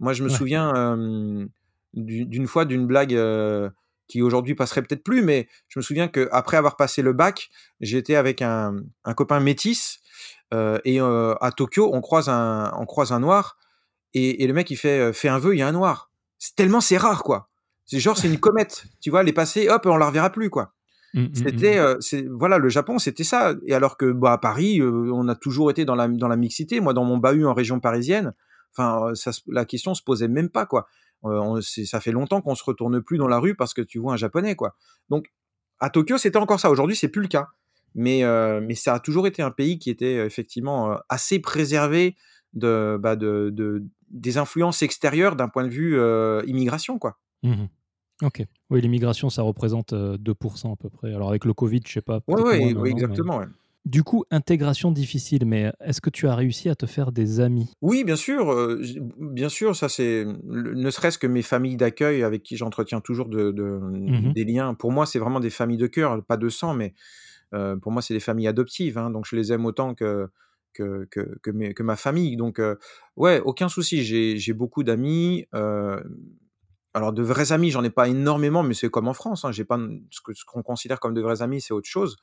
S2: Moi, je me
S1: Ouais.
S2: souviens euh, du- d'une fois d'une blague euh, qui aujourd'hui passerait peut-être plus, mais je me souviens qu'après avoir passé le bac, j'étais avec un, un copain métis euh, et euh, à Tokyo, on croise un, on croise un noir et, et le mec il fait, euh, fait un vœu, il y a un noir. C'est tellement c'est rare quoi. C'est genre c'est une comète, tu vois, elle est passée, hop, on la reverra plus quoi.
S1: Mm, mm,
S2: C'était,
S1: mm.
S2: euh, voilà, le Japon, c'était ça. Et alors que, bah, à Paris, on a toujours été dans la, dans la mixité. Moi, dans mon bahut en région parisienne, enfin, ça, la question se posait même pas, quoi. Euh, on- ça fait longtemps qu'on se retourne plus dans la rue parce que tu vois un japonais, quoi. Donc, à Tokyo, c'était encore ça. Aujourd'hui, c'est plus le cas. Mais, euh, mais ça a toujours été un pays qui était euh, effectivement assez préservé de, bah, de, de- des influences extérieures d'un point de vue euh, immigration, quoi.
S1: Mhm. Ok. Oui, l'immigration, ça représente euh, 2% à peu près. Alors avec le Covid, je sais pas,
S2: Ouais, ouais, oui,
S1: mais-
S2: exactement. ouais.
S1: Du coup, intégration difficile, mais est-ce que tu as réussi à te faire des amis?
S2: Oui, bien sûr, heu, j bien sûr, ça c'est ne serait-ce que mes familles d'accueil avec qui j'entretiens toujours de de
S1: Mhm.
S2: des liens. Pour moi, c'est vraiment des familles de cœur, pas de sang, mais heu, pour moi, c'est des familles adoptives, hein, donc je les aime autant que que que que mes que ma famille, donc heu, ouais, aucun souci. J'ai beaucoup d'amis, heu, alors de vrais amis, j'en ai pas énormément, mais c'est comme en France, hein, j'ai pas ce qu'on considère comme de vrais amis, c'est autre chose.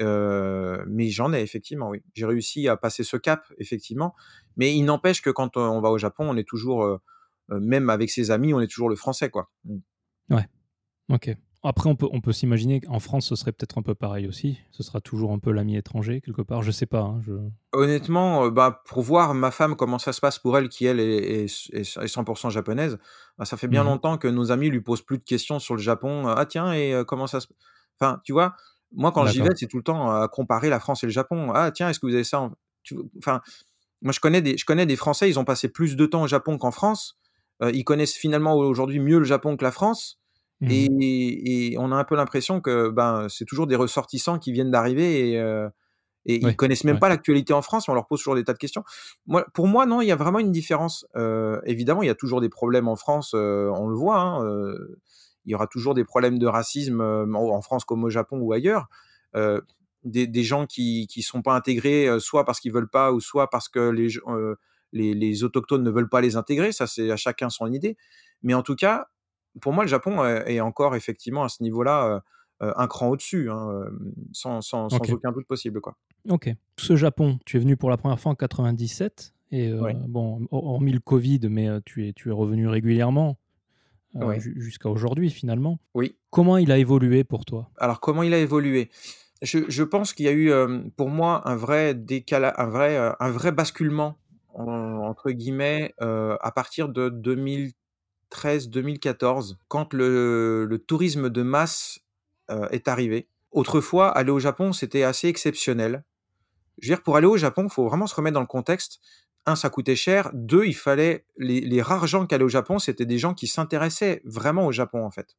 S2: Mais j'en ai effectivement, oui. J'ai réussi à passer ce cap, effectivement. Mais il n'empêche que quand, on va au Japon, on est toujours, même avec ses amis, on est toujours le français, quoi. Mmh.
S1: Ok. Après, on peut, on peut s'imaginer qu'en France, ce serait peut-être un peu pareil aussi. Ce sera toujours un peu l'ami étranger, quelque part. Je sais pas. hein, je...
S2: Honnêtement, bah, pour voir ma femme, comment ça se passe pour elle, qui elle est est est est 100 japonaise, bah, ça fait bien
S1: Mhm.
S2: longtemps que nos amis lui posent plus de questions sur le Japon. «Ah tiens et comment ça se» enfin, tu vois? Moi, quand j'y vais, c'est tout le temps à comparer la France et le Japon. «Ah tiens, est-ce que vous avez ça en» tu enfin, moi, je connais des je connais des Français, ils ont passé plus de temps au Japon qu'en France. Heu, ils connaissent finalement aujourd'hui mieux le Japon que la France
S1: Mhm.
S2: et et on a un peu l'impression que, ben, c'est toujours des ressortissants qui viennent d'arriver et heu et ils connaissent même pas l'actualité en France, on leur pose toujours des tas de questions. Moi pour moi, non, il y a vraiment une différence. Heu, évidemment, il y a toujours des problèmes en France, heu, on le voit, hein, il y aura toujours des problèmes de racisme, heu, en France comme au Japon ou ailleurs. Heu, des des gens qui qui sont pas intégrés, heu, soit parce qu'ils veulent pas ou soit parce que les les les autochtones ne veulent pas les intégrer, ça c'est à chacun son idée. Mais en tout cas, pour moi, le Japon est encore effectivement à ce niveau-là, un cran au-dessus, hein, sans sans sans
S1: Ok.
S2: aucun doute possible, quoi.
S1: Ok. Ce Japon, tu es venu pour la première fois en 97. Et euh,
S2: Ouais.
S1: bon, hor- hormis le Covid, mais euh, tu, es, tu es revenu régulièrement euh,
S2: Ouais.
S1: jusqu'à aujourd'hui finalement.
S2: Oui.
S1: Comment il a évolué pour toi?
S2: Alors comment il a évolué? je je pense qu'il y a eu, hem, pour moi un vrai décala un vrai, heu, un vrai basculement en entre guillemets, à partir de 2013-2014 quand le le tourisme de masse, est arrivé. Autrefois, aller au Japon, c'était assez exceptionnel. Je veux dire, pour aller au Japon, faut vraiment se remettre dans le contexte. 1, ça coûtait cher. 2, il fallait les les rares gens qui allaient au Japon, c'était des gens qui s'intéressaient vraiment au Japon, en fait.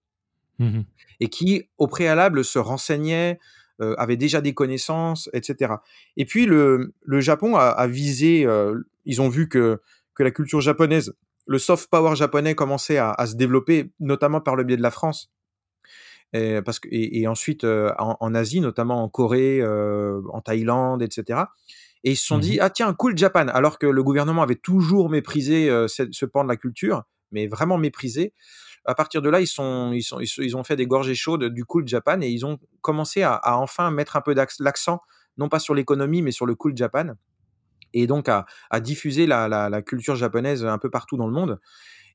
S1: Mmh
S2: et qui, au préalable, se renseignaient, heu, avaient déjà des connaissances et cetera. Et puis le le Japon a a visé, heu, ils ont vu que que la culture japonaise, le soft power japonais commençait à à se développer, notamment par le biais de la France. Et parce que et et ensuite, heu, en en Asie, notamment en Corée, en Thaïlande et cetera et ils se sont
S1: Mmh
S2: dit: «Ah tiens, cool Japan!» alors que le gouvernement avait toujours méprisé, ce pan de la culture, mais vraiment méprisé. À partir de là, ils sont ils sont ils se ils ont fait des gorgées chaudes du cool Japan et ils ont commencé à à enfin mettre un peu l'accent, non pas sur l'économie, mais sur le cool Japan et donc à à diffuser la la la culture japonaise un peu partout dans le monde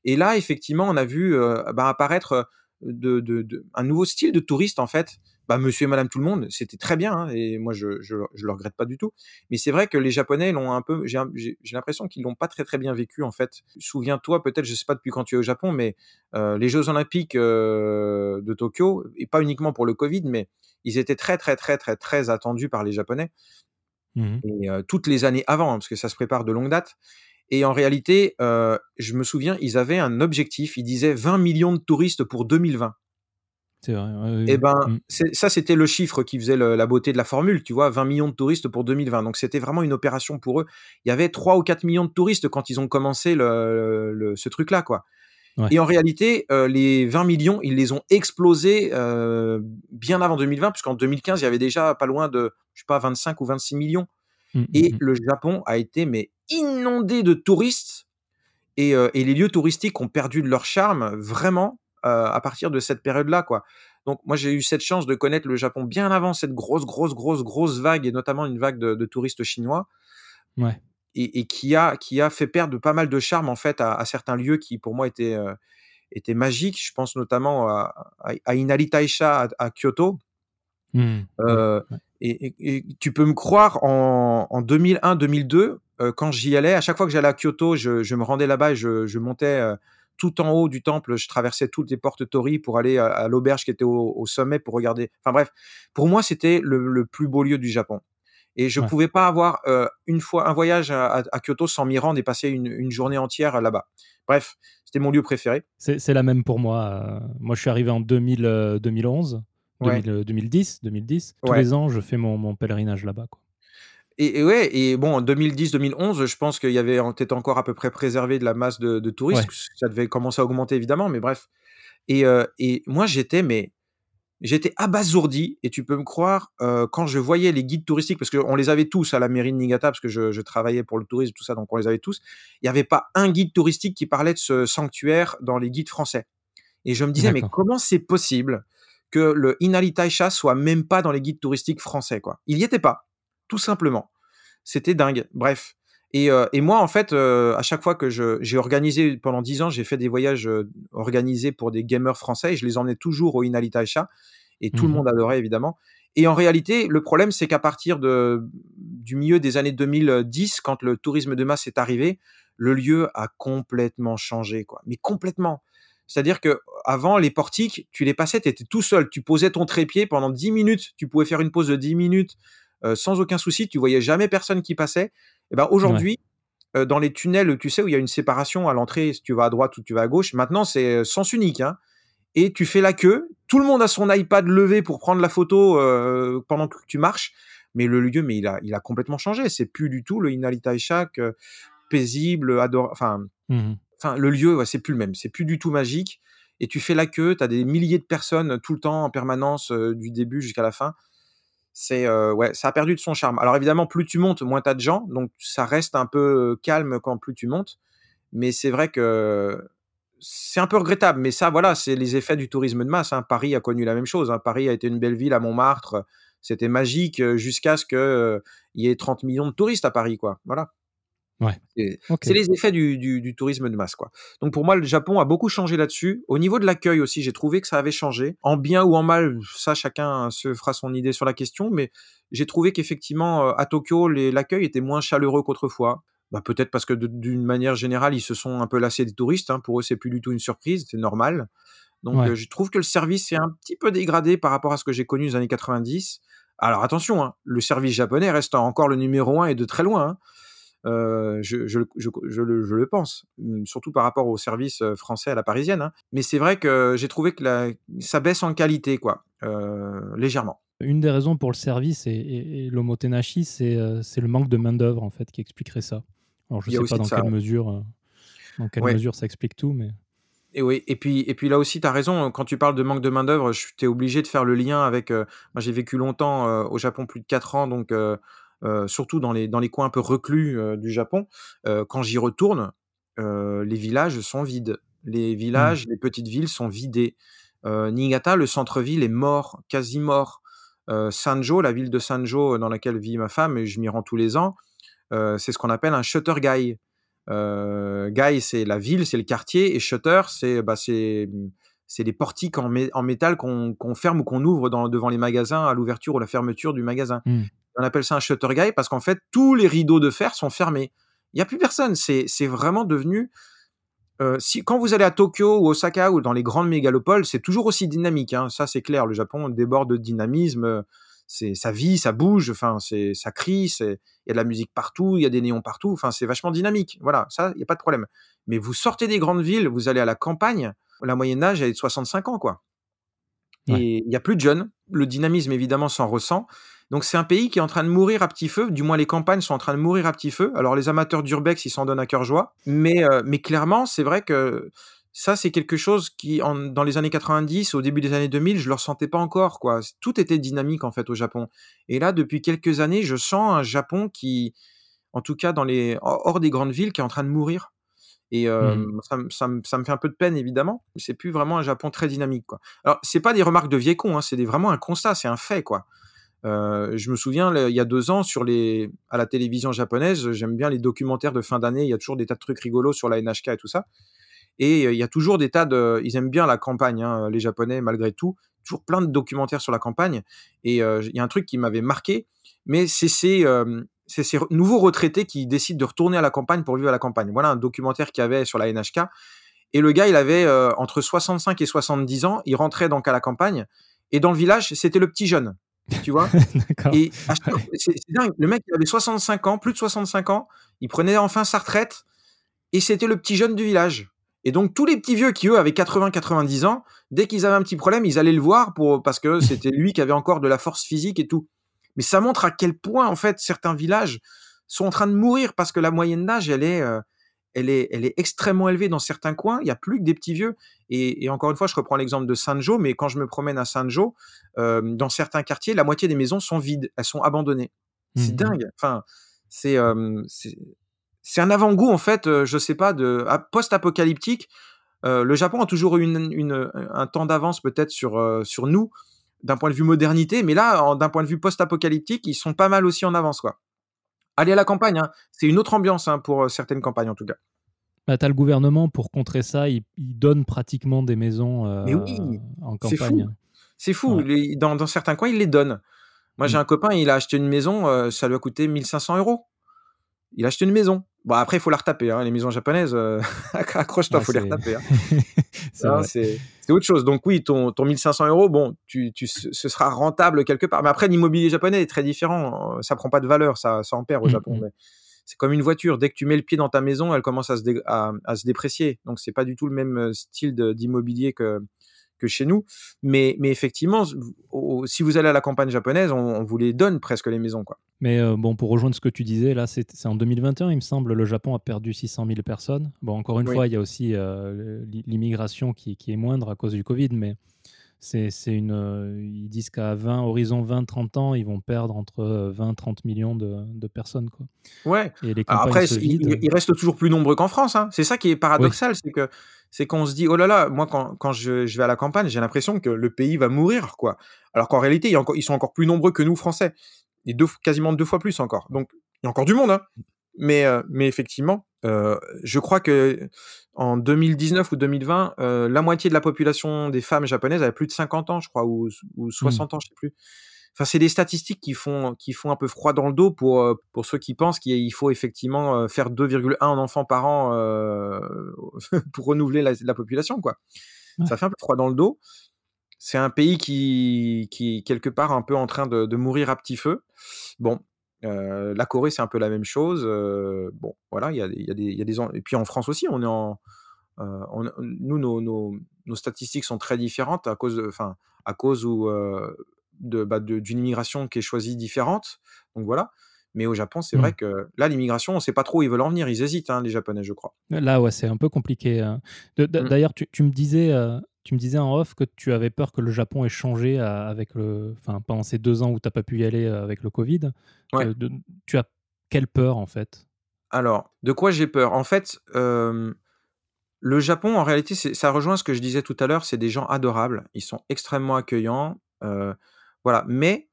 S2: et là, effectivement, on a vu, bah, apparaître, heu, de de de un nouveau style de touriste, en fait. Bah, monsieur et madame tout le monde, c'était très bien, hein et moi je je je le regrette pas du tout. Mais c'est vrai que les Japonais l'ont un peu j'ai l'impression qu'ils l'ont pas très, très bien vécu, en fait. Souviens-toi, peut-être, je sais pas depuis quand tu es au Japon, mais heu, les jeux olympiques, heu, de Tokyo et pas uniquement pour le covid, mais ils étaient très, très, très, très, très attendus par les Japonais.
S1: Mmh
S2: et heu, toutes les années avant, hein, parce que ça se prépare de longue date. Et en réalité, je me souviens, ils avaient un objectif, ils disaient 20 millions de touristes pour 2020
S1: C'est vrai, ouais, oui,
S2: et
S1: oui.
S2: ben, c'est ça, c'était le chiffre qui faisait le la beauté de la formule, tu vois? 20 millions de touristes pour 2020 donc c'était vraiment une opération pour eux. Il y avait 3 ou 4 millions de touristes quand ils ont commencé le le ce truc-là, quoi
S1: Ouais.
S2: et en réalité, heu, les 20 millions, ils les ont explosés, heu, bien avant 2020 puisqu'en 2015, il y avait déjà pas loin de, je sais pas, 25 ou 26 millions
S1: Mmh, mmh
S2: et le Japon a été mais inondé de touristes et heu et les lieux touristiques ont perdu de leur charme vraiment, à partir de cette période-là, quoi. Donc moi, j'ai eu cette chance de connaître le Japon bien avant cette grosse, grosse, grosse, grosse vague et notamment une vague de de touristes chinois
S1: Ouais.
S2: et et qui a qui a fait perdre pas mal de charme, en fait, à à certains lieux qui, pour moi, étaient, heu, étaient magiques. Je pense notamment à à à Inari Taisha à à Kyoto
S1: Mmh. Ouais.
S2: et et et tu peux me croire en en 2001-2002, heu, quand j'y allais, à chaque fois que j'allais à Kyoto, je je me rendais là-bas et je je montais, tout en haut du temple, je traversais toutes les portes torii pour aller à à l'auberge qui était au au sommet pour regarder enfin bref, pour moi, c'était le le plus beau lieu du Japon et je
S1: Ouais.
S2: pouvais pas avoir, heu, une fois un voyage à Kyoto sans m'y rendre et passer une une journée entière là-bas. Bref, c'était mon lieu préféré.
S1: C'est la même pour moi, heu, moi je suis arrivé en 2000, heu, 2011,
S2: Ouais,
S1: 2000, heu, 2010 2010. Tous
S2: ouais.
S1: les ans, je fais mon mon pèlerinage là-bas.
S2: Et et ouais et bon, en 2010-2011, je pense qu'il y avait étais encore à peu près préservé de la masse de de touristes.
S1: Ouais.
S2: Ça devait commencer à augmenter évidemment, mais bref et heu et moi j'étais mais j'étais abasourdi et tu peux me croire, heu, quand je voyais les guides touristiques parce qu'on les avait tous à la mairie de Niigata parce que je je travaillais pour le tourisme, tout ça, donc on les avait tous. Il y avait pas un guide touristique qui parlait de ce sanctuaire dans les guides français et je me disais: «Mais comment c'est possible que le Inari Taisha soit même pas dans les guides touristiques français, quoi?» il y était pas, tout simplement. C'était dingue, bref. Et et moi, en fait, heu, à chaque fois que j'ai organisé pendant 10 ans, j'ai fait des voyages, heu, organisés pour des gamers français et je les emmenais toujours au Inari Taisha et tout le
S1: Mmh mh.
S2: monde adorait évidemment. Et en réalité, le problème, c'est qu'à partir de du milieu des années 2010, quand le tourisme de masse est arrivé, le lieu a complètement changé, quoi, mais complètement. C'est-à-dire qu'avant, les portiques, tu les passais, tu étais tout seul, tu posais ton trépied pendant 10 minutes, tu pouvais faire une pause de 10 minutes heu, sans aucun souci, tu voyais jamais personne qui passait et ben,
S1: Ouais.
S2: aujourd'hui, heu, dans les tunnels, tu sais, où il y a une séparation à l'entrée, si tu vas à droite ou tu vas à gauche, maintenant c'est, heu, sens unique, hein et tu fais la queue. Tout le monde a son iPad levé pour prendre la photo, pendant que tu marches, mais le lieu, mais il a il a complètement changé. C'est plus du tout le Inari Taisha que paisible, ador enfin
S1: Mmh mh.
S2: enfin le lieu, ouais, c'est plus le même, c'est plus du tout magique et tu fais la queue, tu as des milliers de personnes tout le temps en permanence, du début jusqu'à la fin. C'est, ouais, ça a perdu de son charme. Alors évidemment, plus tu montes, moins tu as de gens, donc ça reste un peu, calme quand plus tu montes, mais c'est vrai que c'est un peu regrettable, mais ça, voilà, c'est les effets du tourisme de masse, hein. Paris a connu la même chose, hein. Paris a été une belle ville à Montmartre, c'était magique, jusqu'à ce que, heu, il y ait 30 millions de touristes à Paris, quoi. Voilà.
S1: Ouais.
S2: C'est les effets du, du, du tourisme de masse, quoi. Donc pour moi, le Japon a beaucoup changé là-dessus. Au niveau de l'accueil aussi, j'ai trouvé que ça avait changé. En bien ou en mal, ça, chacun se fera son idée sur la question, mais j'ai trouvé qu'effectivement, euh, à Tokyo, l'accueil était moins chaleureux qu'autrefois. Bah, peut-être parce que d'une manière générale, ils se sont un peu lassés des touristes. hein. Pour eux, c'est plus du tout une surprise, c'est normal. Donc
S1: Ouais.
S2: euh, je trouve que le service est un petit peu dégradé par rapport à ce que j'ai connu dans les années 90. Alors attention, hein, le service japonais reste encore le numéro un et de très loin. hein. Euh, je, je, je, je le, je le pense, Hum, surtout par rapport au service français à la parisienne. hein. Mais c'est vrai que j'ai trouvé que la, ça baisse en qualité, quoi, légèrement.
S1: Une des raisons pour le service et, et, c'est le manque de main-d'œuvre en fait qui expliquerait ça. Alors je
S2: a
S1: sais pas dans
S2: ça,
S1: quelle
S2: ouais.
S1: mesure, dans quelle
S2: Ouais.
S1: mesure ça explique tout, mais
S2: Et oui, et puis, et puis là aussi, tu as raison, quand tu parles de manque de main-d'œuvre, tu es obligé de faire le lien avec. euh, moi, j'ai vécu longtemps euh, au Japon, plus de 4 ans, donc euh, surtout dans les, dans les coins un peu reclus euh, du Japon. Euh, quand j'y retourne, euh, les villages sont vides. Les
S1: Hmm.
S2: villages, les petites villes sont vidées. Euh, Niigata, le centre-ville est mort, quasi mort. Euh, Sanjo, la ville de Sanjo dans laquelle vit ma femme, et je m'y rends tous les ans, euh, c'est ce qu'on appelle un shuttergai. Euh, gai, c'est la ville, c'est le quartier, et shutter, c'est bah, c'est c'est les portiques en, mé- en métal qu'on ferme ou qu'on ouvre dans, devant les magasins à l'ouverture ou la fermeture du magasin.
S1: Hmm.
S2: On appelle ça un shutter guy parce qu'en fait, tous les rideaux de fer sont fermés. Il n'y a plus personne. C'est vraiment devenu. euh, si, quand vous allez à Tokyo ou Osaka ou dans les grandes mégalopoles, c'est toujours aussi dynamique. hein. Ça, c'est clair. Le Japon déborde de dynamisme. euh, C'est ça vit, ça bouge. Enfin, c'est ça crie. Il y a de la musique partout. Il y a des néons partout. Enfin, c'est vachement dynamique. Voilà, ça, il n'y a pas de problème. Mais vous sortez des grandes villes, vous allez à la campagne. La moyenne d'âge elle est de 65 ans, quoi. Et il n'y a plus de jeunes. Le dynamisme, évidemment, s'en ressent. Donc, c'est un pays qui est en train de mourir à petit feu. Du moins, les campagnes sont en train de mourir à petit feu. Alors, les amateurs d'urbex, ils s'en donnent à cœur joie. Mais, euh, mais clairement, c'est vrai que ça, c'est quelque chose qui, en- dans les années 90, au début des années 2000, je ne le ressentais pas encore. Quoi. Tout était dynamique, en fait, au Japon. Et là, depuis quelques années, je sens un Japon qui, en tout cas, dans les, hors des grandes villes, qui est en train de mourir. Et euh,
S1: Mhm.
S2: ça, me- ça me- ça me fait un peu de peine, évidemment. C'est plus vraiment un Japon très dynamique. Quoi. Alors, c'est pas des remarques de vieillcons, hein, c'est vraiment un constat, c'est un fait. quoi. Euh, je me souviens, le- il y a deux ans, sur les, à la télévision japonaise, j'aime bien les documentaires de fin d'année. Il y a toujours des tas de trucs rigolos sur la NHK et tout ça. Et il y a toujours des tas de. Ils aiment bien la campagne, hein, les Japonais, malgré tout. Toujours plein de documentaires sur la campagne. Et euh, il y a un truc qui m'avait marqué, mais c'est ces, euh, c'est ces nouveaux retraités qui décident de retourner à la campagne pour vivre à la campagne. Voilà un documentaire qu'il y avait sur la NHK. Et le gars, il avait euh, entre 65 et 70 ans. Il rentrait donc à la campagne. Et dans le village, c'était le petit jeune. Tu vois et c'est dingue. Le mec, il avait 65 ans, plus de 65 ans. Il prenait enfin sa retraite. Et c'était le petit jeune du village. Et donc, tous les petits vieux qui, eux, avaient 80-90 ans, dès qu'ils avaient un petit problème, ils allaient le voir pour, parce que c'était lui qui avait encore de la force physique et tout. Mais ça montre à quel point, en fait, certains villages sont en train de mourir parce que la moyenne d'âge, elle est, euh, elle est, elle est extrêmement élevée dans certains coins. Il n'y a plus que des petits vieux. Et, et encore une fois, je reprends l'exemple de Sanjo, mais quand je me promène à Sanjo, euh, dans certains quartiers, la moitié des maisons sont vides, elles sont abandonnées. C'est
S1: Mhm.
S2: dingue. Enfin, c'est euh, c'est c'est un avant-goût en fait, euh, je sais pas, de à- post-apocalyptique. Euh, le Japon a toujours eu une, une- un temps d'avance peut-être sur sur nous d'un point de vue modernité, mais là, d'un point de vue post-apocalyptique, ils sont pas mal aussi en avance quoi. Allez à la campagne, hein. c'est une autre ambiance hein, pour euh, certaines campagnes en tout cas.
S1: Bah, t'as le gouvernement pour contrer ça, il, il donne pratiquement des maisons euh,
S2: Mais oui,
S1: en
S2: c'est
S1: campagne.
S2: fou. C'est fou.
S1: Ouais.
S2: Les- dans, dans certains coins, ils les donnent. Moi, j'ai
S1: Mm.
S2: un copain, il a acheté une maison, euh, ça lui a coûté 1500 euros. Il a acheté une maison. Bon, après, il faut la retaper. hein, Les maisons japonaises, euh, accroche-toi,
S1: Ouais,
S2: il faut les retaper. hein.
S1: c'est
S2: Hein, autre chose. Donc oui, ton, ton 1500 euros, bon, tu, tu, ce sera rentable quelque part. Mais après, l'immobilier japonais est très différent. Euh, Ça prend pas de valeur, ça, ça en perd au
S1: Mm,
S2: Japon.
S1: mm.
S2: Mais c'est comme une voiture. Dès que tu mets le pied dans ta maison, elle commence à se, dé- à, à se déprécier. Donc c'est pas du tout le même euh, style d'immobilier que, que chez nous. Mais, mais effectivement, au- si vous allez à la campagne japonaise, on, on vous les donne presque les maisons. Quoi.
S1: Mais euh, bon, pour rejoindre ce que tu disais, là, c'est en 2021, il me semble, le Japon a perdu 600 000 personnes. Bon, encore une
S2: Oui.
S1: fois, il y a aussi euh, l'i- l'immigration qui, qui est moindre à cause du Covid, mais c'est une. euh, ils disent qu'à 20, horizon 20-30 ans, ils vont perdre entre 20-30 millions de, de personnes. Quoi.
S2: Ouais.
S1: Et les
S2: après, c'est- il, il reste toujours plus nombreux qu'en France. hein. C'est ça qui est paradoxal, c'est que c'est qu'on se dit oh là là, moi quand, quand je, je vais à la campagne, j'ai l'impression que le pays va mourir, quoi. Alors qu'en réalité, ils sont encore plus nombreux que nous Français, et deux, quasiment deux fois plus encore. Donc il y a encore du monde, hein. Mais, heu, mais effectivement, heu, je crois qu'en 2019 ou 2020, heu, la moitié de la population des femmes japonaises avait plus de 50 ans, je crois, ou s ou
S1: Mmh.
S2: 60 ans, je sais plus. Enfin, c'est des statistiques qui font qui font un peu froid dans le dos pour, ceux qui pensent qu'il il faut effectivement, faire 2,1 enfants par an, pour renouveler la la population, quoi.
S1: Ouais.
S2: Ça fait un peu froid dans le dos. C'est un pays qui qui, quelque part, un peu en train de de mourir à petit feu. Bon, la Corée, c'est un peu la même chose, bon, voilà, il y a y a y a des et puis en France aussi, on est en, on nous, nos nos nos statistiques sont très différentes à cause de enfin, à cause de, bah, de d'une immigration qui est choisie différente, donc voilà. Mais au Japon, c'est vrai
S1: Mmh.
S2: que là, l'immigration, on sait pas trop où ils veulent en venir. Ils hésitent, hein, les Japonais, je crois.
S1: Là, ouais, c'est un peu compliqué, d'a
S2: Mmh.
S1: d'ailleurs, tu tu me disais, tu me disais en off que tu avais peur que le Japon ait changé a avec le enfin, pendant ces 2 ans où tu as pas pu y aller, heu, avec le covid.
S2: Ouais.
S1: Que de tu as quelle peur, en fait?
S2: Alors, de quoi j'ai peur? En fait, le Japon, en réalité, ça rejoint ce que je disais tout à l'heure, c'est des gens adorables. Ils sont extrêmement accueillants, heu, voilà. Mais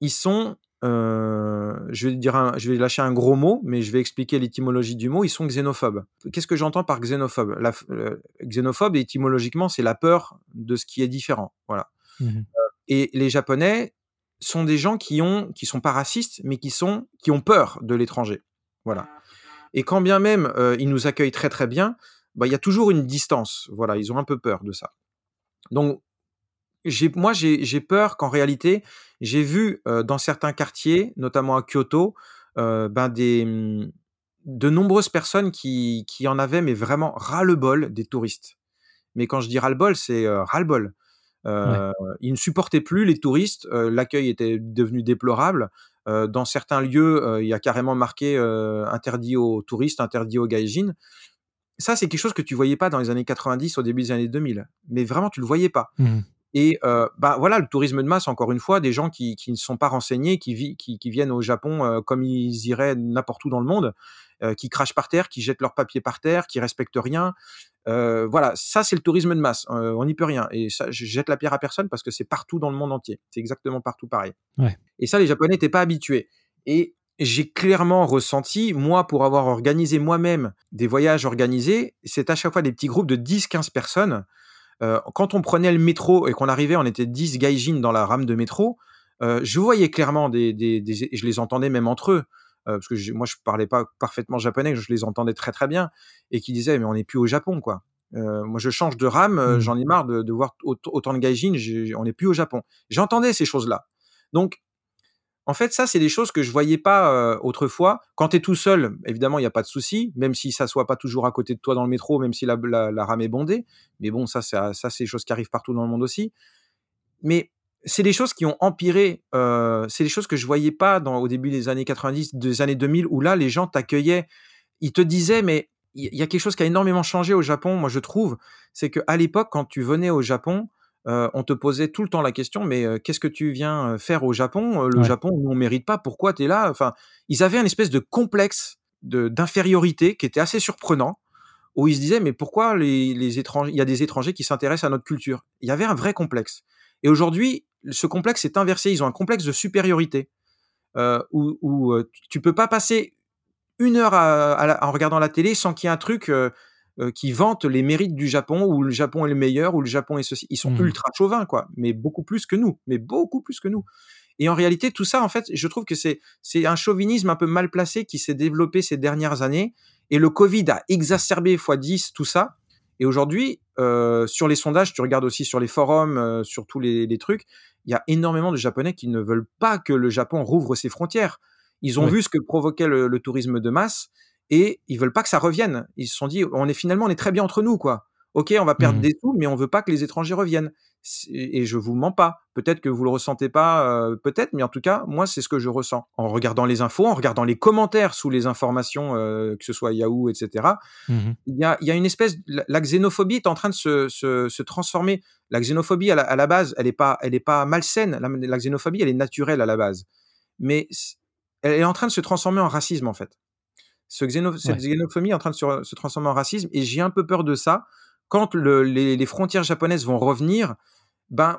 S2: ils sont, heu, je vais dire un je vais lâcher un gros mot, mais je vais expliquer l'étymologie du mot, ils sont xénophobes. Qu'est-ce que j'entends par xénophobe? La heu, xénophobe, étymologiquement, c'est la peur de ce qui est différent, voilà.
S1: Mmh mh.
S2: Et les Japonais sont des gens qui ont qui sont pas racistes, mais qui sont qui ont peur de l'étranger, voilà. Et quand bien même, ils nous accueillent très, très bien, bah, il y a toujours une distance, voilà, ils ont un peu peur de ça. Donc moi, j'ai peur qu'en réalité, j'ai vu, heu, dans certains quartiers, notamment à Kyoto, heu, ben, des, mmh, de nombreuses personnes qui qui en avaient, mais vraiment ras-le-bol des touristes. Mais quand je dis ras-le-bol, c'est, heu, ras-le-bol.
S1: Ouais.
S2: Heu, ils ne supportaient plus les touristes, l'accueil était devenu déplorable. Dans certains lieux, il y a carrément marqué, interdit aux touristes, interdit aux gaijins. Ça, c'est quelque chose que tu voyais pas dans les années 90, au début des années 2000. Mais vraiment, tu le voyais pas.
S1: Mmh mh.
S2: Et heu, bah, voilà, le tourisme de masse, encore une fois, des gens qui qui ne sont pas renseignés, qui vi qui qui viennent au Japon, heu, comme ils iraient n'importe où dans le monde, heu, qui crachent par terre, qui jettent leurs papiers par terre, qui respectent rien. Heu, voilà, ça, c'est le tourisme de masse, on n'y peut rien et ça, je jette la pierre à personne parce que c'est partout dans le monde entier. C'est exactement partout pareil.
S1: Ouais.
S2: Et ça, les Japonais étaient pas habitués et j'ai clairement ressenti, moi, pour avoir organisé moi-même des voyages organisés, c'est à chaque fois des petits groupes de 10-15 personnes. Heu, quand on prenait le métro et qu'on arrivait, on était 10 gaijins dans la rame de métro, heu, je voyais clairement des des des et je les entendais même entre eux, heu, parce que je moi, je parlais pas parfaitement japonais, je les entendais très, très bien et qui disaient: «Mais on n'est plus au Japon, quoi. Moi, je change de rame,
S1: Mmh.
S2: j'en ai marre de de voir aut autant de gaijins, on n'est plus au Japon». J'entendais ces choses-là. Donc en fait, ça, c'est des choses que je voyais pas, heu, autrefois. Quand tu es tout seul, évidemment, il y a pas de souci, même s'ils s'assoient pas toujours à côté de toi dans le métro, même si la la la rame est bondée. Mais bon, ça, ça ça, c'est des choses qui arrivent partout dans le monde aussi. Mais c'est des choses qui ont empiré, heu, c'est des choses que je voyais pas dans au début des années 90, des années 2000 où là, les gens t'accueillaient. Ils te disaient mais il y il y a quelque chose qui a énormément changé au Japon, moi, je trouve, c'est qu'à l'époque, quand tu venais au Japon, heu, on te posait tout le temps la question: «Mais, heu, qu'est-ce que tu viens, heu, faire au Japon? Le
S1: Ouais.
S2: Japon, on mérite pas, pourquoi tu es là?» enfin, ils avaient un espèce de complexe de d'infériorité qui était assez surprenant, où ils se disaient: «Mais pourquoi les les étrangers il y a des étrangers qui s'intéressent à notre culture?» il y avait un vrai complexe. Et aujourd'hui, ce complexe s'est inversé, ils ont un complexe de supériorité, où où, tu peux pas passer 1 heure à à la en regardant la télé sans qu'il y ait un truc, heu, qui vante les mérites du Japon, où le Japon est le meilleur, où le Japon est ceci. Ils sont
S1: Mmh mh.
S2: ultra chauvins, quoi, mais beaucoup plus que nous, mais beaucoup plus que nous. Et en réalité, tout ça, en fait, je trouve que c'est c'est un chauvinisme un peu mal placé qui s'est développé ces dernières années et le covid a exacerbé fois 10 tout ça. Et aujourd'hui, heu, sur les sondages, tu regardes aussi sur les forums, heu, sur tous les les trucs, il y a énormément de Japonais qui ne veulent pas que le Japon rouvre ses frontières. Ils ont
S1: Oui.
S2: vu ce que provoquait le le tourisme de masse et ils veulent pas que ça revienne. Ils se sont dit: «On est finalement, on est très bien entre nous, quoi. OK, on va
S1: Mmh
S2: perdre
S1: mh.
S2: des sous, mais on veut pas que les étrangers reviennent». Et je vous mens pas. Peut-être que vous le ressentez pas, heu, peut-être, mais en tout cas, moi, c'est ce que je ressens. En regardant les infos, en regardant les commentaires sous les informations, heu, que ce soit Yahoo et cetera,
S1: Mmh mh.
S2: il y a il y a une espèce la la xénophobie est en train de se se se transformer. La xénophobie à la à la base, elle est pas elle est pas malsaine. La xénophobie, elle est naturelle à la base. Mais elle est en train de se transformer en racisme, en fait. Ce xéno cette
S1: Ouais.
S2: xénophobie est en train de se transformer en racisme et j'ai un peu peur de ça. Quand le les les frontières japonaises vont revenir, ben,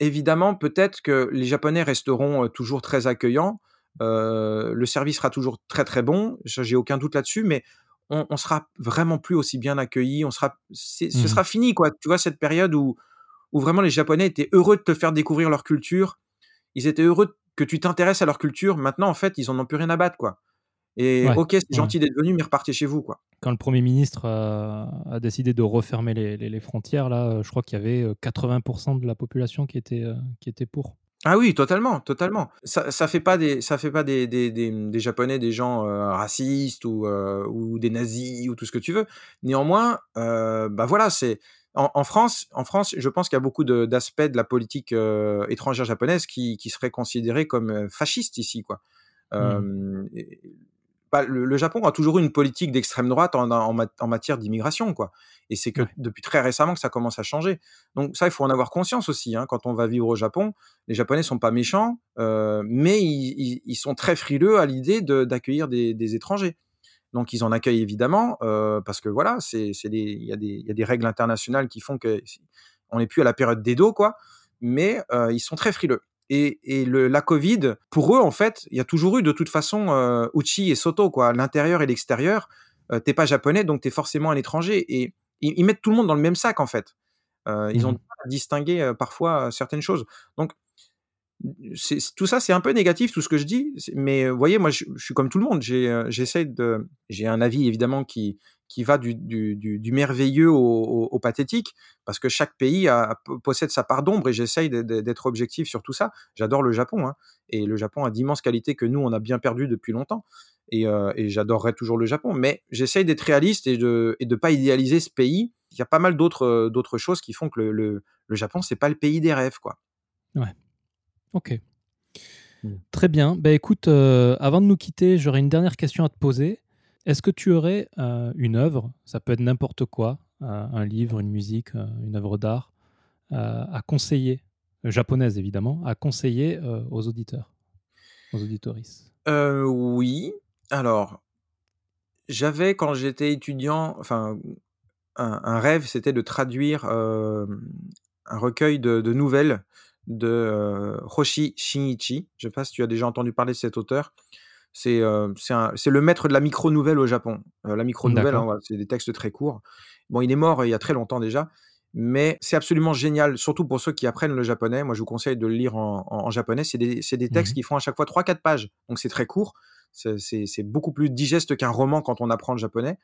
S2: évidemment, peut-être que les Japonais resteront, heu, toujours très accueillants, Euh, le service sera toujours très très bon, j'ai aucun doute là-dessus, mais on, on sera vraiment plus aussi bien accueillis. On sera, ce
S1: Mhm.
S2: sera fini, quoi. Tu vois cette période où où vraiment les Japonais étaient heureux de te faire découvrir leur culture. Ils étaient heureux que tu t'intéresses à leur culture. Maintenant, en fait, ils en ont plus rien à battre, quoi. Et
S1: Ouais,
S2: ok, c'est
S1: ouais.
S2: gentil d'être venu, mais repartez chez vous, quoi.
S1: Quand le Premier ministre a, a décidé de refermer les, les- les frontières, là, euh, je crois qu'il y avait euh, 80% de la population qui était, euh, qui était pour.
S2: Ah oui, totalement, totalement. Ça, ça fait pas des, ça fait pas des, des, des, des Japonais des gens euh, racistes ou, euh, ou des nazis ou tout ce que tu veux. Néanmoins, euh, bah voilà, c'est en, en France, en France, je pense qu'il y a beaucoup d'aspects de, la politique euh, étrangère japonaise qui, qui seraient considérés comme euh, fascistes ici, quoi. Euh, et- bah, le, le Japon a toujours eu une politique d'extrême droite en, en, ma- en matière d'immigration, quoi. Et c'est que
S1: Ouais.
S2: depuis très récemment que ça commence à changer. Donc ça, il faut en avoir conscience aussi. Hein, quand on va vivre au Japon, les Japonais sont pas méchants, euh, mais ils, ils- ils sont très frileux à l'idée de- d'accueillir des, des étrangers. Donc ils en accueillent évidemment euh, parce que voilà, c'est des- il y, a des- il y a des règles internationales qui font que on n'est plus à la période d'Edo, quoi. Mais euh, ils sont très frileux. Et, et le, la Covid, pour eux, en fait, il y a toujours eu de toute façon euh, Uchi et Soto, quoi, l'intérieur et l'extérieur. Euh, t'es pas japonais, donc t'es forcément un étranger. Et ils, ils mettent tout le monde dans le même sac, en fait. Euh, ils ont à distinguer euh, parfois certaines choses. Donc c'est- tout ça, c'est un peu négatif, tout ce que je dis. Mais vous voyez, moi, je, je suis comme tout le monde. J'ai, j'essaie de, j'ai un avis évidemment qui qui va du, du, du, du merveilleux au, au, au pathétique, parce que chaque pays a, possède sa part d'ombre et j'essaye d'être objectif sur tout ça. J'adore le Japon, hein, et le Japon a d'immenses qualités que nous, on a bien perdu depuis longtemps. Et, euh, et j'adorerais toujours le Japon, mais j'essaye d'être réaliste et de et de pas idéaliser ce pays. Il y a pas mal d'autres euh, d'autres choses qui font que le, le, le Japon, c'est pas le pays des rêves, quoi.
S1: Ok.
S2: Mm.
S1: Très bien. Ben écoute, euh, avant de nous quitter, j'aurais une dernière question à te poser. Est-ce que tu aurais euh, une œuvre, ça peut être n'importe quoi, euh, un livre, une musique, euh, une œuvre d'art, à conseiller, japonaise évidemment, à conseiller aux auditeurs, aux auditoristes
S2: Euh, oui. Alors, j'avais quand j'étais étudiant, enfin, un, rêve, c'était de traduire un recueil de, de nouvelles de Hoshi Shinichi. Je ne sais pas si tu as déjà entendu parler de cet auteur. C'est euh, c'est le maître de la micro-nouvelle au Japon. Euh, la micro-nouvelle, hein, voilà, c'est des textes très courts. Bon, il est mort euh, il y a très longtemps déjà, mais c'est absolument génial, surtout pour ceux qui apprennent le japonais. Moi, je vous conseille de le lire en, en- en japonais. C'est des, des textes
S1: Mhm.
S2: qui font à chaque fois 3-4 pages, donc c'est très court. C'est beaucoup plus digeste qu'un roman quand on apprend le japonais.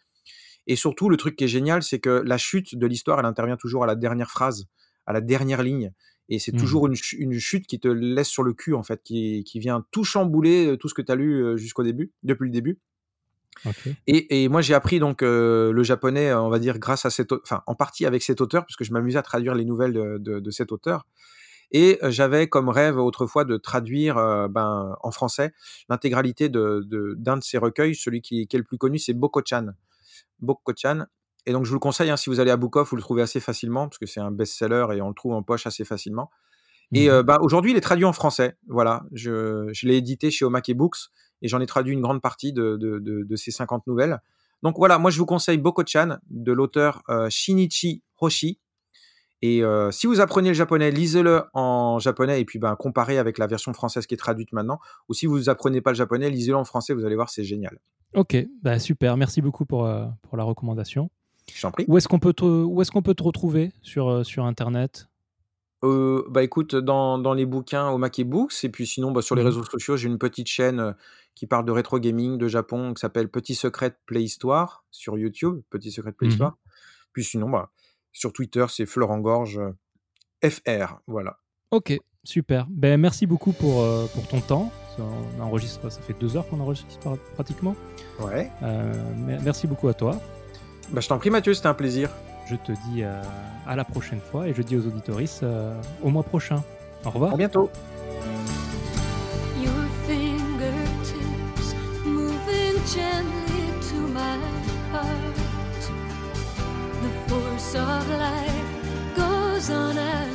S2: Et surtout, le truc qui est génial, c'est que la chute de l'histoire, elle intervient toujours à la dernière phrase, à la dernière ligne. Et c'est
S1: Mhm.
S2: toujours une, ch- une chute qui te laisse sur le cul, en fait, qui, qui vient tout chambouler, euh, tout ce que tu as lu euh, jusqu'au début, depuis le début. Et, et moi, j'ai appris donc euh, le japonais, on va dire, grâce à cet, au- enfin, en partie avec cet auteur, puisque je m'amusais à traduire les nouvelles de, de- de cet auteur. Et j'avais comme rêve autrefois de traduire euh, ben, en français l'intégralité de, de- d'un de ses recueils. Celui qui, qui est le plus connu, c'est Boko-chan. Boko-chan. Et donc, je vous le conseille, hein, si vous allez à Bukov, vous le trouvez assez facilement, parce que c'est un best-seller et on le trouve en poche assez facilement. Et
S1: Mhm.
S2: euh, bah, aujourd'hui, il est traduit en français. Voilà, je, je l'ai édité chez Omake Books et j'en ai traduit une grande partie de, de, de, de ces 50 nouvelles. Donc voilà, moi je vous conseille Boko-chan de l'auteur euh, Shinichi Hoshi. Et euh, si vous apprenez le japonais, lisez-le en japonais et puis ben, comparez avec la version française qui est traduite maintenant. Ou si vous apprenez pas le japonais, lisez-le en français, vous allez voir, c'est génial.
S1: Ok, bah, super. Merci beaucoup pour, euh, pour la recommandation.
S2: Je t'en prie.
S1: Où est-ce qu'on peut te, où est-ce qu'on peut te retrouver sur, euh, sur Internet?
S2: Euh, bah écoute, dans, dans les bouquins Omake Books, et puis sinon bah, sur les
S1: Mhm.
S2: réseaux sociaux, j'ai une petite chaîne euh, qui parle de rétro gaming de Japon qui s'appelle Petit Secret Play Histoire sur YouTube, Petit Secret Play
S1: Mhm.
S2: Histoire. Puis sinon, bah, sur Twitter, c'est Florent Gorge FR, voilà.
S1: Ok, super. Ben, merci beaucoup pour, euh, pour ton temps. Ça, On enregistre, ça fait deux heures qu'on enregistre pra- pratiquement.
S2: Ouais.
S1: Euh, mer- merci beaucoup à toi.
S2: Bah, je t'en prie Mathieu, c'était un plaisir.
S1: Je te dis euh, à la prochaine fois et je dis aux auditoristes euh, au mois prochain. Au revoir.
S2: À bientôt.
S3: Of life goes on